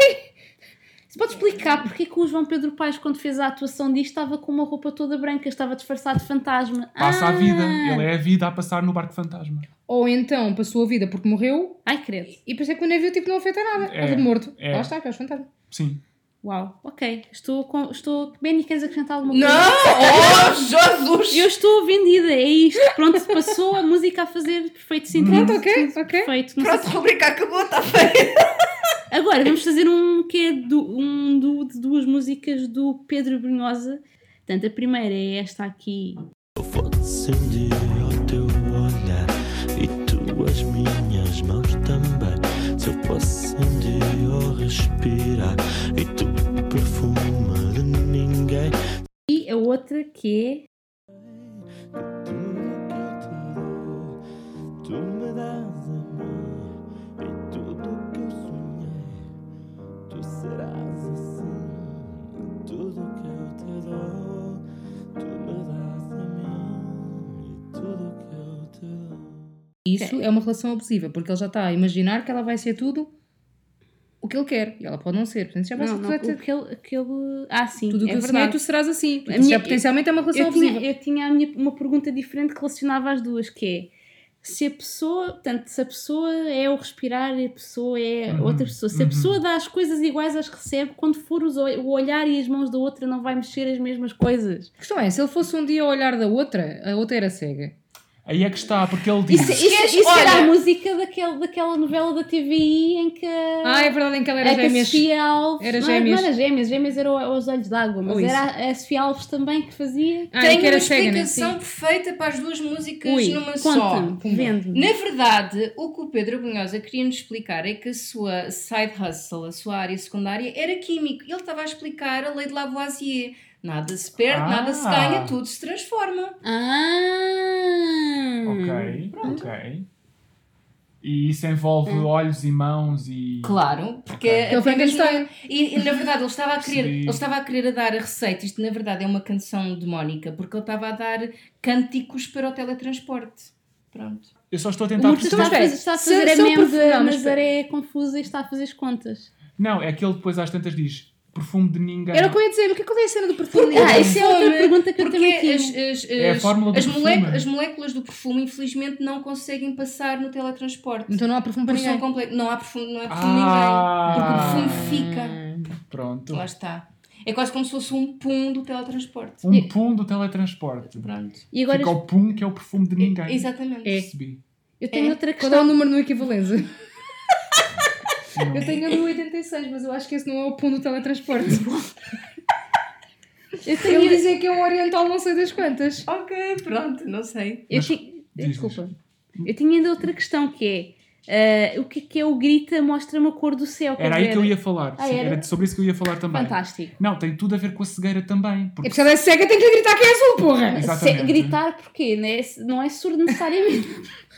Você pode explicar porque é que o João Pedro Paes, quando fez a atuação disto, estava com uma roupa toda branca, estava disfarçado de fantasma? Passa Ah! a vida. Ele é a vida a passar no barco fantasma. Ou então passou a vida porque morreu Ai, credo. e é que o navio tipo, não afeta nada. É, É, morto. é. Lá está, que é os fantasmas. Sim. Uau, ok. Estou com. Estou... Benny, queres acrescentar alguma coisa? Não! Oh, Jesus! Eu estou vendida, é isto. Pronto, passou a música a fazer perfeito sentido. Pronto, ok, ok. Perfeito. Não Pronto, a rubrica acabou, está feio. se- Agora vamos fazer um que é do, um do, de duas músicas do Pedro Brunhosa. Portanto, a primeira é esta aqui. fosse um dia ao teu olhar e tu as minhas mãos também. Se eu um dia ao respirar e tu E a outra que é. Isso é uma relação abusiva, porque ele já está a imaginar que ela vai ser tudo o que ele quer. E ela pode não ser. Portanto, já vai Não, ser não, tudo, aquele, aquele... Ah, sim, tudo o que é eu sonhei, verdade. tu serás assim. Portanto, A minha- já potencialmente é uma relação eu tinha, eu tinha a minha, uma pergunta diferente que relacionava as duas, que é se a pessoa, portanto, se a pessoa é o respirar e a pessoa é Uhum, outra pessoa, se a uhum. pessoa dá as coisas iguais às que recebe, quando for os o olhar e as mãos da outra não vai mexer as mesmas coisas. A questão é, se ele fosse um dia ao olhar da outra, a outra era cega. Aí é que está, porque ele diz. Isso, isso, isso era a música daquele, daquela novela da TVI em que Ah, é verdade em que ela era é que a gêmeas. Sofia Alves Era não, gêmeas. não era gêmeas, gêmeas eram os olhos d'água, mas isso. era a Sofia Alves também que fazia. Ah, e Tenho que era uma cega, né? explicação perfeita para as duas músicas Ui, numa só. vende-me. Na verdade, o que o Pedro Bunhosa queria nos explicar é que a sua side hustle, a sua área secundária, era químico. Ele estava a explicar a lei de Lavoisier. Nada se perde, Ah. nada se ganha, tudo se transforma. Ah! Ok, ok. E isso envolve olhos e mãos e. Claro, porque Ok. até Ele mesmo- Frankenstein. e, e, na verdade ele estava a querer, ele estava a querer a dar a receita. Isto na verdade é uma canção demónica, porque ele estava a dar cânticos para o teletransporte. Pronto. Eu só estou a tentar Murta está a perceber. fazer, está a fazer se a meme Nazaré confusa e está a fazer as contas. Não, é que ele depois às tantas diz perfume de ninguém. Era o que eu ia dizer, o que é que eu dei a cena do perfume? Ah, isso é outra pergunta que eu Porque também tinha. as, as, É a as- fórmula do as, perfume. as moléculas do perfume, infelizmente, não conseguem passar no teletransporte. Então não há perfume para ninguém. comple- Não há perfume, não há perfume Ah. ninguém. Porque o perfume fica. Pronto. Lá está. É quase como se fosse um pum do teletransporte. Um pum do teletransporte. Pronto. E agora Fica o pum que é o perfume de ninguém. Exatamente. Percebi. eu tenho É. outra Qual é o questão. número no equivalência? Não. Eu tenho a do 86, mas eu acho que esse não é o pão do teletransporte. Eu Ele tenho, dizia que é um oriental não sei das quantas. Ok, pronto, não sei. eu Mas- Desculpa. Eu tinha ainda outra questão que é ah, o que é que é o grita mostra-me a cor do céu. Era aí dizer, que eu ia falar. Ah, Sim, era? era sobre isso que eu ia falar também. Fantástico. Não, tem tudo a ver com a cegueira também. É Porque porque se ela é cega tem que lhe gritar que é azul, porra! Exatamente. Se- gritar porquê? Não é, não é surdo necessariamente.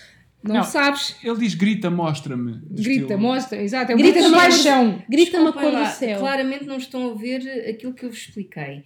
Não, Não. sabes? ele diz grita, mostra-me. Grita, estilo. mostra, exato. É Grita grita de mais- paixão. Grita-me a Desculpem cor do céu. Claramente não estão a ver aquilo que eu vos expliquei.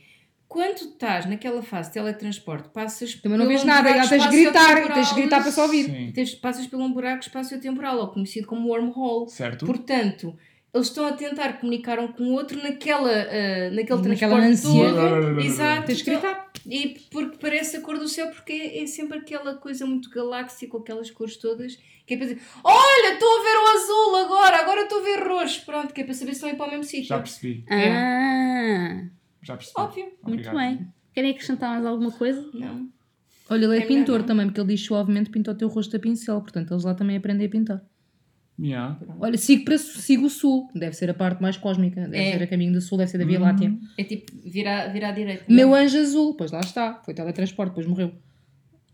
Quando estás naquela fase de teletransporte, passas Também não vês nada, buraco ela tens de gritar, tens de gritar para só ouvir. Tens- passas por um buraco espaço-temporal, ou conhecido como wormhole. Certo? Portanto, eles estão a tentar comunicar um com o outro naquela, ah, naquele Naquela transporte ânsia. todo. Exato. Tens de gritar. E porque parece a cor do céu, porque é, é sempre aquela coisa muito galáxia com aquelas cores todas, que é para dizer: Olha, estou a ver o azul agora, agora estou a ver roxo. Pronto, que é para saber se estão a ir para o mesmo sítio. Já percebi. Ah, Já percebi. Óbvio. muito Obrigado. bem. Querem acrescentar mais alguma coisa? Não. Olha, ele é, É pintor melhor. também, porque ele diz suavemente pinta o teu rosto a pincel, portanto eles lá também aprendem a pintar. Yeah. Olha, sigo, para, sigo o sul, deve ser a parte mais cósmica, deve É. ser a caminho do sul, deve ser da Via Hum. Láctea. É tipo virar, virar à direita. Meu anjo azul, pois lá está, foi teletransporte, depois morreu.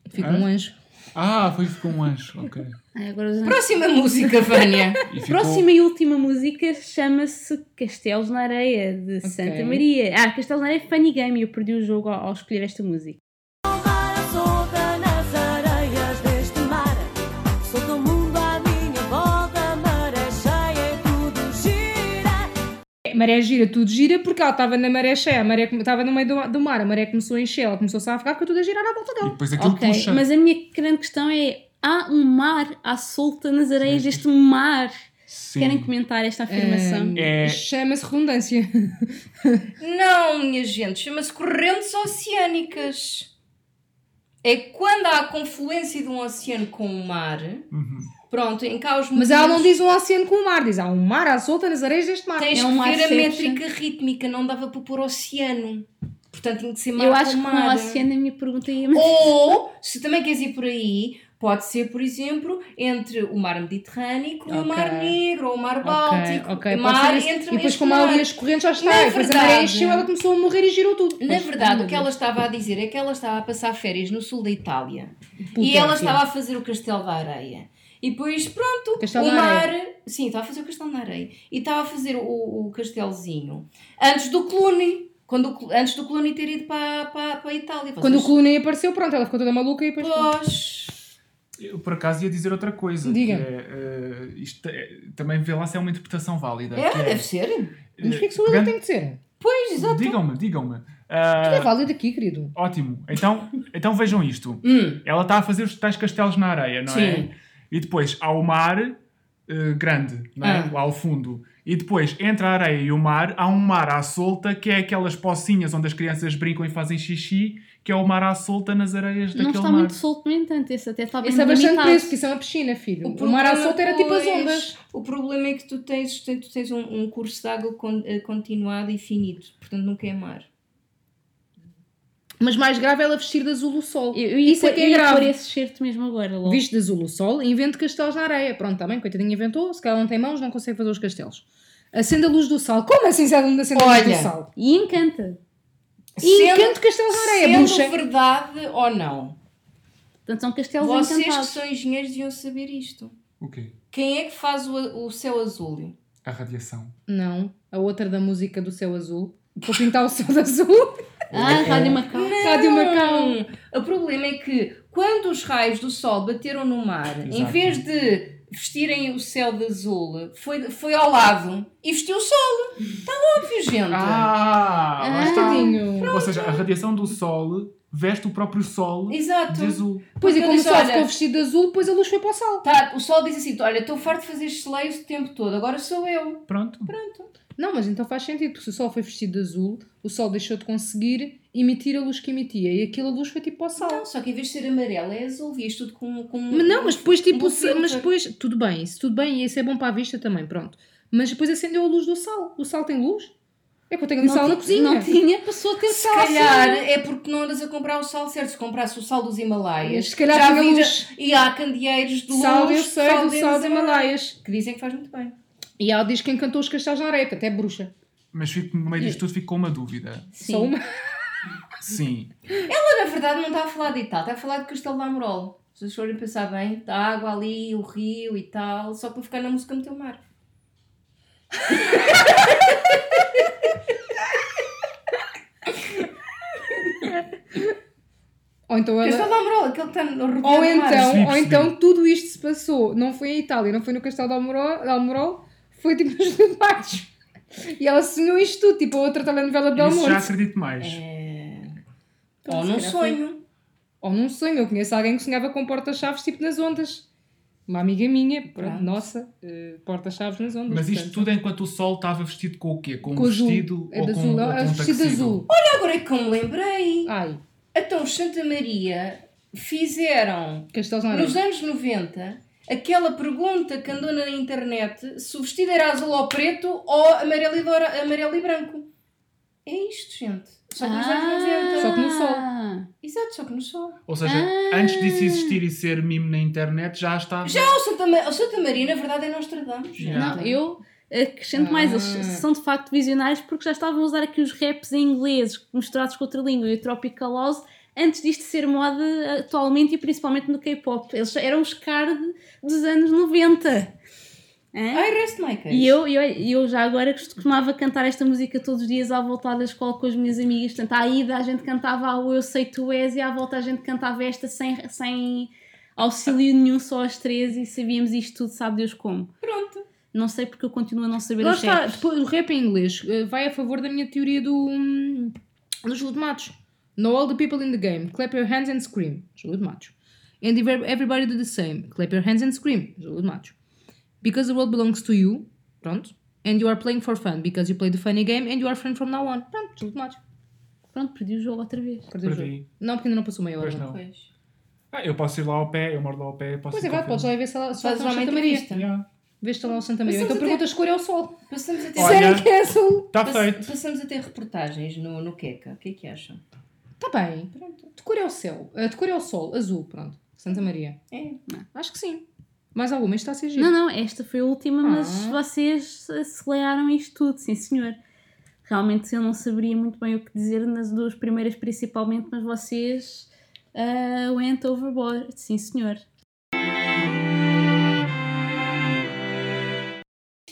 Fica Hã? um anjo. Ah, foi com um anjo. Ok. Ai, Próxima música, Vânia. E ficou... Próxima e última música chama-se Castelos na Areia, de Santa Maria. Ah, Castelos na Areia é Funny Game e eu perdi o jogo ao, ao escolher esta música. Maré gira, tudo gira, porque ela estava na maré cheia, a maré estava no meio do, do mar, a maré começou a encher, ela começou-se a afogar, ficou tudo a girar à volta E dela. depois aquilo ok, puxa. mas a minha grande questão é: há um mar à solta nas areias deste mar? Sim. Querem comentar esta afirmação? É- Chama-se redundância. Não, minha gente, chama-se correntes oceânicas. É quando há a confluência de um oceano com o mar. Uhum. Pronto, em cá os Mas ela não diz um oceano com o mar, diz há um mar à solta nas areias deste mar. Tens É que um ver a métrica rítmica, não dava para pôr oceano. Portanto, tinha que ser mar Eu com acho que com mar. o oceano a minha pergunta ia. Ou, se também queres ir por aí, pode ser, por exemplo, entre o mar Mediterrâneo e o mar Negro, ou o mar Báltico. ok, pode mar entre E depois, como há ali mar. as correntes, já está. Na e depois a maré verdade- encheu, ela começou a morrer e girou tudo. Na Pois, verdade, o que ela estava a dizer é que ela estava a passar férias no sul da Itália. Puta, e ela estava a fazer o Castelo da Areia. E depois, pronto, Castelo o mar. Sim, estava a fazer o Castelo na Areia. E estava a fazer o, o castelozinho antes do Cluny. Quando, o antes do Cluny ter ido para, para, para a Itália. Quando o Vocês- Cluny apareceu, pronto, ela ficou toda maluca e depois. Pois. Eu por acaso ia dizer outra coisa. Diga. Que é, eh, isto é- também vê lá se é uma interpretação válida. É, que é, deve ser. Mas porquê que sou eu pegando- que tenho de ser? Pois, exato. Digam-me, digam-me. Isto Ah, é válido aqui, querido. ótimo. Então, então vejam isto. Hum, Ela está a fazer os tais castelos na areia, não é? E depois há o mar eh, grande, não é? Ah. Lá ao fundo. E depois, entre a areia e o mar, há um mar à solta, que é aquelas pocinhas onde as crianças brincam e fazem xixi, que é o mar à solta nas areias Não daquele está mar. muito solto, no entanto, esse até está bem Isso é bastante preço, porque isso é uma piscina, filho. O, mar à solta era tipo as ondas. O problema é que tu tens, tu tens um, um curso de água con- eh, continuado e finito. Portanto, nunca é mar. Mas mais grave é ela vestir de azul o sol. Eu, eu Isso é que eu é grave. esse certo mesmo agora, logo. Viste de azul o sol e invente castelos na areia. Pronto, está bem, coitadinha inventou. Se calhar não tem mãos, não consegue fazer os castelos. Acende a luz do sal. Como assim se ela não acende a luz do Olha, sal? E encanta. E encanto castelos na areia, Sendo bruxa. verdade ou não, Portanto, são castelos vocês que encantados. são engenheiros deviam saber isto. O quê? Quem é que faz o, o céu azul? A radiação. Não, a outra da música do céu azul. Vou pintar o céu de azul. Ah, Rádio Macau. Rádio Macau. O problema é que quando os raios do sol bateram no mar, em Exato. vez de vestirem o céu de azul foi, foi ao lado e vestiu o sol. Está óbvio, gente. Ah, lá está. Ou seja, a radiação do sol veste o próprio sol Exato. de azul. Pois é, Porque como o sol ficou vestido de azul, depois a luz foi para o sol. Tá, o sol diz assim: Olha, estou farto de fazer geleios o tempo todo, agora sou eu. Pronto. Não, mas então faz sentido, porque se o sol foi vestido de azul, o sol deixou de conseguir emitir a luz que emitia e aquela luz foi tipo para o sol. Não, só que em vez de ser amarelo é azul, vias tudo com. com Mas não, mas depois tipo, se- mas depois, tudo bem, isso tudo bem, e isso é bom para a vista também, pronto. Mas depois acendeu a luz do sal. O sal tem luz? É que eu tenho ali sal na cozinha. não tinha, passou a ter Se sal. calhar é porque não andas a comprar o sal certo. Se comprasse o sal dos Himalaias, Se calhar já tinha vi- luz. E há candeeiros de luz. Sal, eu sei, do deles sal é- Himalaias. Que dizem que faz muito bem. E ela diz que encantou os castelos na areia, até é bruxa. Mas fico, no meio disto tudo fico com uma dúvida. Sim. Só uma. Sim. Ela, na verdade, não está a falar de Itália, está a falar de Castelo de Amorol. Se vocês forem pensar bem, a água ali, o rio e tal, só para ficar na música Meteu Mar. Ou então ela. Castelo de Amorol, aquele que está no rodeio Ou mar. então, ou então tudo isto se passou, não foi em Itália, não foi no Castelo de Almorol, de Almorol foi tipo nos debates. E ela sonhou isto tudo, tipo a outra telenovela de Isso já Belmonte. acredito mais. É... Então, Ou num calhar foi- sonho. Ou num sonho, eu conheço alguém que sonhava com porta-chaves tipo nas ondas. Uma amiga minha, pronto, nossa, eh, porta-chaves nas ondas. Mas isto portanto. tudo enquanto o sol estava vestido com o quê? Com um Com azul. vestido É ou de com, azul, ou é com um vestido de tuxedo? azul. Agora é que eu me lembrei. Ai, Então, os Santa Maria fizeram castelos nos anos 90 aquela pergunta que andou na internet se o vestido era azul ou preto ou amarelo e, doura- amarelo e branco. É isto, gente. Só que nos anos 90. Só que no sol. Ah. Exato, só que no sol. Ou seja, Ah. antes disso existir e ser mimo na internet, já estava. Já o Santa, Ma- o Santa Maria, na verdade, é Nostradamus. Yeah. Não, eu acrescento Ah. mais, eles são de facto visionários porque já estavam a usar aqui os raps em inglês misturados com outra língua e o Tropical House antes disto ser moda atualmente e principalmente no K-pop. Eles eram os card dos anos 90. Hã? I rest my case. E eu, eu, eu já agora costumava cantar esta música todos os dias à volta da escola com as minhas amigas. Portanto, à ida a gente cantava o Eu Sei Tu És e à volta a gente cantava esta sem, sem auxílio nenhum, só as três e sabíamos isto tudo, sabe Deus como. Pronto. Não sei porque eu continuo a não saber Lá os está, depois, o rap em inglês eh, vai a favor da minha teoria do, hum, do Júlio de Matos. Know all the people in the game, clap your hands and scream. Júlio de Matos. And if everybody do the same, clap your hands and scream. Júlio de Matos. Because the world belongs to you, pronto. And you are playing for fun, because you play the funny game and you are friend from now on. Pronto, Júlio de Matos. Pronto, perdi o jogo outra vez. Perdeu o Perdi. jogo. Não, porque ainda não passou meia hora. Pois não. Pois. Ah, eu posso ir lá ao pé, eu moro lá ao pé. Posso Pois ir é, vai, podes lá ver se ela se lá uma Santa Maria. Yeah. Vês se lá o Santa Maria. Passamos Então até- perguntas cor é o sol. Passamos a ter, Olha. Disseram que é azul. Está pass- feito. passamos a ter reportagens no, no Queca. O que é que acham? Está Tá bem. De cor é o céu. eh, De cor é o sol. Azul, pronto. Santa Maria. É. Acho que sim. Mais alguma? Isto está a ser giro. Não, não, esta foi a última, mas Ah. vocês aceleraram isto tudo, sim senhor. Realmente eu não saberia muito bem o que dizer nas duas primeiras principalmente, mas vocês ah, went overboard, sim senhor.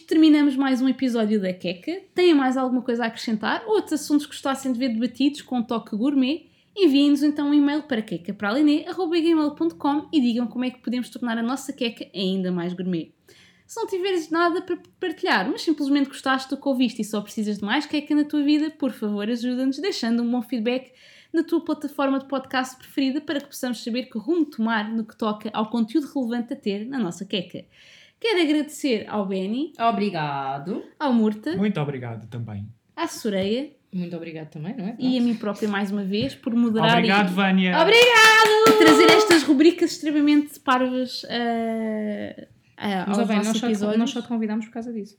Terminamos mais um episódio da Queca. Têm mais alguma coisa a acrescentar? Outros assuntos que gostassem de ver debatidos com um toque gourmet? Enviem-nos então um e-mail para quecapraline.gmail.com e digam como é que podemos tornar a nossa queca ainda mais gourmet. Se não tiveres nada para partilhar, mas simplesmente gostaste do que ouviste e só precisas de mais queca na tua vida, por favor ajuda-nos deixando um bom feedback na tua plataforma de podcast preferida para que possamos saber que rumo tomar no que toca ao conteúdo relevante a ter na nossa queca. Quero agradecer ao Benny, Obrigado. ao Murta, Muito obrigado também. à Soreia Muito obrigado também, não é? e a mim própria mais uma vez por moderar Obrigado, e, Vânia. e trazer estas rubricas extremamente parvas ah, ah, Mas, aos bem, nós nossos só, te, episódios. nós só te convidámos por causa disso.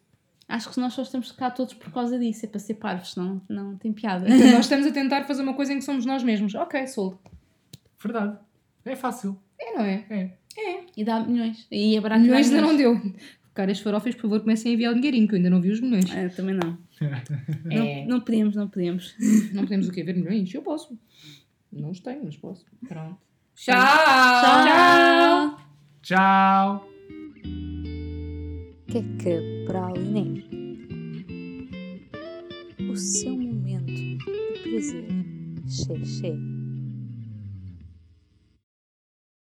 Acho que nós só estamos cá todos por causa disso, é para ser parvos, senão não tem piada. Então, nós estamos a tentar fazer uma coisa em que somos nós mesmos. Ok, solto. Verdade. É fácil. É, não é? É. E dá milhões. E haverá que Milhões ainda não deu. Caras farofas, por favor, comecem a enviar o dinheirinho, que eu ainda não vi os milhões. Ah, também não. É. não. Não podemos, não podemos. Não podemos o quê? Ver milhões? Eu posso. Não os tenho, mas posso. Pronto. Tchau. Tchau! Tchau. Queca Praline. O seu momento de prazer. Xé, xé.